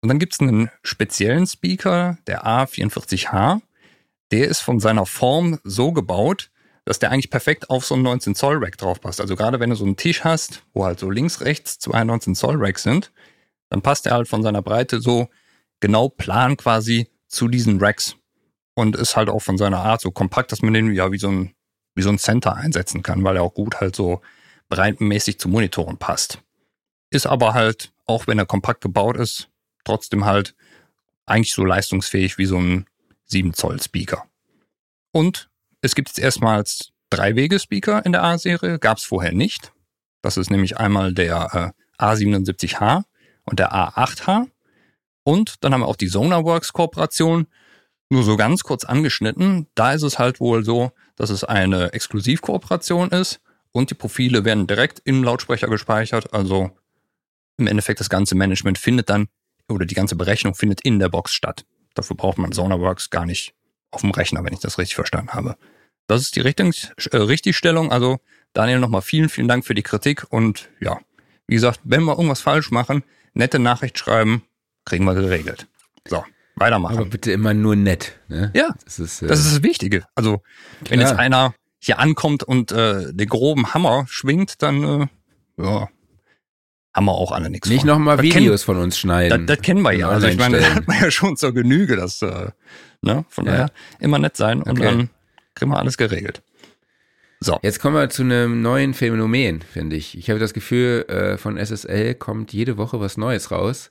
Und dann gibt's einen speziellen Speaker, der A44H. Der ist von seiner Form so gebaut, dass der eigentlich perfekt auf so ein 19 Zoll Rack drauf passt. Also gerade wenn du so einen Tisch hast, wo halt so links, rechts zwei 19 Zoll Racks sind, dann passt er halt von seiner Breite so genau plan quasi zu diesen Racks. Und ist halt auch von seiner Art so kompakt, dass man den ja wie so ein, wie so ein Center einsetzen kann, weil er auch gut halt so breitenmäßig zu Monitoren passt. Ist aber halt, auch wenn er kompakt gebaut ist, trotzdem halt eigentlich so leistungsfähig wie so ein 7 Zoll Speaker. Und es gibt jetzt erstmals drei Wege-Speaker in der A-Serie, gab es vorher nicht. Das ist nämlich einmal der äh, A77H und der A8H. Und dann haben wir auch die Sonarworks Kooperation. Nur so ganz kurz angeschnitten. Da ist es halt wohl so, dass es eine Exklusivkooperation ist und die Profile werden direkt im Lautsprecher gespeichert. Also im Endeffekt das ganze Management findet dann oder die ganze Berechnung findet in der Box statt. Dafür braucht man Sonarworks gar nicht auf dem Rechner, wenn ich das richtig verstanden habe. Das ist die Richtungs äh, Richtigstellung. Also Daniel nochmal vielen, vielen Dank für die Kritik und ja, wie gesagt, wenn wir irgendwas falsch machen, nette Nachricht schreiben, kriegen wir geregelt. So, weitermachen. Aber bitte immer nur nett. Ne? Ja, Das ist, äh, das ist das Wichtige. Also wenn Klar. jetzt einer hier ankommt und äh, den groben Hammer schwingt, dann äh, ja, haben wir auch alle nichts nicht nochmal Das Videos von uns Das, schneiden. das kennen wir ja. Also ich meine, das hat man ja schon zur Genüge, das, äh, ne? Von Ja. daher immer nett sein und Okay. dann kriegen wir alles geregelt. So. Jetzt kommen wir zu einem neuen Phänomen, finde ich. Ich habe das Gefühl, äh, von SSL kommt jede Woche was Neues raus.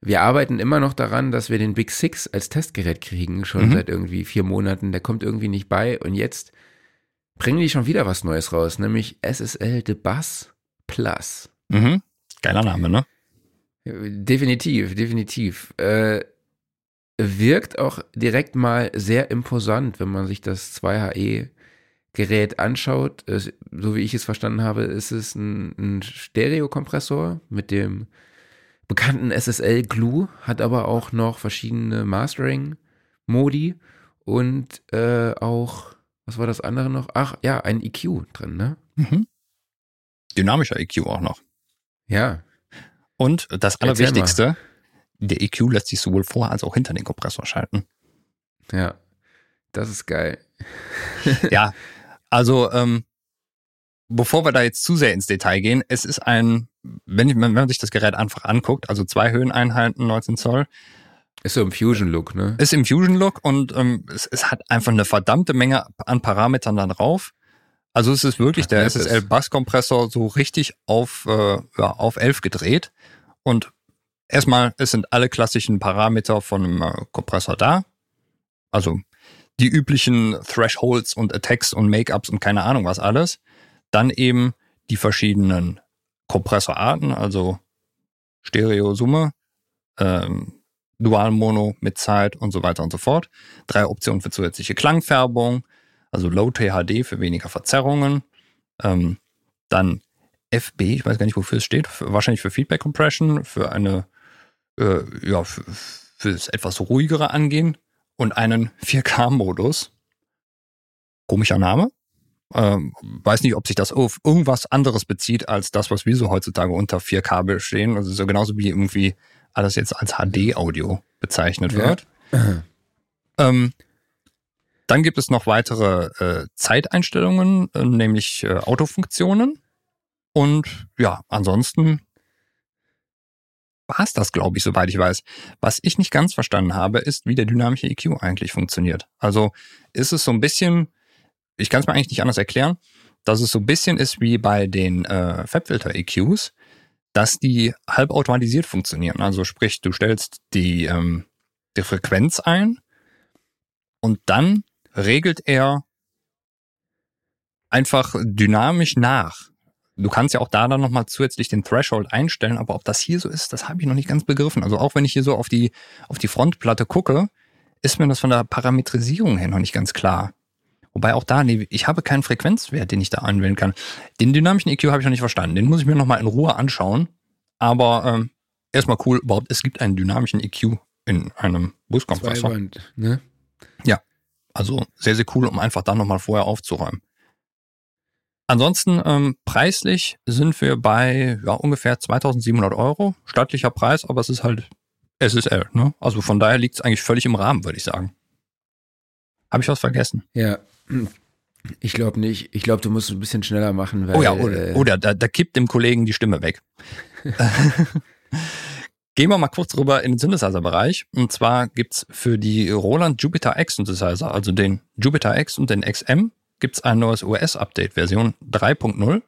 Wir arbeiten immer noch daran, dass wir den Big Six als Testgerät kriegen, schon Mhm. seit irgendwie vier Monaten. Der kommt irgendwie nicht bei. Und jetzt bringen die schon wieder was Neues raus, nämlich SSL The Bus Plus. Mhm. Geiler Name, ne? Definitiv, definitiv. Äh, wirkt auch direkt mal sehr imposant, wenn man sich das 2HE-Gerät anschaut. Es, so wie ich es verstanden habe, ist es ein, ein Stereokompressor mit dem bekannten SSL Glue, hat aber auch noch verschiedene Mastering-Modi und äh, auch, was war das andere noch? Ach ja, ein EQ drin, ne? Mhm. Dynamischer EQ auch noch. Ja, Und das Allerwichtigste, der EQ lässt sich sowohl vor als auch hinter den Kompressor schalten. ja. Das ist geil. ja, also ähm, bevor wir da jetzt zu sehr ins Detail gehen, es ist ein, wenn, ich- wenn man sich das Gerät einfach anguckt, also zwei Höheneinheiten, 19 Zoll, Ist so im Fusion-Look, ne? ist im Fusion-Look und ähm, es, es hat einfach eine verdammte Menge an Parametern da drauf. Also es ist wirklich der. SSL-Bass-Kompressor so richtig auf, äh, ja, auf 11 gedreht. Und erstmal, es sind alle klassischen Parameter von einem äh, Kompressor da. Also die üblichen Thresholds und Attacks und Make-ups und keine Ahnung was alles. Dann eben die verschiedenen Kompressorarten, also Stereo-Summe, ähm, Dual-Mono mit Zeit und so weiter und so fort. Drei Optionen für zusätzliche Klangfärbung, also Low THD für weniger Verzerrungen. Ähm, dann FB, ich weiß gar nicht, wofür es steht, für, wahrscheinlich für Feedback Compression, für eine, äh, ja, für, fürs etwas ruhigere Angehen und einen 4K-Modus. Komischer Name. Ähm, weiß nicht, ob sich das auf irgendwas anderes bezieht als das, was wir so heutzutage unter 4K bestehen. Also so genauso wie irgendwie alles jetzt als HD-Audio bezeichnet Ja. wird. Ähm, dann gibt es noch weitere äh, Zeiteinstellungen, äh, nämlich äh, Autofunktionen. Und ja, ansonsten war es das, glaube ich, soweit ich weiß. Was ich nicht ganz verstanden habe, ist, wie der dynamische EQ eigentlich funktioniert. Also ist es so ein bisschen, ich kann es mir eigentlich nicht anders erklären, dass es so ein bisschen ist wie bei den äh, FabFilter-EQs, dass die halbautomatisiert funktionieren. Also sprich, du stellst die, ähm, die Frequenz ein und dann regelt er einfach dynamisch nach. Du kannst ja auch da dann nochmal zusätzlich den Threshold einstellen, aber ob das hier so ist, das habe ich noch nicht ganz begriffen. Also auch wenn ich hier so auf die, auf die Frontplatte gucke, ist mir das von der Parametrisierung her noch nicht ganz klar. Wobei auch da, nee, ich habe keinen Frequenzwert, den ich da anwählen kann. Den dynamischen EQ habe ich noch nicht verstanden. Den muss ich mir nochmal in Ruhe anschauen. Aber ähm, erstmal cool, überhaupt, es gibt einen dynamischen EQ in einem Buskompressor. Zweiband, ne? Ja. Also sehr, sehr cool, um einfach dann nochmal vorher aufzuräumen. Ansonsten ähm, preislich sind wir bei ja, ungefähr 2700 Euro. Stattlicher Preis, aber es ist halt SSL. Ne? Also von daher liegt es eigentlich völlig im Rahmen, würde ich sagen. Habe ich was vergessen? Ja. Ich glaube nicht. Ich glaube, du musst ein bisschen schneller machen, weil. Oh ja, oder, äh, oder da, da kippt dem Kollegen die Stimme weg. Gehen wir mal kurz rüber in den Synthesizer-Bereich. Und zwar gibt's für die Roland Jupiter X Synthesizer, also den Jupiter X und den XM, gibt's ein neues OS-Update, Version 3.0.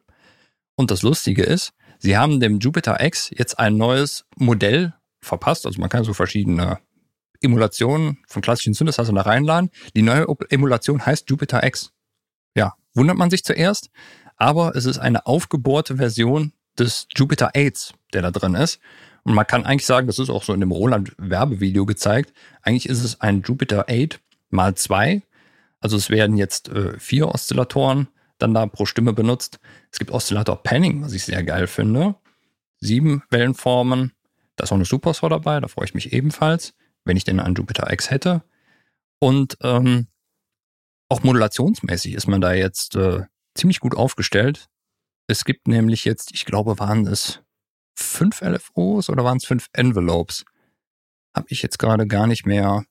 Und das Lustige ist, sie haben dem Jupiter X jetzt ein neues Modell verpasst. Also man kann so verschiedene Emulationen von klassischen Synthesizern da reinladen. Die neue Emulation heißt Jupiter X. Ja, wundert man sich zuerst, aber es ist eine aufgebohrte Version des Jupiter 8, der da drin ist. Und man kann eigentlich sagen, das ist auch so in dem Roland-Werbevideo gezeigt, eigentlich ist es ein Jupiter 8 mal 2. Also es werden jetzt äh, vier Oszillatoren dann da pro Stimme benutzt. Es gibt Oszillator Panning, was ich sehr geil finde. Sieben Wellenformen. Da ist auch eine Supersaw dabei, da freue ich mich ebenfalls, wenn ich den an Jupiter X hätte. Und ähm, auch modulationsmäßig ist man da jetzt äh, ziemlich gut aufgestellt. Es gibt nämlich jetzt, ich glaube, waren es fünf LFOs oder waren es fünf Envelopes? Habe ich jetzt gerade gar nicht mehr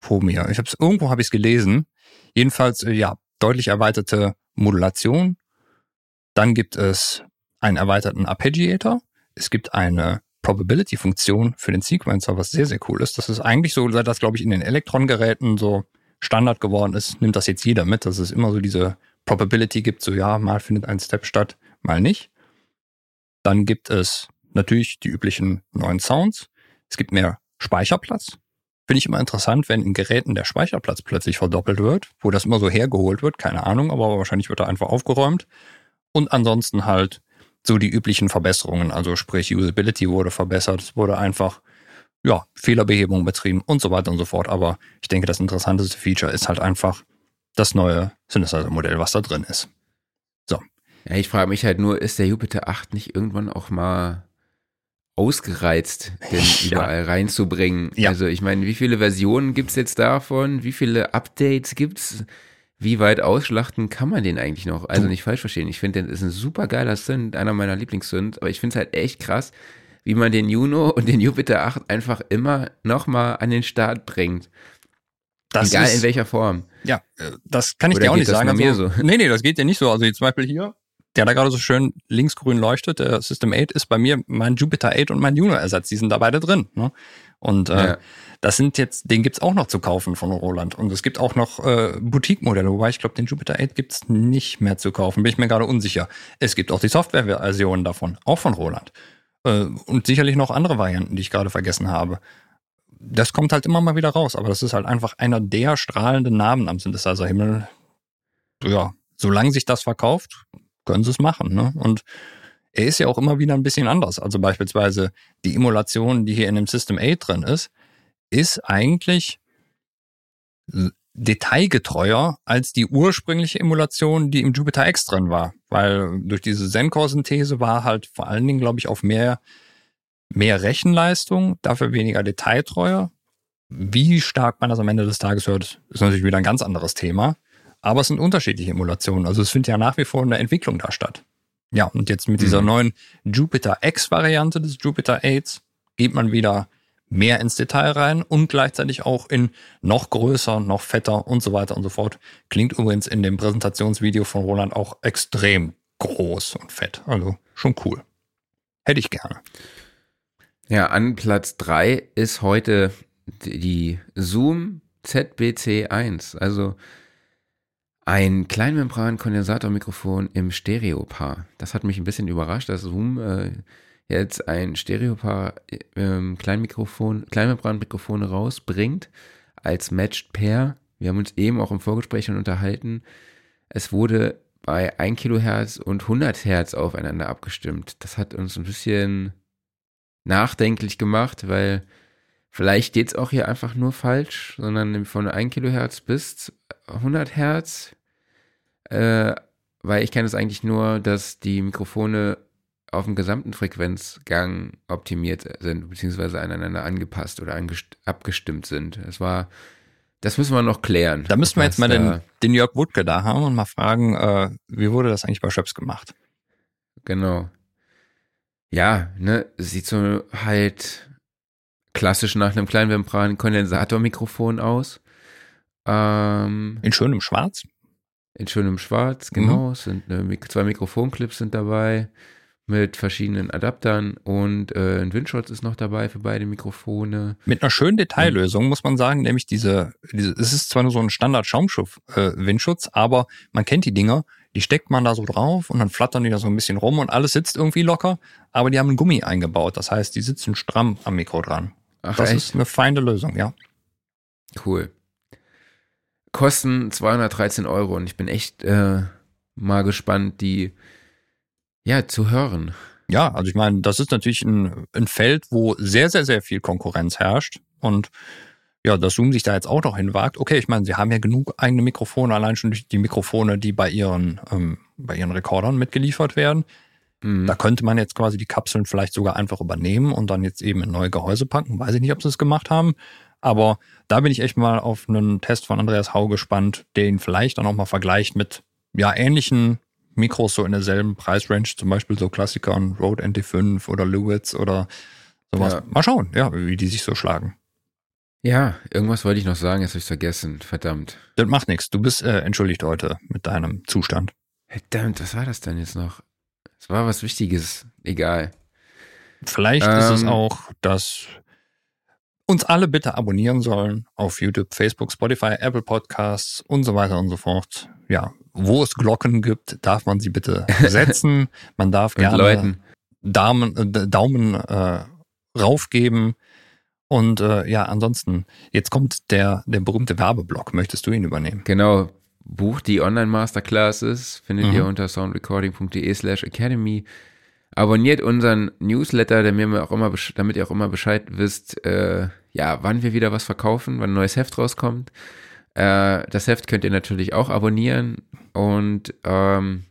vor mir. Ich hab's, irgendwo habe ich es gelesen. Jedenfalls, äh, ja, deutlich erweiterte Modulation. Dann gibt es einen erweiterten Arpeggiator. Es gibt eine Probability-Funktion für den Sequencer, was sehr, sehr cool ist. Das ist eigentlich so, seit das, glaube ich, in den Elektron-Geräten so Standard geworden ist, nimmt das jetzt jeder mit, dass es immer so diese Probability gibt, so ja, mal findet ein Step statt, mal nicht. Dann gibt es natürlich die üblichen neuen Sounds. Es gibt mehr Speicherplatz. Finde ich immer interessant, wenn in Geräten der Speicherplatz plötzlich verdoppelt wird, wo das immer so hergeholt wird, keine Ahnung, aber wahrscheinlich wird er einfach aufgeräumt. Und ansonsten halt so die üblichen Verbesserungen, also sprich Usability wurde verbessert, es wurde einfach ja, Fehlerbehebung betrieben und so weiter und so fort. Aber ich denke, das interessanteste Feature ist halt einfach das neue Synthesizer-Modell, was da drin ist. Ja, ich frage mich halt nur, ist der Jupiter 8 nicht irgendwann auch mal ausgereizt, den ja. überall reinzubringen? Ja. Also ich meine, wie viele Versionen gibt's jetzt davon? Wie viele Updates gibt's? Wie weit ausschlachten kann man den eigentlich noch? Also nicht falsch verstehen. Ich finde, den ist ein super geiler Synth, einer meiner Lieblingssynth, aber ich finde es halt echt krass, wie man den Juno und den Jupiter 8 einfach immer nochmal an den Start bringt. Das Egal ist, in welcher Form. Ja, äh, das kann ich Oder dir auch nicht sagen. Also, mir so? Nee, nee, das geht ja nicht so. Also zum Beispiel hier, der da gerade so schön linksgrün leuchtet, der System 8 ist bei mir mein Jupiter 8 und mein Juno-Ersatz. Die sind da beide drin. Ne? Und äh, ja. das sind jetzt, den gibt's auch noch zu kaufen von Roland. Und es gibt auch noch äh, Boutique-Modelle, wobei ich glaube, den Jupiter 8 gibt's nicht mehr zu kaufen. Bin ich mir gerade unsicher. Es gibt auch die Software-Versionen davon, auch von Roland. Äh, und sicherlich noch andere Varianten, die ich gerade vergessen habe. Das kommt halt immer mal wieder raus, aber das ist halt einfach einer der strahlenden Namen am Synthesizer-Himmel. Ja, solange sich das verkauft, können sie es machen. Ne? Und er ist ja auch immer wieder ein bisschen anders. Also beispielsweise die Emulation, die hier in dem System 8 drin ist, ist eigentlich detailgetreuer als die ursprüngliche Emulation, die im Jupiter X drin war. Weil durch diese Zencore-Synthese war halt vor allen Dingen, glaube ich, auf mehr, mehr Rechenleistung, dafür weniger detailtreuer. Wie stark man das am Ende des Tages hört, ist natürlich wieder ein ganz anderes Thema. Aber es sind unterschiedliche Emulationen. Also es findet ja nach wie vor eine Entwicklung da statt. Ja, und jetzt mit dieser mhm. neuen Jupiter X-Variante des Jupiter 8 geht man wieder mehr ins Detail rein und gleichzeitig auch in noch größer, noch fetter und so weiter und so fort. Klingt übrigens in dem Präsentationsvideo von Roland auch extrem groß und fett. Also schon cool. Hätte ich gerne. Ja, an Platz drei ist heute die Zoom ZBC1. Also ein Kleinmembran-Kondensatormikrofon im Stereopaar. Das hat mich ein bisschen überrascht, dass Zoom äh, jetzt ein Stereopaar ähm, Kleinmikrofon, Kleinmembranmikrofone rausbringt als Matched Pair. Wir haben uns eben auch im Vorgespräch schon unterhalten. Es wurde bei 1 Kilohertz und 100 Hertz aufeinander abgestimmt. Das hat uns ein bisschen nachdenklich gemacht, weil vielleicht steht es auch hier einfach nur falsch, sondern von 1 Kilohertz bis 100 Hertz äh, weil ich kenne es eigentlich nur, dass die Mikrofone auf dem gesamten Frequenzgang optimiert sind, beziehungsweise aneinander angepasst oder abgestimmt sind. Es war Das müssen wir noch klären. Da müssten wir jetzt mal den, den Jörg Wutke da haben und mal fragen, äh, wie wurde das eigentlich bei Schöps gemacht? Genau. Ja, ne, sieht so halt klassisch nach einem Kleinmembran-Kondensatormikrofon aus. Ähm, In schönem Schwarz? In schönem Schwarz, Mhm. genau. Es sind Mik- zwei Mikrofonclips sind dabei mit verschiedenen Adaptern und äh, ein Windschutz ist noch dabei für beide Mikrofone. Mit einer schönen Detaillösung, muss man sagen, nämlich diese, diese es ist zwar nur so ein Standard-Schaumstoff-Windschutz, aber man kennt die Dinger, die steckt man da so drauf und dann flattern die da so ein bisschen rum und alles sitzt irgendwie locker, aber die haben einen Gummi eingebaut. Das heißt, die sitzen stramm am Mikro dran. Ach, Das echt? ist eine feine Lösung, ja. Cool. Kosten 213 Euro und ich bin echt äh, mal gespannt, die ja zu hören. Ja, also ich meine, das ist natürlich ein, ein Feld, wo sehr, sehr, sehr viel Konkurrenz herrscht. Und ja, dass Zoom sich da jetzt auch noch hinwagt. Okay, ich meine, sie haben ja genug eigene Mikrofone, allein schon durch die Mikrofone, die bei ihren, ähm, bei ihren Rekordern mitgeliefert werden. Mhm. Da könnte man jetzt quasi die Kapseln vielleicht sogar einfach übernehmen und dann jetzt eben in neue Gehäuse packen. Weiß ich nicht, ob sie es gemacht haben. Aber da bin ich echt mal auf einen Test von Andreas Hau gespannt, der ihn vielleicht dann auch mal vergleicht mit ja ähnlichen Mikros so in derselben Preisrange, zum Beispiel so Klassikern, Rode NT5 oder Lewitz oder sowas. Ja. Mal schauen, ja, wie die sich so schlagen. Ja, irgendwas wollte ich noch sagen, jetzt habe ich vergessen. Verdammt. Das macht nichts. Du bist äh, entschuldigt heute mit deinem Zustand. Verdammt, was war das denn jetzt noch? Es war was Wichtiges. Egal. Vielleicht ist es Ähm. auch, dass uns alle bitte abonnieren sollen auf YouTube, Facebook, Spotify, Apple Podcasts und so weiter und so fort. Ja, wo es Glocken gibt, darf man sie bitte setzen. Man darf gerne Leuten. Daumen, äh, Daumen äh, raufgeben. Und äh, ja, ansonsten, jetzt kommt der, der berühmte Werbeblock. Möchtest du ihn übernehmen? Genau. Bucht die Online-Masterclasses, findet Mhm. ihr unter soundrecording.de slash academy. Abonniert unseren Newsletter, damit ihr auch immer, damit ihr auch immer Bescheid wisst, äh, ja, wann wir wieder was verkaufen, wann ein neues Heft rauskommt. Äh, das Heft könnt ihr natürlich auch abonnieren und ähm,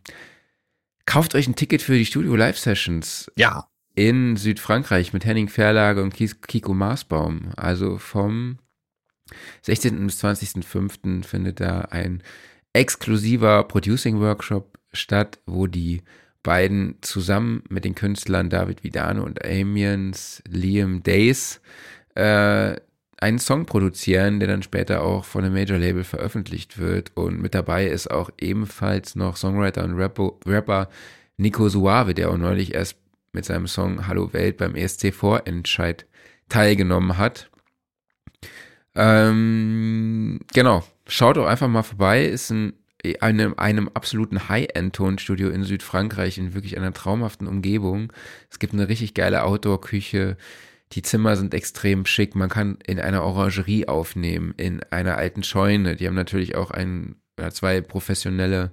kauft euch ein Ticket für die Studio Live Sessions Ja. in Südfrankreich mit Henning Verlage und Kiko Maasbaum. Also vom 16. bis 20.05. findet da ein exklusiver Producing Workshop statt, wo die beiden zusammen mit den Künstlern David Vidano und Amiens Liam Days äh, einen Song produzieren, der dann später auch von einem Major-Label veröffentlicht wird. Und mit dabei ist auch ebenfalls noch Songwriter und Rapper, Rapper Nico Suave, der auch neulich erst mit seinem Song Hallo Welt beim ESC Vorentscheid teilgenommen hat. Ähm, genau, schaut doch einfach mal vorbei. Ist ein einem, einem absoluten High-End-Tonstudio in Südfrankreich in wirklich einer traumhaften Umgebung. Es gibt eine richtig geile Outdoor-Küche. Die Zimmer sind extrem schick. Man kann in einer Orangerie aufnehmen, in einer alten Scheune. Die haben natürlich auch ein zwei professionelle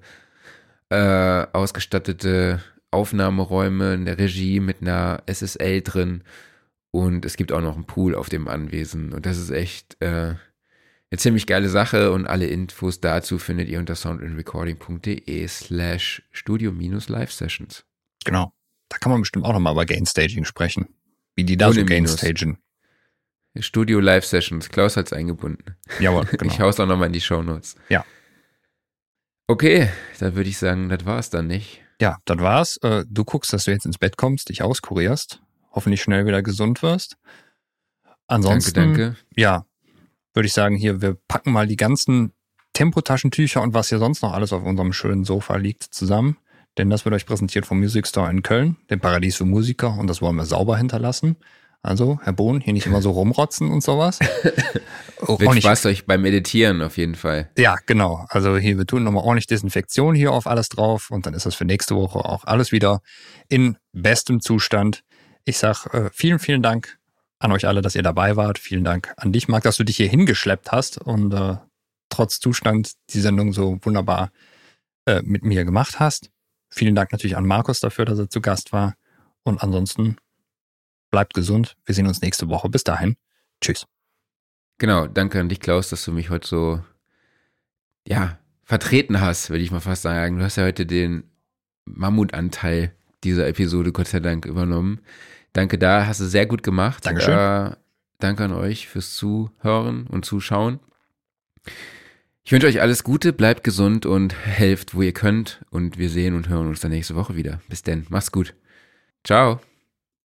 äh, ausgestattete Aufnahmeräume in der Regie mit einer SSL drin. Und es gibt auch noch einen Pool auf dem Anwesen. Und das ist echt äh, eine ziemlich geile Sache. Und alle Infos dazu findet ihr unter soundandrecording.de slash studio-live-sessions. Genau. Da kann man bestimmt auch nochmal über Gainstaging sprechen. Wie die da so Ohne. Gainstagen. Studio Live Sessions. Klaus hat's eingebunden. Jawohl, genau. Ich hau's auch nochmal in die Shownotes. Ja. Okay, dann würde ich sagen, das war's dann nicht. Ja, das war's. Äh, Du guckst, dass du jetzt ins Bett kommst, dich auskurierst, hoffentlich schnell wieder gesund wirst. Ansonsten, danke, danke. ja, würde ich sagen, hier, wir packen mal die ganzen Tempotaschentücher und was hier sonst noch alles auf unserem schönen Sofa liegt zusammen. Denn das wird euch präsentiert vom Music Store in Köln, dem Paradies für Musiker, und das wollen wir sauber hinterlassen. Also, Herr Bohn, hier nicht immer so rumrotzen und sowas. Wird nicht Spaß euch beim Meditieren auf jeden Fall. ja, genau. Also hier, wir tun nochmal ordentlich Desinfektion hier auf alles drauf und dann ist das für nächste Woche auch alles wieder in bestem Zustand. Ich sag äh, vielen, vielen Dank an euch alle, dass ihr dabei wart. Vielen Dank an dich, Marc, dass du dich hier hingeschleppt hast und äh, trotz Zustand die Sendung so wunderbar äh, mit mir gemacht hast. Vielen Dank natürlich an Markus dafür, dass er zu Gast war. Und ansonsten bleibt gesund. Wir sehen uns nächste Woche. Bis dahin. Tschüss. Genau, danke an dich, Klaus, dass du mich heute so, ja, vertreten hast, würde ich mal fast sagen. Du hast ja heute den Mammutanteil dieser Episode, Gott sei Dank, übernommen. Danke da, hast du sehr gut gemacht. Dankeschön. Äh, danke an euch fürs Zuhören und Zuschauen. Ich wünsche euch alles Gute, bleibt gesund und helft, wo ihr könnt. Und wir sehen und hören uns dann nächste Woche wieder. Bis denn, macht's gut. Ciao.